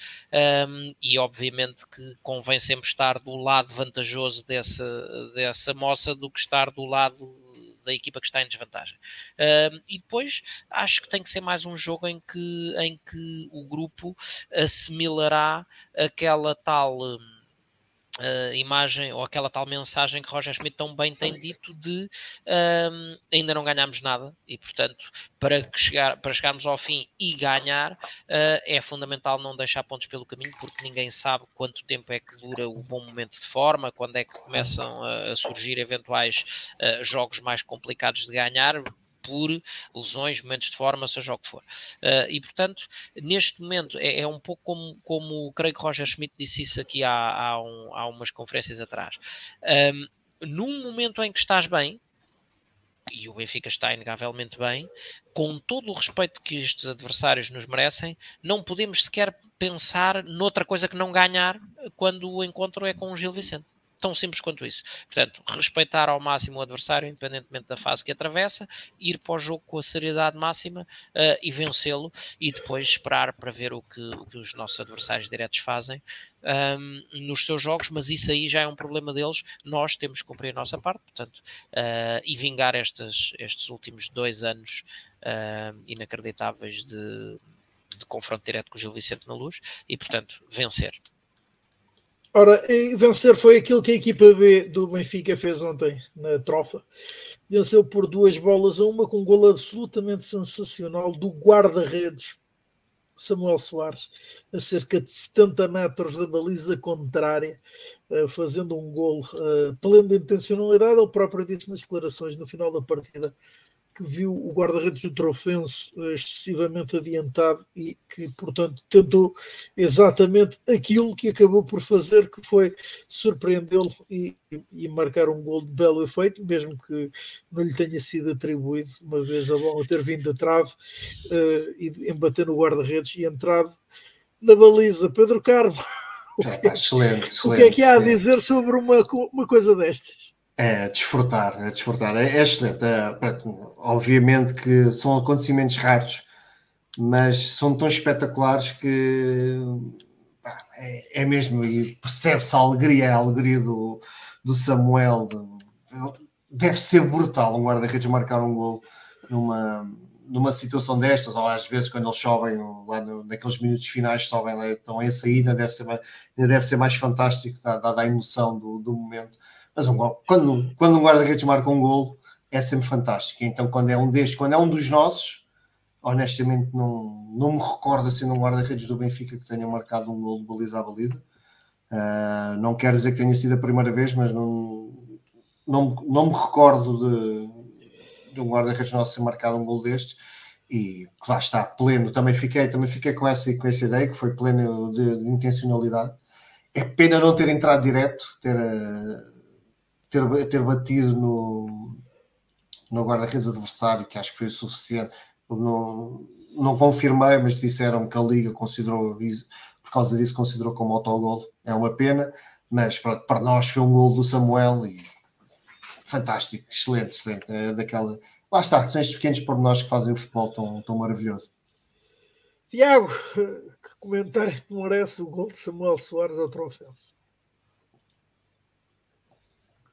um, e, obviamente, que convém sempre estar do lado vantajoso dessa, dessa moça do que estar do lado da equipa que está em desvantagem. Uh, e depois acho que tem que ser mais um jogo em que, em que o grupo assimilará aquela tal. Uh, imagem ou aquela tal mensagem que Roger Schmidt tão bem tem dito de um, ainda não ganhámos nada. E portanto para, chegar, para chegarmos ao fim e ganhar uh, é fundamental não deixar pontos pelo caminho porque ninguém sabe quanto tempo é que dura o bom momento de forma, quando é que começam a, a surgir eventuais uh, jogos mais complicados de ganhar por lesões, momentos de forma, seja o que for. Uh, e, portanto, neste momento é, é, um pouco como, como creio que Roger Schmidt disse isso aqui há, há, um, há umas conferências atrás. Um, num momento em que estás bem, e o Benfica está inegavelmente bem, com todo o respeito que estes adversários nos merecem, não podemos sequer pensar noutra coisa que não ganhar quando o encontro é com o Gil Vicente tão simples quanto isso. Portanto, respeitar ao máximo o adversário, independentemente da fase que atravessa, ir para o jogo com a seriedade máxima uh, e vencê-lo, e depois esperar para ver o que, o que os nossos adversários diretos fazem um, nos seus jogos, mas isso aí já é um problema deles. Nós temos que cumprir a nossa parte, portanto, uh, e vingar estes, estes últimos dois anos uh, inacreditáveis de, de confronto direto com o Gil Vicente na luz, e portanto, vencer. Ora, vencer foi aquilo que a equipa B do Benfica fez ontem na trofa. Venceu por duas bolas a uma com um gol absolutamente sensacional do guarda-redes Samuel Soares, a cerca de 70 metros da baliza contrária, eh, fazendo um gol eh, pleno de intencionalidade. Ele próprio disse nas declarações no final da partida que viu o guarda-redes do Trofense eh, excessivamente adiantado e que, portanto, tentou exatamente aquilo que acabou por fazer, que foi surpreendê-lo e, e, marcar um gol de belo efeito, mesmo que não lhe tenha sido atribuído, uma vez a bola ter vindo da trave uh, e embater no guarda-redes e entrado na baliza. Pedro Carmo, o que, é, excelente, excelente, o que é que há a dizer sobre uma, uma coisa destas? É desfrutar, é desfrutar. É, é excelente. É, obviamente que são acontecimentos raros, mas são tão espetaculares que pá, é, é, mesmo, e percebe-se a alegria, a alegria do, do Samuel. deve ser brutal um guarda-redes marcar um gol numa, numa situação destas, ou às vezes quando eles sobem lá no, naqueles minutos finais, sobem lá, estão em saída, deve ser, deve ser mais fantástico, dada a emoção do, do momento mas um, quando, quando um guarda-redes marca um gol, é sempre fantástico. Então, quando é um destes, quando é um dos nossos, honestamente não, não me recordo assim num guarda-redes do Benfica que tenha marcado um gol de baliza a baliza. Uh, não quero dizer que tenha sido a primeira vez, mas não, não, não me recordo de, de um guarda-redes nosso ter marcado um gol destes. E lá está, pleno. Também fiquei, também fiquei com, essa, com essa ideia que foi pleno de, de intencionalidade. É pena não ter entrado direto, ter. Uh, ter, ter batido no, no guarda-redes adversário, que acho que foi o suficiente. Não, não confirmei, mas disseram que a Liga considerou, por causa disso, considerou como autogol. É uma pena, mas para, para nós foi um gol do Samuel e fantástico, excelente, excelente. É daquela, lá está, são estes pequenos pormenores que fazem o futebol tão, tão maravilhoso. Tiago, que comentário te merece o gol de Samuel Soares ao Trofense?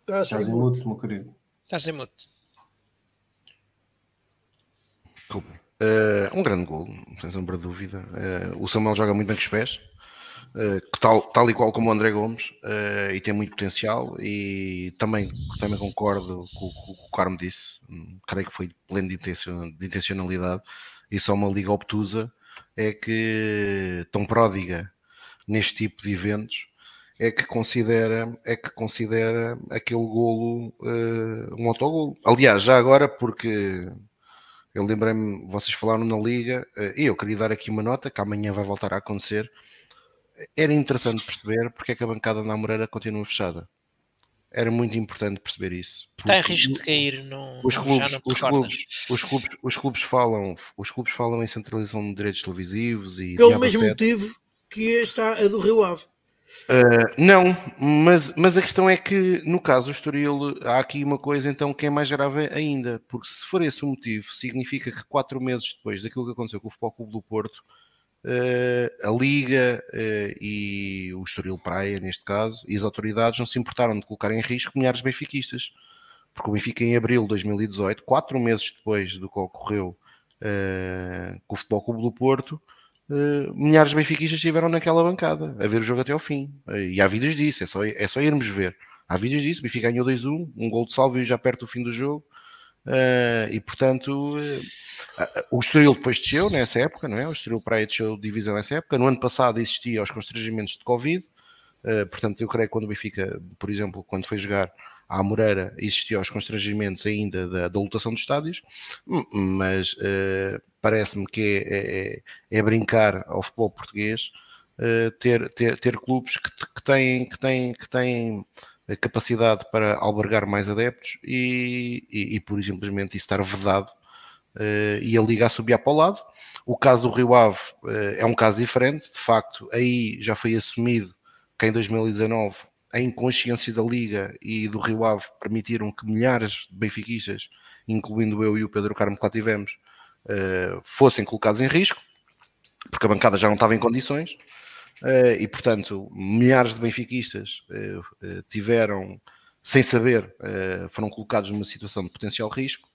Estás em mudo, meu querido. Estás em mudo. Uh, um grande gol, sem sombra de dúvida. Uh, o Samuel joga muito bem com os pés, uh, tal, tal e qual como o André Gomes, e tem muito potencial. E também, também concordo com, com o que o Carmo disse. Hum, creio que foi pleno de, de intencionalidade. E só uma liga obtusa é que tão pródiga neste tipo de eventos é que considera é que considera aquele golo um autogolo. Aliás, já agora porque eu lembrei-me, vocês falaram na Liga, eh, e eu queria dar aqui uma nota que amanhã vai voltar a acontecer. Era interessante perceber porque é que a bancada na Moreira continua fechada. Era muito importante perceber isso. Está em risco de cair no, os clubes, os clubes, os clubes, os clubes falam, os clubes falam em centralização de direitos televisivos e pelo mesmo motivo que está a do Rio Ave. Uh, não, mas, mas a questão é que no caso do Estoril há aqui uma coisa então que é mais grave ainda, porque se for esse o motivo, significa que quatro meses depois daquilo que aconteceu com o Futebol Clube do Porto, uh, a Liga uh, e o Estoril Praia, neste caso, e as autoridades não se importaram de colocar em risco milhares de benfiquistas, porque o Benfica em abril de 2018, quatro meses depois do que ocorreu com o Futebol Clube do Porto, Uh, milhares de benfiquistas estiveram naquela bancada a ver o jogo até ao fim. Uh, e há vídeos disso, é só, é só irmos ver. Há vídeos disso, o Benfica ganhou 2-1, um gol de salvo já perto do fim do jogo. Uh, e portanto, o Estoril depois desceu nessa época, não é? O Estoril Praia desceu de divisão nessa época. No ano passado existia os constrangimentos de Covid. portanto, eu creio que quando o Benfica, por exemplo, quando foi jogar à Moreira existiam os constrangimentos ainda da, da lotação dos estádios, mas uh, parece-me que é, é, é, brincar ao futebol português uh, ter, ter, ter clubes que, que, têm, que, têm, que têm capacidade para albergar mais adeptos e, e, e por simplesmente isso estar vedado uh, e a Liga a subir para o lado. O caso do Rio Ave é um caso diferente, de facto, aí já foi assumido que em 2019 a inconsciência da Liga e do Rio Ave permitiram que milhares de benfiquistas, incluindo eu e o Pedro Carmo que lá tivemos, uh, fossem colocados em risco, porque a bancada já não estava em condições, uh, e portanto milhares de benfiquistas uh, tiveram, sem saber, foram colocados numa situação de potencial risco,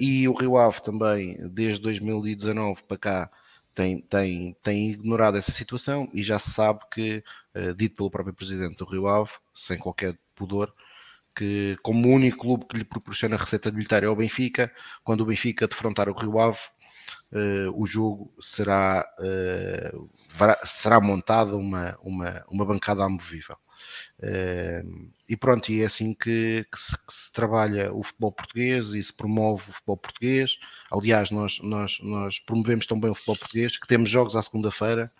e o Rio Ave também, desde 2019 para cá, tem, tem, tem ignorado essa situação e já se sabe que, uh, dito pelo próprio presidente do Rio Ave, sem qualquer pudor, que como o único clube que lhe proporciona receita militar é o Benfica, quando o Benfica defrontar o Rio Ave, uh, o jogo será, uh, será montada uma, uma, uma bancada amovível. Uh, e pronto, e é assim que, que, se, que, se, trabalha o futebol português e se promove o futebol português. Aliás, nós, nós, nós promovemos também o futebol português, que temos jogos à segunda-feira,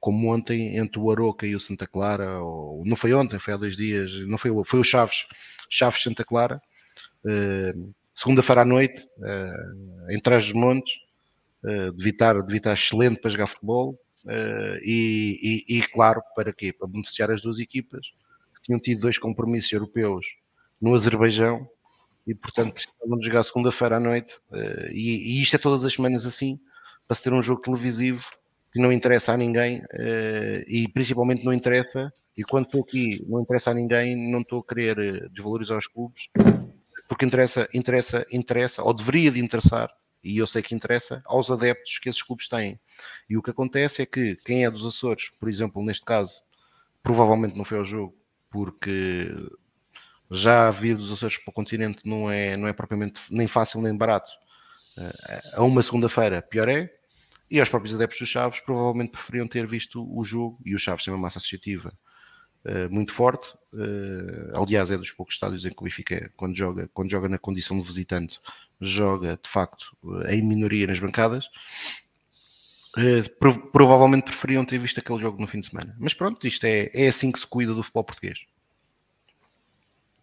como ontem, entre o Aroca e o Santa Clara, ou não foi ontem, foi há dois dias, não foi, foi o Chaves, Chaves Santa Clara, uh, segunda-feira à noite, uh, em Trás-os-Montes, uh, devia, estar, devia estar excelente para jogar futebol, e, e, e, claro, para quê? Para beneficiar as duas equipas que tinham tido dois compromissos europeus no Azerbaijão e, portanto, precisavam jogar segunda-feira à noite. Uh, e, e, isto é todas as semanas assim, para se ter um jogo televisivo que não interessa a ninguém uh, e principalmente não interessa. E quando estou aqui, não interessa a ninguém, não estou a querer desvalorizar os clubes, porque interessa, interessa, interessa, ou deveria de interessar e eu sei que interessa aos adeptos que esses clubes têm. E o que acontece é que quem é dos Açores, por exemplo, neste caso, provavelmente não foi ao jogo, porque já vir dos Açores para o continente não é, não é propriamente nem fácil nem barato. Eh, a uma segunda-feira, pior é. E aos próprios adeptos dos Chaves, provavelmente preferiam ter visto o jogo, e o Chaves tem uma massa associativa uh, muito forte. Uh, aliás, é dos poucos estádios em que o Benfica, quando joga, quando joga na condição de visitante, joga de facto em minoria nas bancadas. Uh, provavelmente preferiam ter visto aquele jogo no fim de semana. Mas pronto, isto é, é assim que se cuida do futebol português.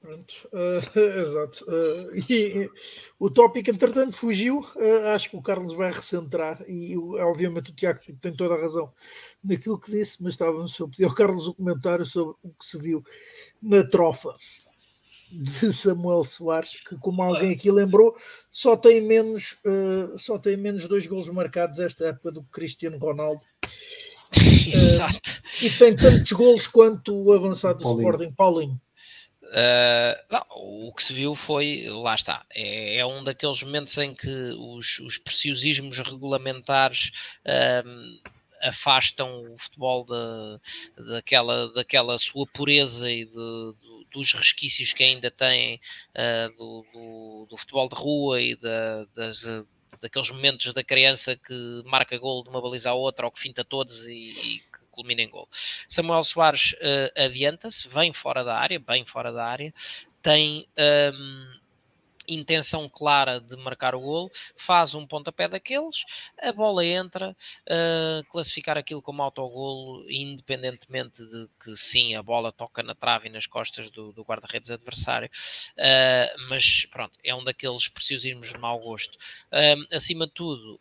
Pronto, uh, exato. Uh, e, o tópico, entretanto, fugiu. Uh, acho que o Carlos vai recentrar, e obviamente o Tiago tem toda a razão naquilo que disse, mas estávamos a pedir ao Carlos o comentário sobre o que se viu na trofa. De Samuel Soares, que como alguém aqui lembrou, só tem menos, uh, só tem menos dois gols marcados esta época do que Cristiano Ronaldo. Exato. Uh, e tem tantos gols quanto o avançado do Paulinho. Sporting, Paulinho. Uh, não, o que se viu foi, lá está, é, é um daqueles momentos em que os, os preciosismos regulamentares uh, afastam o futebol de, daquela, daquela sua pureza e de, de, dos resquícios que ainda tem uh, do, do, do, futebol de rua e da, das, daqueles momentos da criança que marca gol de uma baliza à outra ou que finta todos e, e que culmina em gol. Samuel Soares uh, adianta-se, vem fora da área, bem fora da área, tem. Um, intenção clara de marcar o golo, faz um pontapé daqueles, a bola entra, uh, classificar aquilo como autogolo, independentemente de que sim, a bola toca na trave e nas costas do, do guarda-redes adversário, uh, mas pronto, é um daqueles preciosismos de mau gosto. Uh, acima de tudo,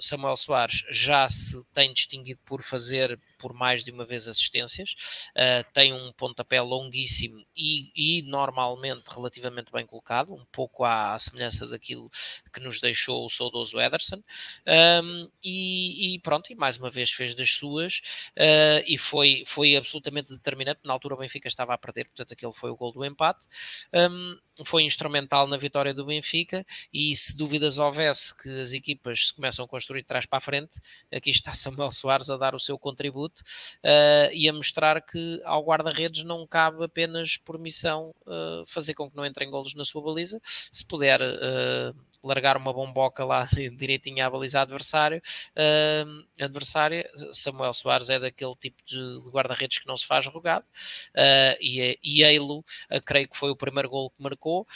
Samuel Soares já se tem distinguido por fazer por mais de uma vez assistências, uh, tem um pontapé longuíssimo e, e, normalmente relativamente bem colocado, um pouco à, à, semelhança daquilo que nos deixou o saudoso Ederson, um, e, e, pronto, e mais uma vez fez das suas, uh, e foi, foi absolutamente determinante, na altura o Benfica estava a perder, portanto aquele foi o gol do empate, um, foi instrumental na vitória do Benfica, e se dúvidas houvesse que as equipas se começam a construir de trás para a frente, aqui está Samuel Soares a dar o seu contributo, uh, e a mostrar que ao guarda-redes não cabe apenas por missão uh, fazer com que não entrem golos na sua baliza, se puder uh, largar uma bomboca lá direitinho à baliza adversário, uh, adversária, Samuel Soares é daquele tipo de, de guarda-redes que não se faz rogado, uh, e, e Eilo, uh, creio que foi o primeiro gol que marcou,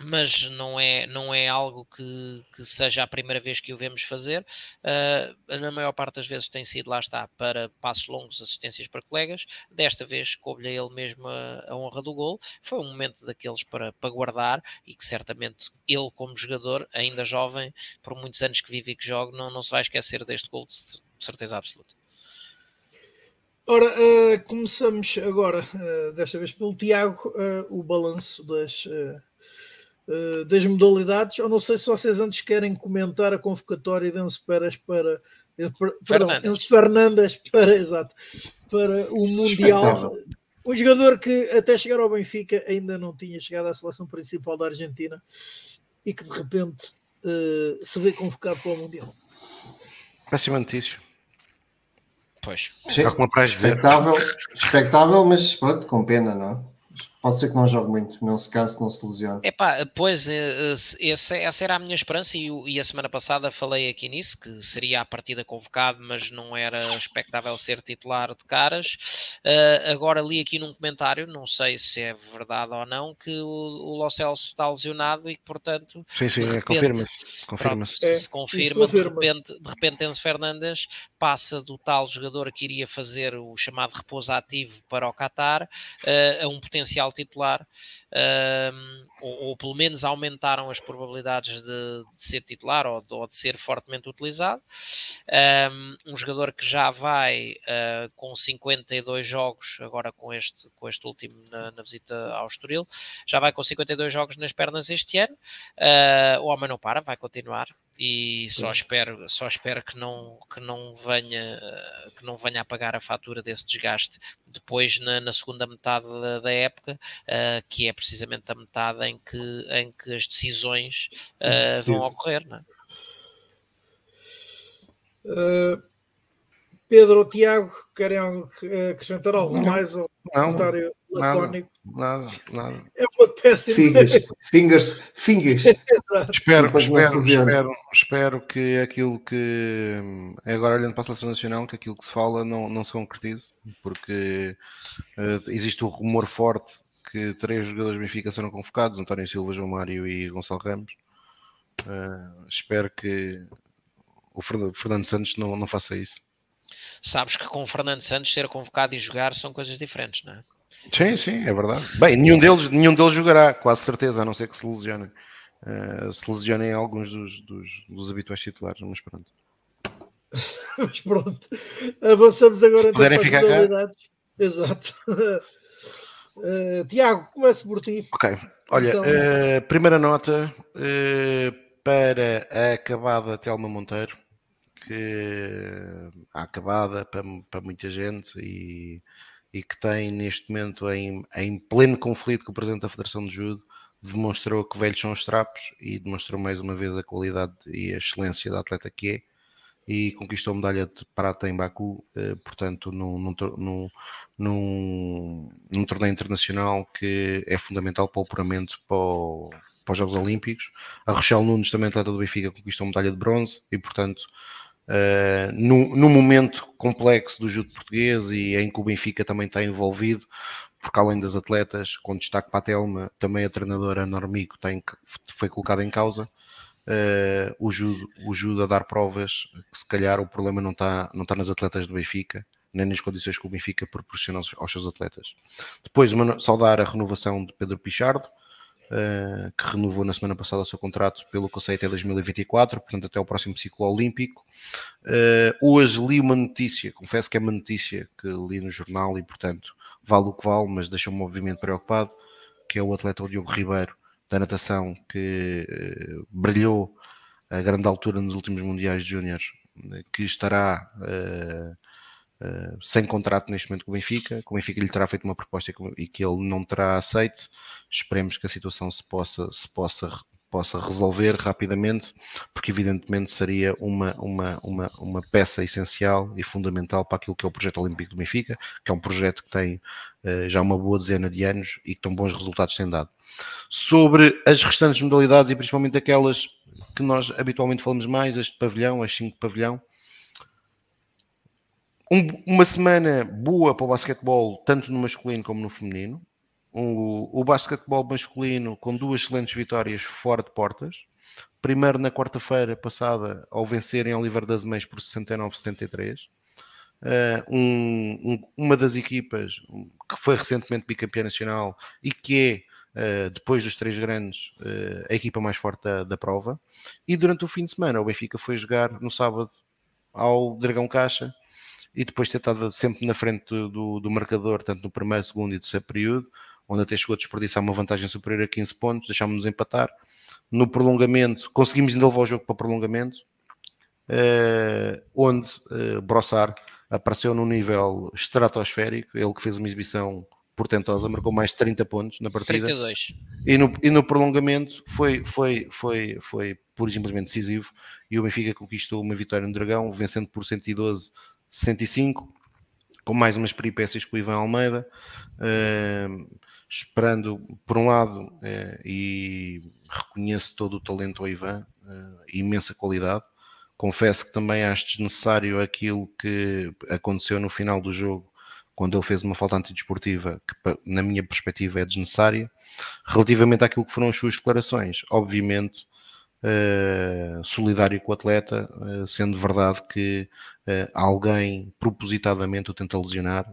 mas não é, não é algo que, que, seja a primeira vez que o vemos fazer. Uh, na maior parte das vezes tem sido, lá está, para passos longos, assistências para colegas. Desta vez coube-lhe a ele mesmo a, a, honra do gol. Foi um momento daqueles para, para guardar e que certamente ele, como jogador, ainda jovem, por muitos anos que vive e que joga, não, não se vai esquecer deste gol de certeza absoluta. Ora, uh, começamos agora, uh, desta vez pelo Tiago, o balanço das eh, das modalidades, ou não sei se vocês antes querem comentar a convocatória de Enzo Pérez para, perdão, Enzo Fernandes para, exato, para o Mundial. Um jogador que até chegar ao Benfica ainda não tinha chegado à seleção principal da Argentina e que de repente uh, se vê convocado para o Mundial. Péssima notícia. Pois. Sim, expectável, expectável, mas pronto, com pena, não é? Pode ser que não jogue muito, não se canse, não se lesione. Epá, pois, eh, eh, essa, essa era a minha esperança e, e, a semana passada falei aqui nisso, que seria a partida convocado, mas não era expectável ser titular de caras. Uh, agora li aqui num comentário, não sei se é verdade ou não, que o, o Lo Celso está lesionado e que, portanto... Sim, sim, confirma-se. Confirma se é, se confirma, de repente, de repente Enzo Fernandes passa do tal jogador que iria fazer o chamado repouso ativo para o Qatar uh, a um potencial titular, ou, ou, pelo menos aumentaram as probabilidades de, de ser titular ou de, ou de, ser fortemente utilizado. Um, um jogador que já vai uh, com 52 jogos, agora com este, com este último na, na, visita ao Estoril, já vai com 52 jogos nas pernas este ano. Uh, o homem não para, vai continuar e só espero, só espero que não, que não venha que não venha a pagar a fatura desse desgaste depois na, na segunda metade da, da época, uh, que é precisamente a metade em que, em que as decisões uh, vão ocorrer. Não é? Uh, Pedro ou Tiago, querem acrescentar algo não, mais ao comentário lacónico? Nada, nada. É uma péssima. Fingers, fingers, fingers. espero, espero, espero, espero que aquilo que agora olhando para a seleção nacional, que aquilo que se fala não, não se concretize, porque uh, existe o um rumor forte que três jogadores do Benfica serão convocados: António Silva, João Mário e Gonçalo Ramos. Uh, espero que o Fernando Santos não, não faça isso sabes que com o Fernando Santos ser convocado e jogar são coisas diferentes, não é? Sim, sim, é verdade. Bem, nenhum deles, nenhum deles jogará, quase certeza, a não ser que se lesionem. Uh, se lesionem alguns dos, dos, dos habituais titulares, mas pronto. mas pronto, avançamos agora se puderem ficar cá. Exato. Uh, Tiago, comece por ti. Ok, olha, então... uh, primeira nota uh, para a acabada Telma Monteiro, que acabada para, para muita gente e, e que tem neste momento em, em pleno conflito com o Presidente da Federação de Judo, demonstrou que velhos são os trapos e demonstrou mais uma vez a qualidade e a excelência da atleta que é e conquistou medalha de prata em Baku, eh, portanto, num, num, num, num, torneio internacional que é fundamental para o apuramento para, o, para os Jogos Olímpicos. A Rochelle Nunes, também atleta do Benfica, conquistou medalha de bronze e, portanto, uh, num, num momento complexo do judo português e em que o Benfica também está envolvido, porque além das atletas, com destaque para a Telma, também a treinadora Normico tem, foi colocada em causa uh, o, judo, o judo a dar provas que se calhar o problema não está, não está nas atletas do Benfica, nem nas condições que o Benfica proporciona aos, aos seus atletas. Depois, uma, saudar a renovação de Pedro Pichardo, uh, que renovou na semana passada o seu contrato pelo Conselho até 2024, portanto até o próximo ciclo olímpico. Uh, hoje li uma notícia, confesso que é uma notícia que li no jornal e portanto vale o que vale, mas deixou-me obviamente preocupado, que é o atleta Diogo Ribeiro, da natação que uh, brilhou a grande altura nos últimos Mundiais de Júnior, que estará uh, uh, sem contrato neste momento com o Benfica, que o Benfica lhe terá feito uma proposta e que ele não terá aceito. Esperemos que a situação se possa, se possa, possa resolver rapidamente, porque evidentemente seria uma, uma, uma, uma peça essencial e fundamental para aquilo que é o projeto olímpico do Benfica, que é um projeto que tem já uma boa dezena de anos e que tão bons resultados têm dado. Sobre as restantes modalidades e principalmente aquelas que nós habitualmente falamos mais, as de pavilhão, as 5 de pavilhão. Um, uma semana boa para o basquetebol, tanto no masculino como no feminino. O, o basquetebol masculino com duas excelentes vitórias fora de portas. Primeiro na quarta-feira passada, ao vencerem Oliver das Meias por 69-73. Uh, um, um, uma das equipas que foi recentemente bicampeã nacional e que é Uh, depois dos três grandes, uh, a equipa mais forte da, da, prova. E durante o fim de semana, o Benfica foi jogar no sábado ao Dragão Caixa e depois ter estado sempre na frente do, do, marcador, tanto no primeiro, segundo e terceiro período, onde até chegou a desperdiçar uma vantagem superior a 15 pontos, deixámos-nos empatar. No prolongamento, conseguimos ainda levar o jogo para prolongamento, uh, onde Brossard apareceu num nível estratosférico, ele que fez uma exibição portentosa, marcou mais de 30 pontos na partida. 32. E no, e no prolongamento foi, foi, foi, foi pura e simplesmente decisivo. E o Benfica conquistou uma vitória no Dragão, vencendo por 112-65, com mais umas peripécias com o Ivan Almeida. Uh, esperando, por um lado, uh, e reconheço todo o talento ao Ivan, uh, imensa qualidade. Confesso que também acho desnecessário aquilo que aconteceu no final do jogo quando ele fez uma falta antidesportiva que, na minha perspectiva, é desnecessária. Relativamente àquilo que foram as suas declarações, obviamente, uh, solidário com o atleta, uh, sendo verdade que uh, alguém propositadamente o tenta lesionar,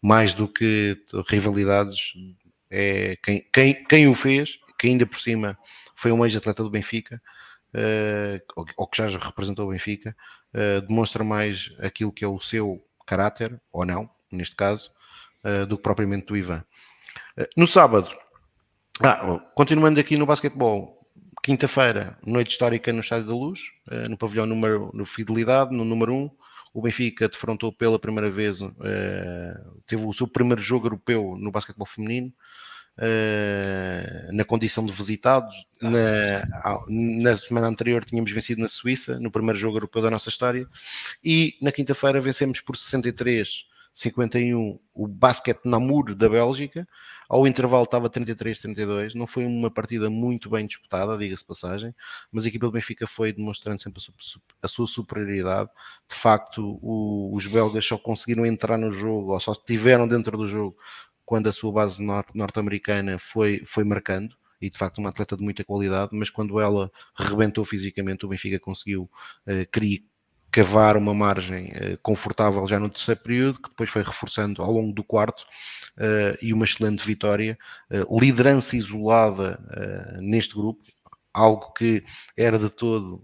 mais do que rivalidades, é quem, quem, quem o fez, que ainda por cima foi um ex-atleta do Benfica, ou que já representou o Benfica, demonstra mais aquilo que é o seu caráter, ou não, neste caso, do que propriamente do Ivan. No sábado, ah, continuando aqui no basquetebol, quinta-feira, noite histórica no Estádio da Luz, uh, no pavilhão número, no Fidelidade, no número 1, o Benfica defrontou pela primeira vez, teve o seu primeiro jogo europeu no basquetebol feminino, Uh, na condição de visitados. Na, na, semana anterior tínhamos vencido na Suíça, no primeiro jogo europeu da nossa história, e na quinta-feira vencemos por 63-51 o Basket Namur da Bélgica. Ao intervalo estava 33-32, não foi uma partida muito bem disputada, diga-se passagem, mas a equipa do Benfica foi demonstrando sempre a sua superioridade. De facto, o, os belgas só conseguiram entrar no jogo, ou só estiveram dentro do jogo quando a sua base norte-americana foi, foi marcando, e de facto uma atleta de muita qualidade, mas quando ela rebentou fisicamente, o Benfica conseguiu uh, criar, cavar uma margem uh, confortável já no terceiro período, que depois foi reforçando ao longo do quarto, uh, e uma excelente vitória, uh, liderança isolada neste grupo, algo que era de todo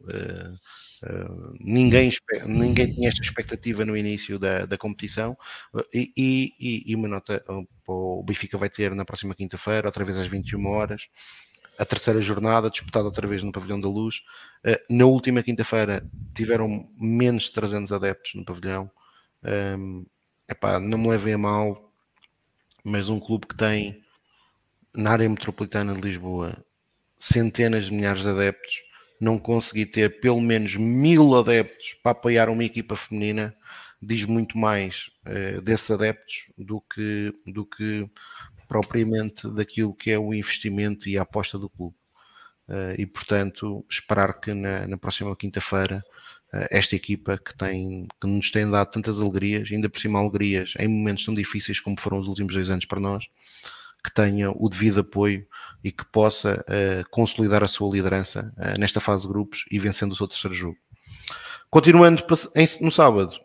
Uh, ninguém, ninguém tinha esta expectativa no início da, da competição. Uh, e, e, e, uma nota uh, o Benfica vai ter na próxima quinta-feira, outra vez às 21 horas, a terceira jornada, disputada outra vez no Pavilhão da Luz. na última quinta-feira tiveram menos de 300 adeptos no pavilhão. Um, epá, não me levem a mal, mas um clube que tem na área metropolitana de Lisboa centenas de milhares de adeptos não conseguir ter pelo menos mil adeptos para apoiar uma equipa feminina diz muito mais uh, desses adeptos do que, do que propriamente daquilo que é o investimento e a aposta do clube. Uh, e portanto, esperar que na, na próxima quinta-feira uh, esta equipa que, tem, que nos tem dado tantas alegrias, ainda por cima alegrias em momentos tão difíceis como foram os últimos dois anos para nós, que tenha o devido apoio e que possa uh, consolidar a sua liderança uh, nesta fase de grupos e vencendo o seu terceiro jogo. Continuando no sábado,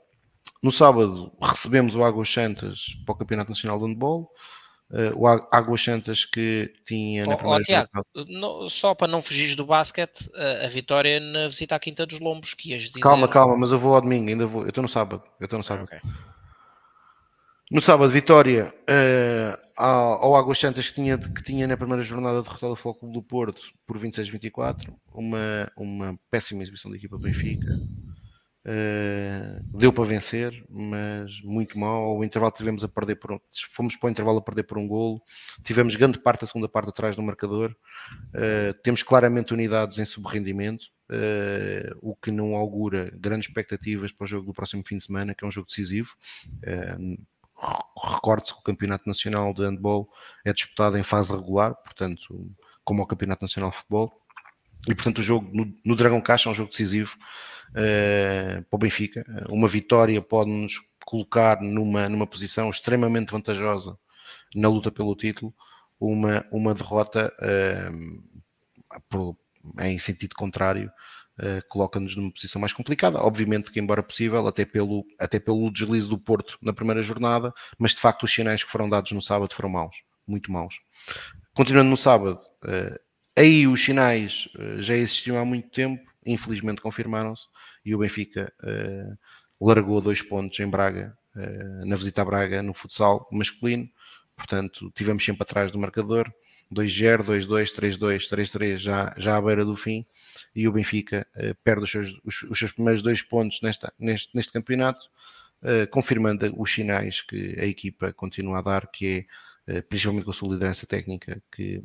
no sábado recebemos o Águas Santas para o Campeonato Nacional de Handball. Uh, o Águas Santas que tinha na oh, primeira oh, Tiago, no, só para não fugir do basquete, a vitória na visita à Quinta dos Lombos, que ias dizer... Calma, calma, mas eu vou ao domingo, ainda vou, eu estou no sábado, eu estou no sábado. Okay. No sábado, vitória uh, ao, Águas Santas que tinha, que tinha na primeira jornada derrotado o Flóculo do Porto por 26-24. Uma, uma péssima exibição da equipa Benfica. Uh, deu para vencer, mas muito mal. O intervalo tivemos a perder por um, fomos para o intervalo a perder por um golo. Tivemos grande parte da segunda parte atrás do marcador. Uh, temos claramente unidades em subrendimento. Uh, o que não augura grandes expectativas para o jogo do próximo fim de semana, que é um jogo decisivo. Uh, Recorde-se que o Campeonato Nacional de Handball é disputado em fase regular, portanto, como o Campeonato Nacional de Futebol. E, portanto, o jogo no, no Dragão Caixa é um jogo decisivo uh, para o Benfica. Uma vitória pode-nos colocar numa, numa posição extremamente vantajosa na luta pelo título. Uma, uma derrota uh, por, em sentido contrário uh, coloca-nos numa posição mais complicada. Obviamente que, embora possível, até pelo, até pelo deslize do Porto na primeira jornada, mas de facto os sinais que foram dados no sábado foram maus, muito maus. Continuando no sábado, uh, aí os sinais uh, já existiam há muito tempo, infelizmente confirmaram-se, e o Benfica largou dois pontos em Braga, na visita a Braga, no futsal masculino, portanto tivemos sempre atrás do marcador, 2-0, 2-2, 3-2, 3-3 já, já à beira do fim. E o Benfica uh, perde os seus, os, os, seus primeiros dois pontos nesta, neste, neste campeonato, uh, confirmando os sinais que a equipa continua a dar, que é, uh, principalmente com a sua liderança técnica, que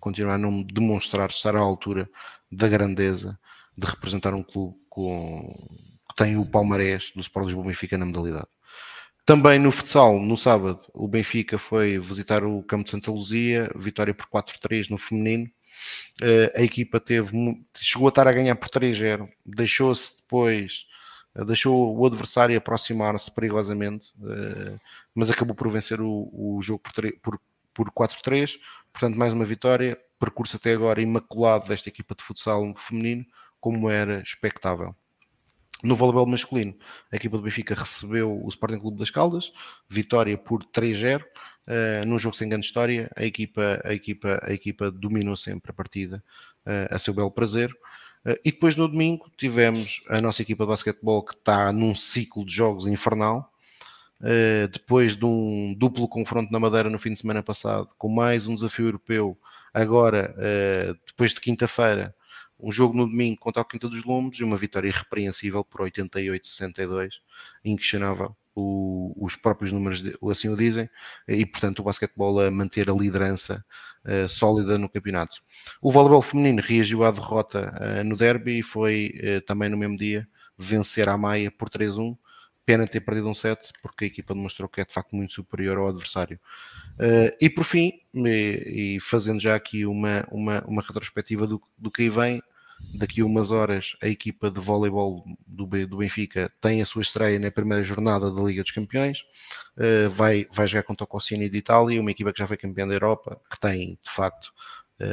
continua a não demonstrar estar à altura da grandeza de representar um clube com, que tem o palmarés do Sport Lisboa Benfica na modalidade. Também no futsal, no sábado, o Benfica foi visitar o campo de Santa Luzia, vitória por 4-3 no feminino. Uh, a equipa teve, chegou a estar a ganhar por 3-0, deixou-se depois, uh, deixou o adversário aproximar-se perigosamente, uh, mas acabou por vencer o, o jogo por, por, por 4-3. Portanto, mais uma vitória, percurso até agora imaculado desta equipa de futsal feminino, como era expectável. No voleibol masculino, a equipa do Benfica recebeu o Sporting Clube das Caldas, vitória por 3-0. Uh, eh, num jogo sem grande história, a equipa, a equipa, a equipa dominou sempre a partida uh, a seu belo prazer. Uh, e depois no domingo tivemos a nossa equipa de basquetebol que está num ciclo de jogos infernal. Uh, depois de um duplo confronto na Madeira no fim de semana passado, com mais um desafio europeu, agora, uh, depois de quinta-feira, um jogo no domingo contra o Quinta dos Lombos e uma vitória irrepreensível por 88-62, inquestionável. O, os próprios números assim o dizem, e portanto o basquetebol a manter a liderança uh, sólida no campeonato. O voleibol feminino reagiu à derrota no derby e foi também no mesmo dia vencer a Maia por 3-1. Pena ter perdido um set, porque a equipa demonstrou que é de facto muito superior ao adversário. e por fim, e, e, fazendo já aqui uma, uma, uma retrospectiva do, do que aí vem, Daqui a umas horas, a equipa de voleibol do, do Benfica tem a sua estreia na primeira jornada da Liga dos Campeões. Uh, vai, vai jogar contra o Cossini de Itália, uma equipa que já foi campeã da Europa, que tem, de facto, uh,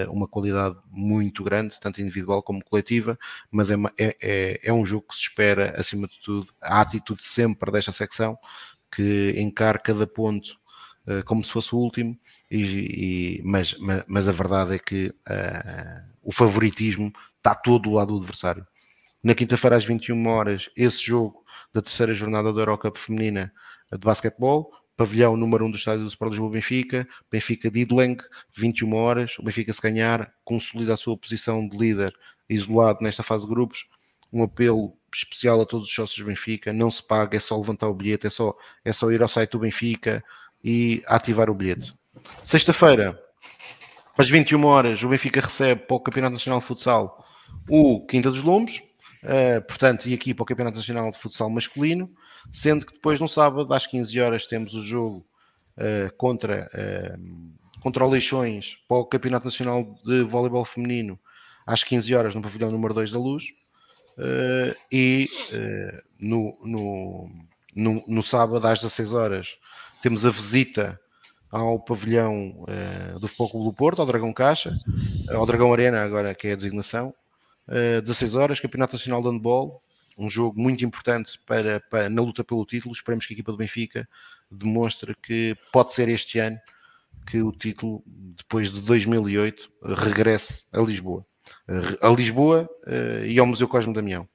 uma qualidade muito grande, tanto individual como coletiva, mas é, é, é, é um jogo que se espera, acima de tudo, a atitude sempre desta secção, que encara cada ponto uh, como se fosse o último, e, e mas, mas, mas, a verdade é que o favoritismo está todo do lado do adversário. Na quinta-feira, às 21 horas, esse jogo da terceira jornada da Eurocup feminina de basquetebol. Pavilhão número 1 um do estádio do Sport Lisboa Benfica, Benfica de Idling, 21 horas. O Benfica, se ganhar, consolida a sua posição de líder isolado nesta fase de grupos. Um apelo especial a todos os sócios do Benfica: não se paga, é só levantar o bilhete, é só, é só ir ao site do Benfica e ativar o bilhete. Sexta-feira, às 21 horas, o Benfica recebe para o Campeonato Nacional de Futsal o Quinta dos Lombos, uh, portanto, e aqui para o Campeonato Nacional de Futsal masculino, sendo que depois no sábado, às 15 horas, temos o jogo uh, contra, uh, contra o Leixões para o Campeonato Nacional de Voleibol Feminino, às 15 horas, no pavilhão número 2 da Luz, e no, no, no, no sábado, às 16 horas, temos a visita ao pavilhão uh, do Futebol Clube do Porto, ao Dragão Caixa, ao Dragão Arena, agora que é a designação, uh, 16 horas, Campeonato Nacional de Handball, um jogo muito importante para, para, na luta pelo título. Esperemos que a equipa do Benfica demonstre que pode ser este ano que o título, depois de 2008, regresse a Lisboa. Eh, a Lisboa uh, e ao Museu Cosme Damião.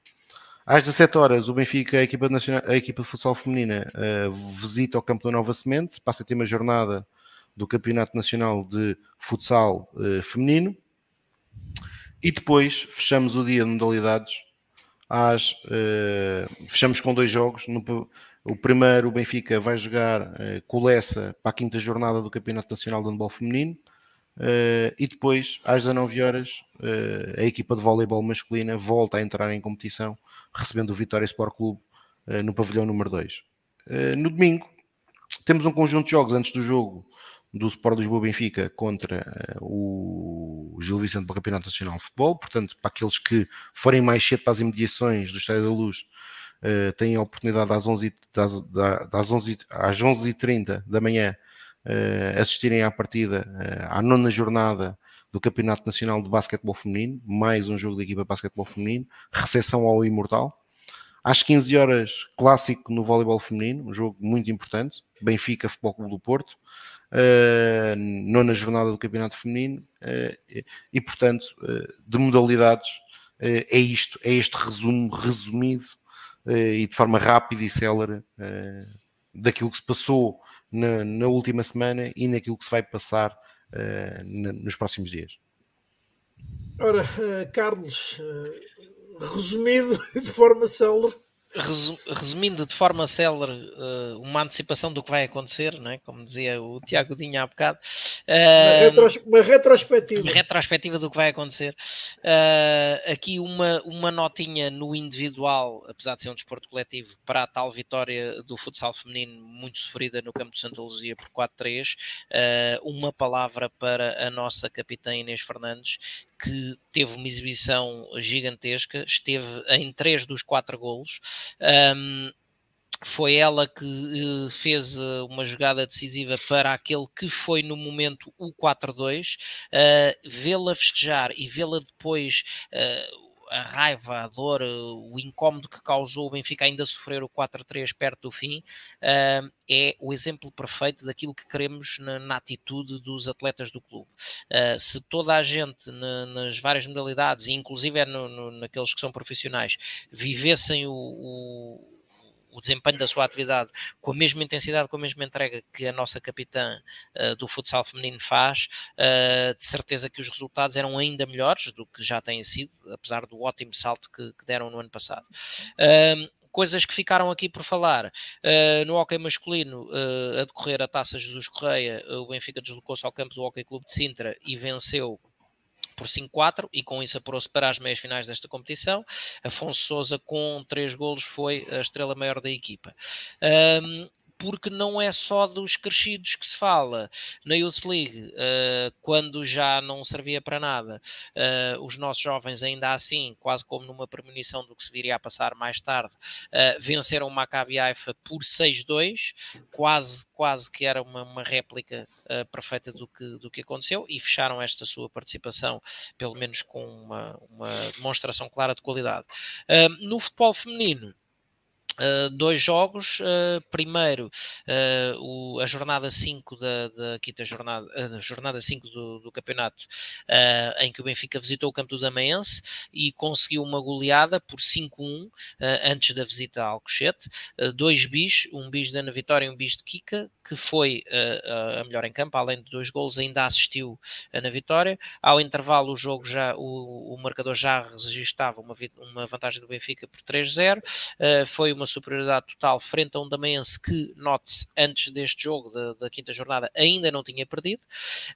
Às 17 horas, o Benfica, a equipa, nacional, a equipa de futsal feminina, uh, visita o campo da Nova Semente, passa a ter uma jornada do Campeonato Nacional de Futsal uh, Feminino. E depois fechamos o dia de modalidades. Às, uh, fechamos com dois jogos. No, o primeiro, o Benfica vai jogar uh, para a quinta jornada do Campeonato Nacional de Handball Feminino. Uh, e depois, às 19 horas, uh, a equipa de voleibol masculina volta a entrar em competição, recebendo o Vitória Sport Clube uh, no pavilhão número 2. no domingo, temos um conjunto de jogos antes do jogo do Sport Lisboa Benfica contra o Gil Vicente para o Campeonato Nacional de Futebol. Portanto, para aqueles que forem mais cedo para as imediações do Estádio da Luz, têm a oportunidade às 11, das, das 11, às 11h30 da manhã uh, assistirem à partida, à nona jornada do Campeonato Nacional de Basquetebol Feminino, mais um jogo da equipa de basquetebol feminino, recepção ao Imortal. Às 15 horas, clássico no voleibol feminino, um jogo muito importante, Benfica Futebol Clube do Porto, uh, nona jornada do Campeonato Feminino, uh, e, portanto, uh, de modalidades, é isto, é este resumo resumido e de forma rápida e célere daquilo que se passou na, na, última semana e naquilo que se vai passar uh, nos próximos dias. Ora, Carlos, resumido de forma célere, resumindo de forma célere uh, uma antecipação do que vai acontecer, não é? como dizia o Tiago Dinha há bocado. Uma, uma, retrospectiva. Uma retrospectiva do que vai acontecer. Uh, aqui uma, uma notinha no individual, apesar de ser um desporto coletivo, para a tal vitória do futsal feminino muito sofrida no campo de Santa Luzia por 4-3. uma palavra para a nossa capitã Inês Fernandes, que teve uma exibição gigantesca, esteve em três dos quatro golos. Um, foi ela que uh, fez uh, uma jogada decisiva para aquele que foi no momento o 4-2. Uh, vê-la festejar e vê-la depois a raiva, a dor, o incómodo que causou o Benfica ainda sofrer o 4-3 perto do fim, uh, é o exemplo perfeito daquilo que queremos na, na atitude dos atletas do clube. Uh, se toda a gente na, nas várias modalidades, inclusive é no, no, naqueles que são profissionais, vivessem o o desempenho da sua atividade com a mesma intensidade, com a mesma entrega que a nossa capitã uh, do futsal feminino faz, uh, de certeza que os resultados eram ainda melhores do que já têm sido, apesar do ótimo salto que, que deram no ano passado. Coisas que ficaram aqui por falar. Uh, no hockey masculino, uh, a decorrer a taça Jesus Correia, o Benfica deslocou-se ao campo do Hockey Clube de Sintra e venceu por 5-4 e com isso apurou-se para as meias finais desta competição. Afonso Souza com 3 golos foi a estrela maior da equipa. Um, porque não é só dos crescidos que se fala. Na Youth League, uh, quando já não servia para nada, uh, os nossos jovens, ainda assim, quase como numa premonição do que se viria a passar mais tarde, uh, venceram o Maccabi Haifa por 6-2, quase, quase que era uma, uma réplica perfeita do que, do que aconteceu, e fecharam esta sua participação, pelo menos com uma, uma demonstração clara de qualidade. no futebol feminino, Uh, dois jogos, uh, primeiro uh, o, a jornada 5 da, da quinta jornada, jornada 5 do, do campeonato, em que o Benfica visitou o campo do Damaense e conseguiu uma goleada por 5-1 antes da visita a Alcochete, dois bis, um bis da Ana Vitória e um bis de Kika, que foi a melhor em campo, além de dois gols, ainda assistiu na Vitória, ao intervalo o jogo já, o, o marcador já registava uma, uma vantagem do Benfica por 3-0, foi uma superioridade total frente a um Damaense que, note-se, antes deste jogo, da, da, quinta jornada, ainda não tinha perdido.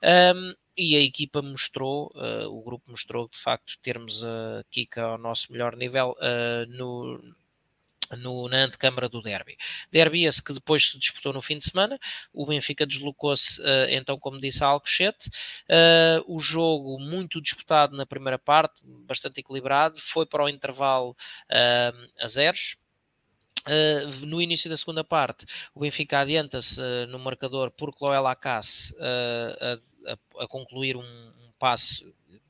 Um, e a equipa mostrou, uh, o grupo mostrou de facto termos a Kika ao nosso melhor nível uh, no, no, na antecâmara do derby. Derby esse que depois se disputou no fim de semana, o Benfica deslocou-se uh, então, como disse, a Alcochete, uh, o jogo muito disputado na primeira parte, bastante equilibrado, foi para o intervalo uh, a zeros, Uh, no início da segunda parte, o Benfica adianta-se uh, no marcador por Chloé Lacasse uh, a, a, concluir um, um passe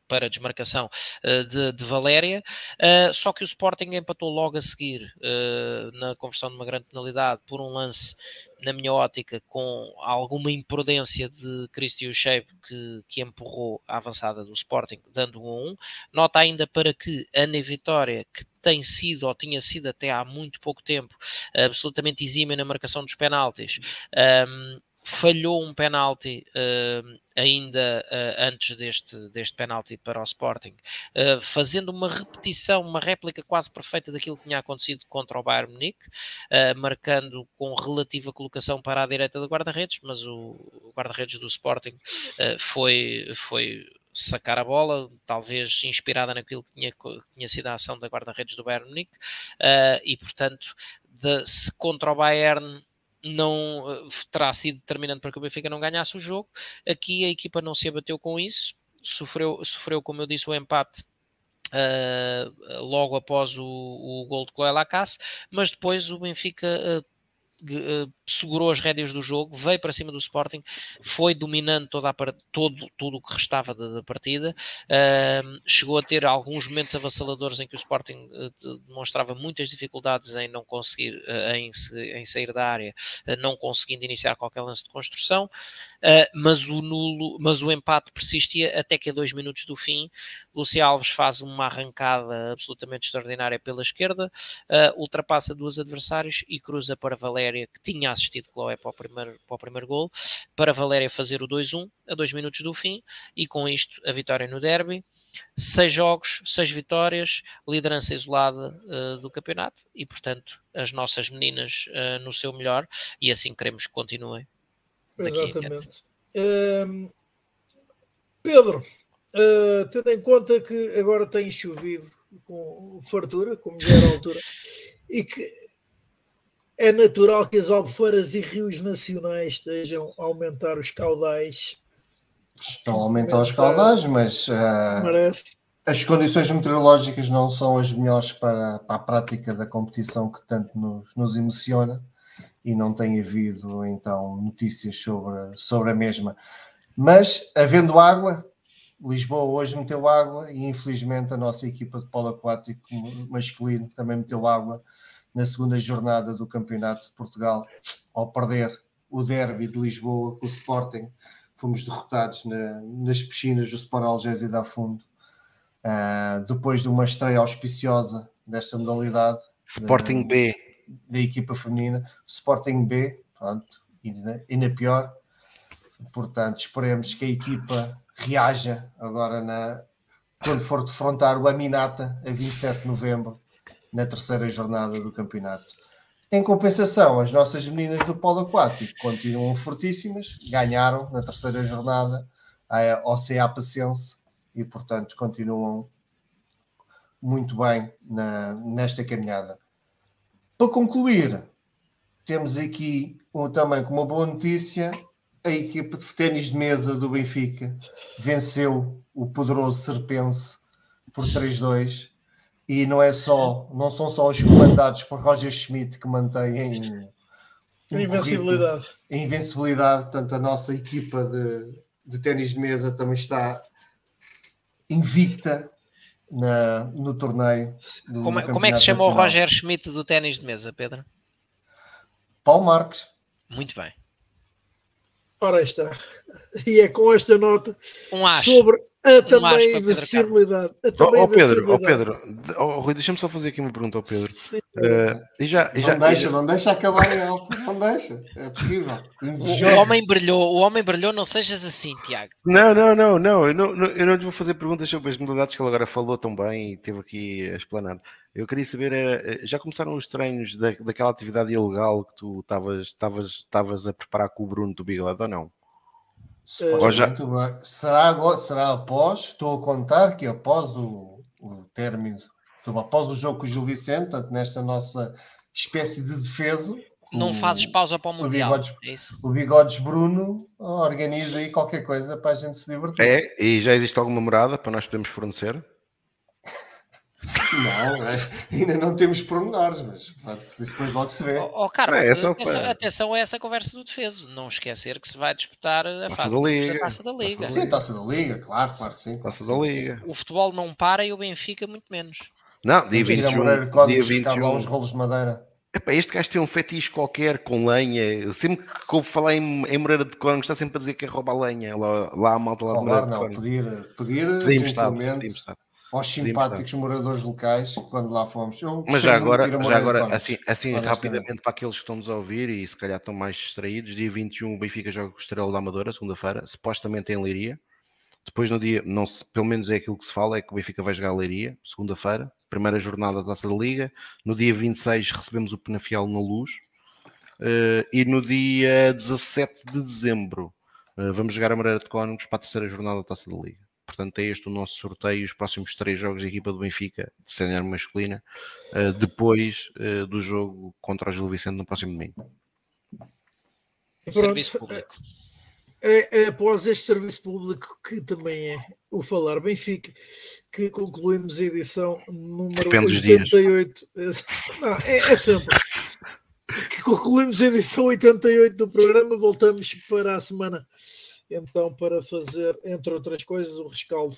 para desmarcação uh, de, de, Valéria, uh, só que o Sporting empatou logo a seguir uh, na conversão de uma grande penalidade por um lance, na minha ótica, com alguma imprudência de Cristian Shape que, que empurrou a avançada do Sporting, dando um a um. Nota ainda para que Ana Vitória, que tem sido ou tinha sido até há muito pouco tempo absolutamente exímia na marcação dos penaltis, um, falhou um penalti uh, ainda uh, antes deste, deste penalti para o Sporting, uh, fazendo uma repetição, uma réplica quase perfeita daquilo que tinha acontecido contra o Bayern Munique, marcando com relativa colocação para a direita do guarda-redes, mas o, o guarda-redes do Sporting foi, foi sacar a bola, talvez inspirada naquilo que tinha, que tinha sido a ação da guarda-redes do Bayern Munique, e portanto, de, se contra o Bayern não uh, terá sido determinante para que o Benfica não ganhasse o jogo. Aqui a equipa não se abateu com isso, sofreu, sofreu como eu disse, o empate uh, logo após o, o gol de Coelho mas depois o Benfica uh, segurou as rédeas do jogo, veio para cima do Sporting, foi dominando toda a todo, tudo o que restava da, da partida, uh, chegou a ter alguns momentos avassaladores em que o Sporting uh, demonstrava muitas dificuldades em não conseguir, uh, em, em, sair da área, não conseguindo iniciar qualquer lance de construção, mas o nulo, mas o empate persistia até que a dois minutos do fim, Lucia Alves faz uma arrancada absolutamente extraordinária pela esquerda, ultrapassa duas adversários e cruza para Valéria, que tinha assistido Chloé para o primeiro, para o primeiro gol, para Valéria fazer o 2-1 a dois minutos do fim e com isto a vitória no derby. Seis jogos, seis vitórias, liderança isolada uh, do campeonato e, portanto, as nossas meninas uh, no seu melhor e assim queremos que continuem. Exatamente. Uh, Pedro, uh, tendo em conta que agora tem chovido com fartura, como já era a altura, e que é natural que as albufeiras e rios nacionais estejam a aumentar os caudais. Estão a aumentar os caudais, mas uh, as condições meteorológicas não são as melhores para, para, a prática da competição que tanto nos, nos emociona e não tem havido então notícias sobre, sobre a mesma. Mas havendo água, Lisboa hoje meteu água e infelizmente a nossa equipa de polo aquático masculino também meteu água na segunda jornada do Campeonato de Portugal, ao perder o derby de Lisboa com o Sporting, fomos derrotados na, nas piscinas do Sport Algésio da Fundo, uh, depois de uma estreia auspiciosa desta modalidade. Sporting da, B. Da equipa feminina, Sporting B, pronto, e na pior. Portanto, esperemos que a equipa reaja agora na, quando for defrontar o Aminata a 27 de novembro na terceira jornada do campeonato. Em compensação, as nossas meninas do polo aquático continuam fortíssimas, ganharam na terceira jornada a OCA Pacense e, portanto, continuam muito bem na, nesta caminhada. Para concluir, temos aqui um, também com uma boa notícia: a equipe de ténis de mesa do Benfica venceu o poderoso Serpense por 3-2 e não é só, não são só os comandados por Roger Schmidt que mantêm a invencibilidade. A invencibilidade, portanto, a nossa equipa de, de ténis de mesa também está invicta na, no torneio. Do, como, como é que se chama o Roger Schmidt do ténis de mesa, Pedro? Paulo Marques. Muito bem. Ora está. E é com esta nota um sobre a também a. A também oh, Pedro, oh, Pedro, oh, Rui, deixa-me só fazer aqui uma pergunta ao Pedro. Uh, e já, e não já, deixa, já... não deixa acabar em alto, não deixa. É terrível. O homem brilhou, o homem brilhou, não sejas assim, Tiago. Não, não, não, não. Eu não, não, eu não lhe vou fazer perguntas sobre as modalidades que ele agora falou tão bem e teve aqui a explanar. Eu queria saber, eh, já começaram os treinos da, daquela atividade ilegal que tu estavas a preparar com o Bruno do Bigode ou não? Supostamente já... será, agora, será após, estou a contar que após o, o término, após o jogo com o Gil Vicente, portanto, nesta nossa espécie de defeso. Não fazes pausa para o Mundial. O Bigodes, é o Bigodes Bruno organiza aí qualquer coisa para a gente se divertir. É, e já existe alguma morada para nós podermos fornecer? Não, ainda não temos pormenores, mas pronto, depois logo se vê. Oh, oh Carlos, é, atenção, atenção, a essa conversa do defeso. Não esquecer que se vai disputar a taça da Liga. taça da Liga. Sim, taça da Liga, claro, claro que sim. Taça da Liga. O futebol não para e o Benfica muito menos. Não, dia 21. Dia 21. Lá uns rolos de madeira. Epá, este gajo tem um fetiche qualquer com lenha. Sempre que ouve falar em, em Moreira de Cónigo, está sempre a dizer que é rouba a lenha. Lá, lá a malta lá de Moreira não, de pedir, pedir, pedir gentilmente aos simpáticos moradores locais quando lá fomos. Eu Mas já agora, já agora assim, assim rapidamente para aqueles que estão-nos a ouvir e se calhar estão mais distraídos, dia 21 o Benfica joga com o Estrela da Amadora, segunda-feira, supostamente em Leiria. Depois no dia, não se, pelo menos é aquilo que se fala, é que o Benfica vai jogar a Leiria, segunda-feira, primeira jornada da Taça da Liga. No dia 26 recebemos o Penafiel na Luz. Uh, e no dia 17 de dezembro uh, vamos jogar a Moreira de Cónigos para a terceira jornada da Taça da Liga. Portanto, é este o nosso sorteio. Os próximos três jogos da equipa do Benfica, de sénior masculina, uh, depois uh, do jogo contra o Gil Vicente no próximo domingo. Serviço público. É, é, após este serviço público, que também é o Falar Benfica, que concluímos a edição número Depende 88. Não, é, é sempre. que concluímos a edição 88 do programa. Voltamos para a semana então para fazer, entre outras coisas, o rescaldo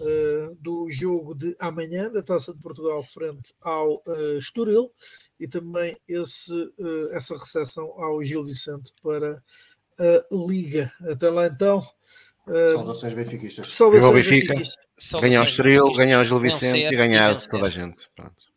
uh, do jogo de amanhã da Taça de Portugal frente ao uh, Estoril e também esse, uh, essa recepção ao Gil Vicente para a Liga. Até lá então. Saudações benfiquistas. Saudações Benfica. Ganhar o Estoril, ganhar o Gil Vicente e ganhar toda a gente. Pronto.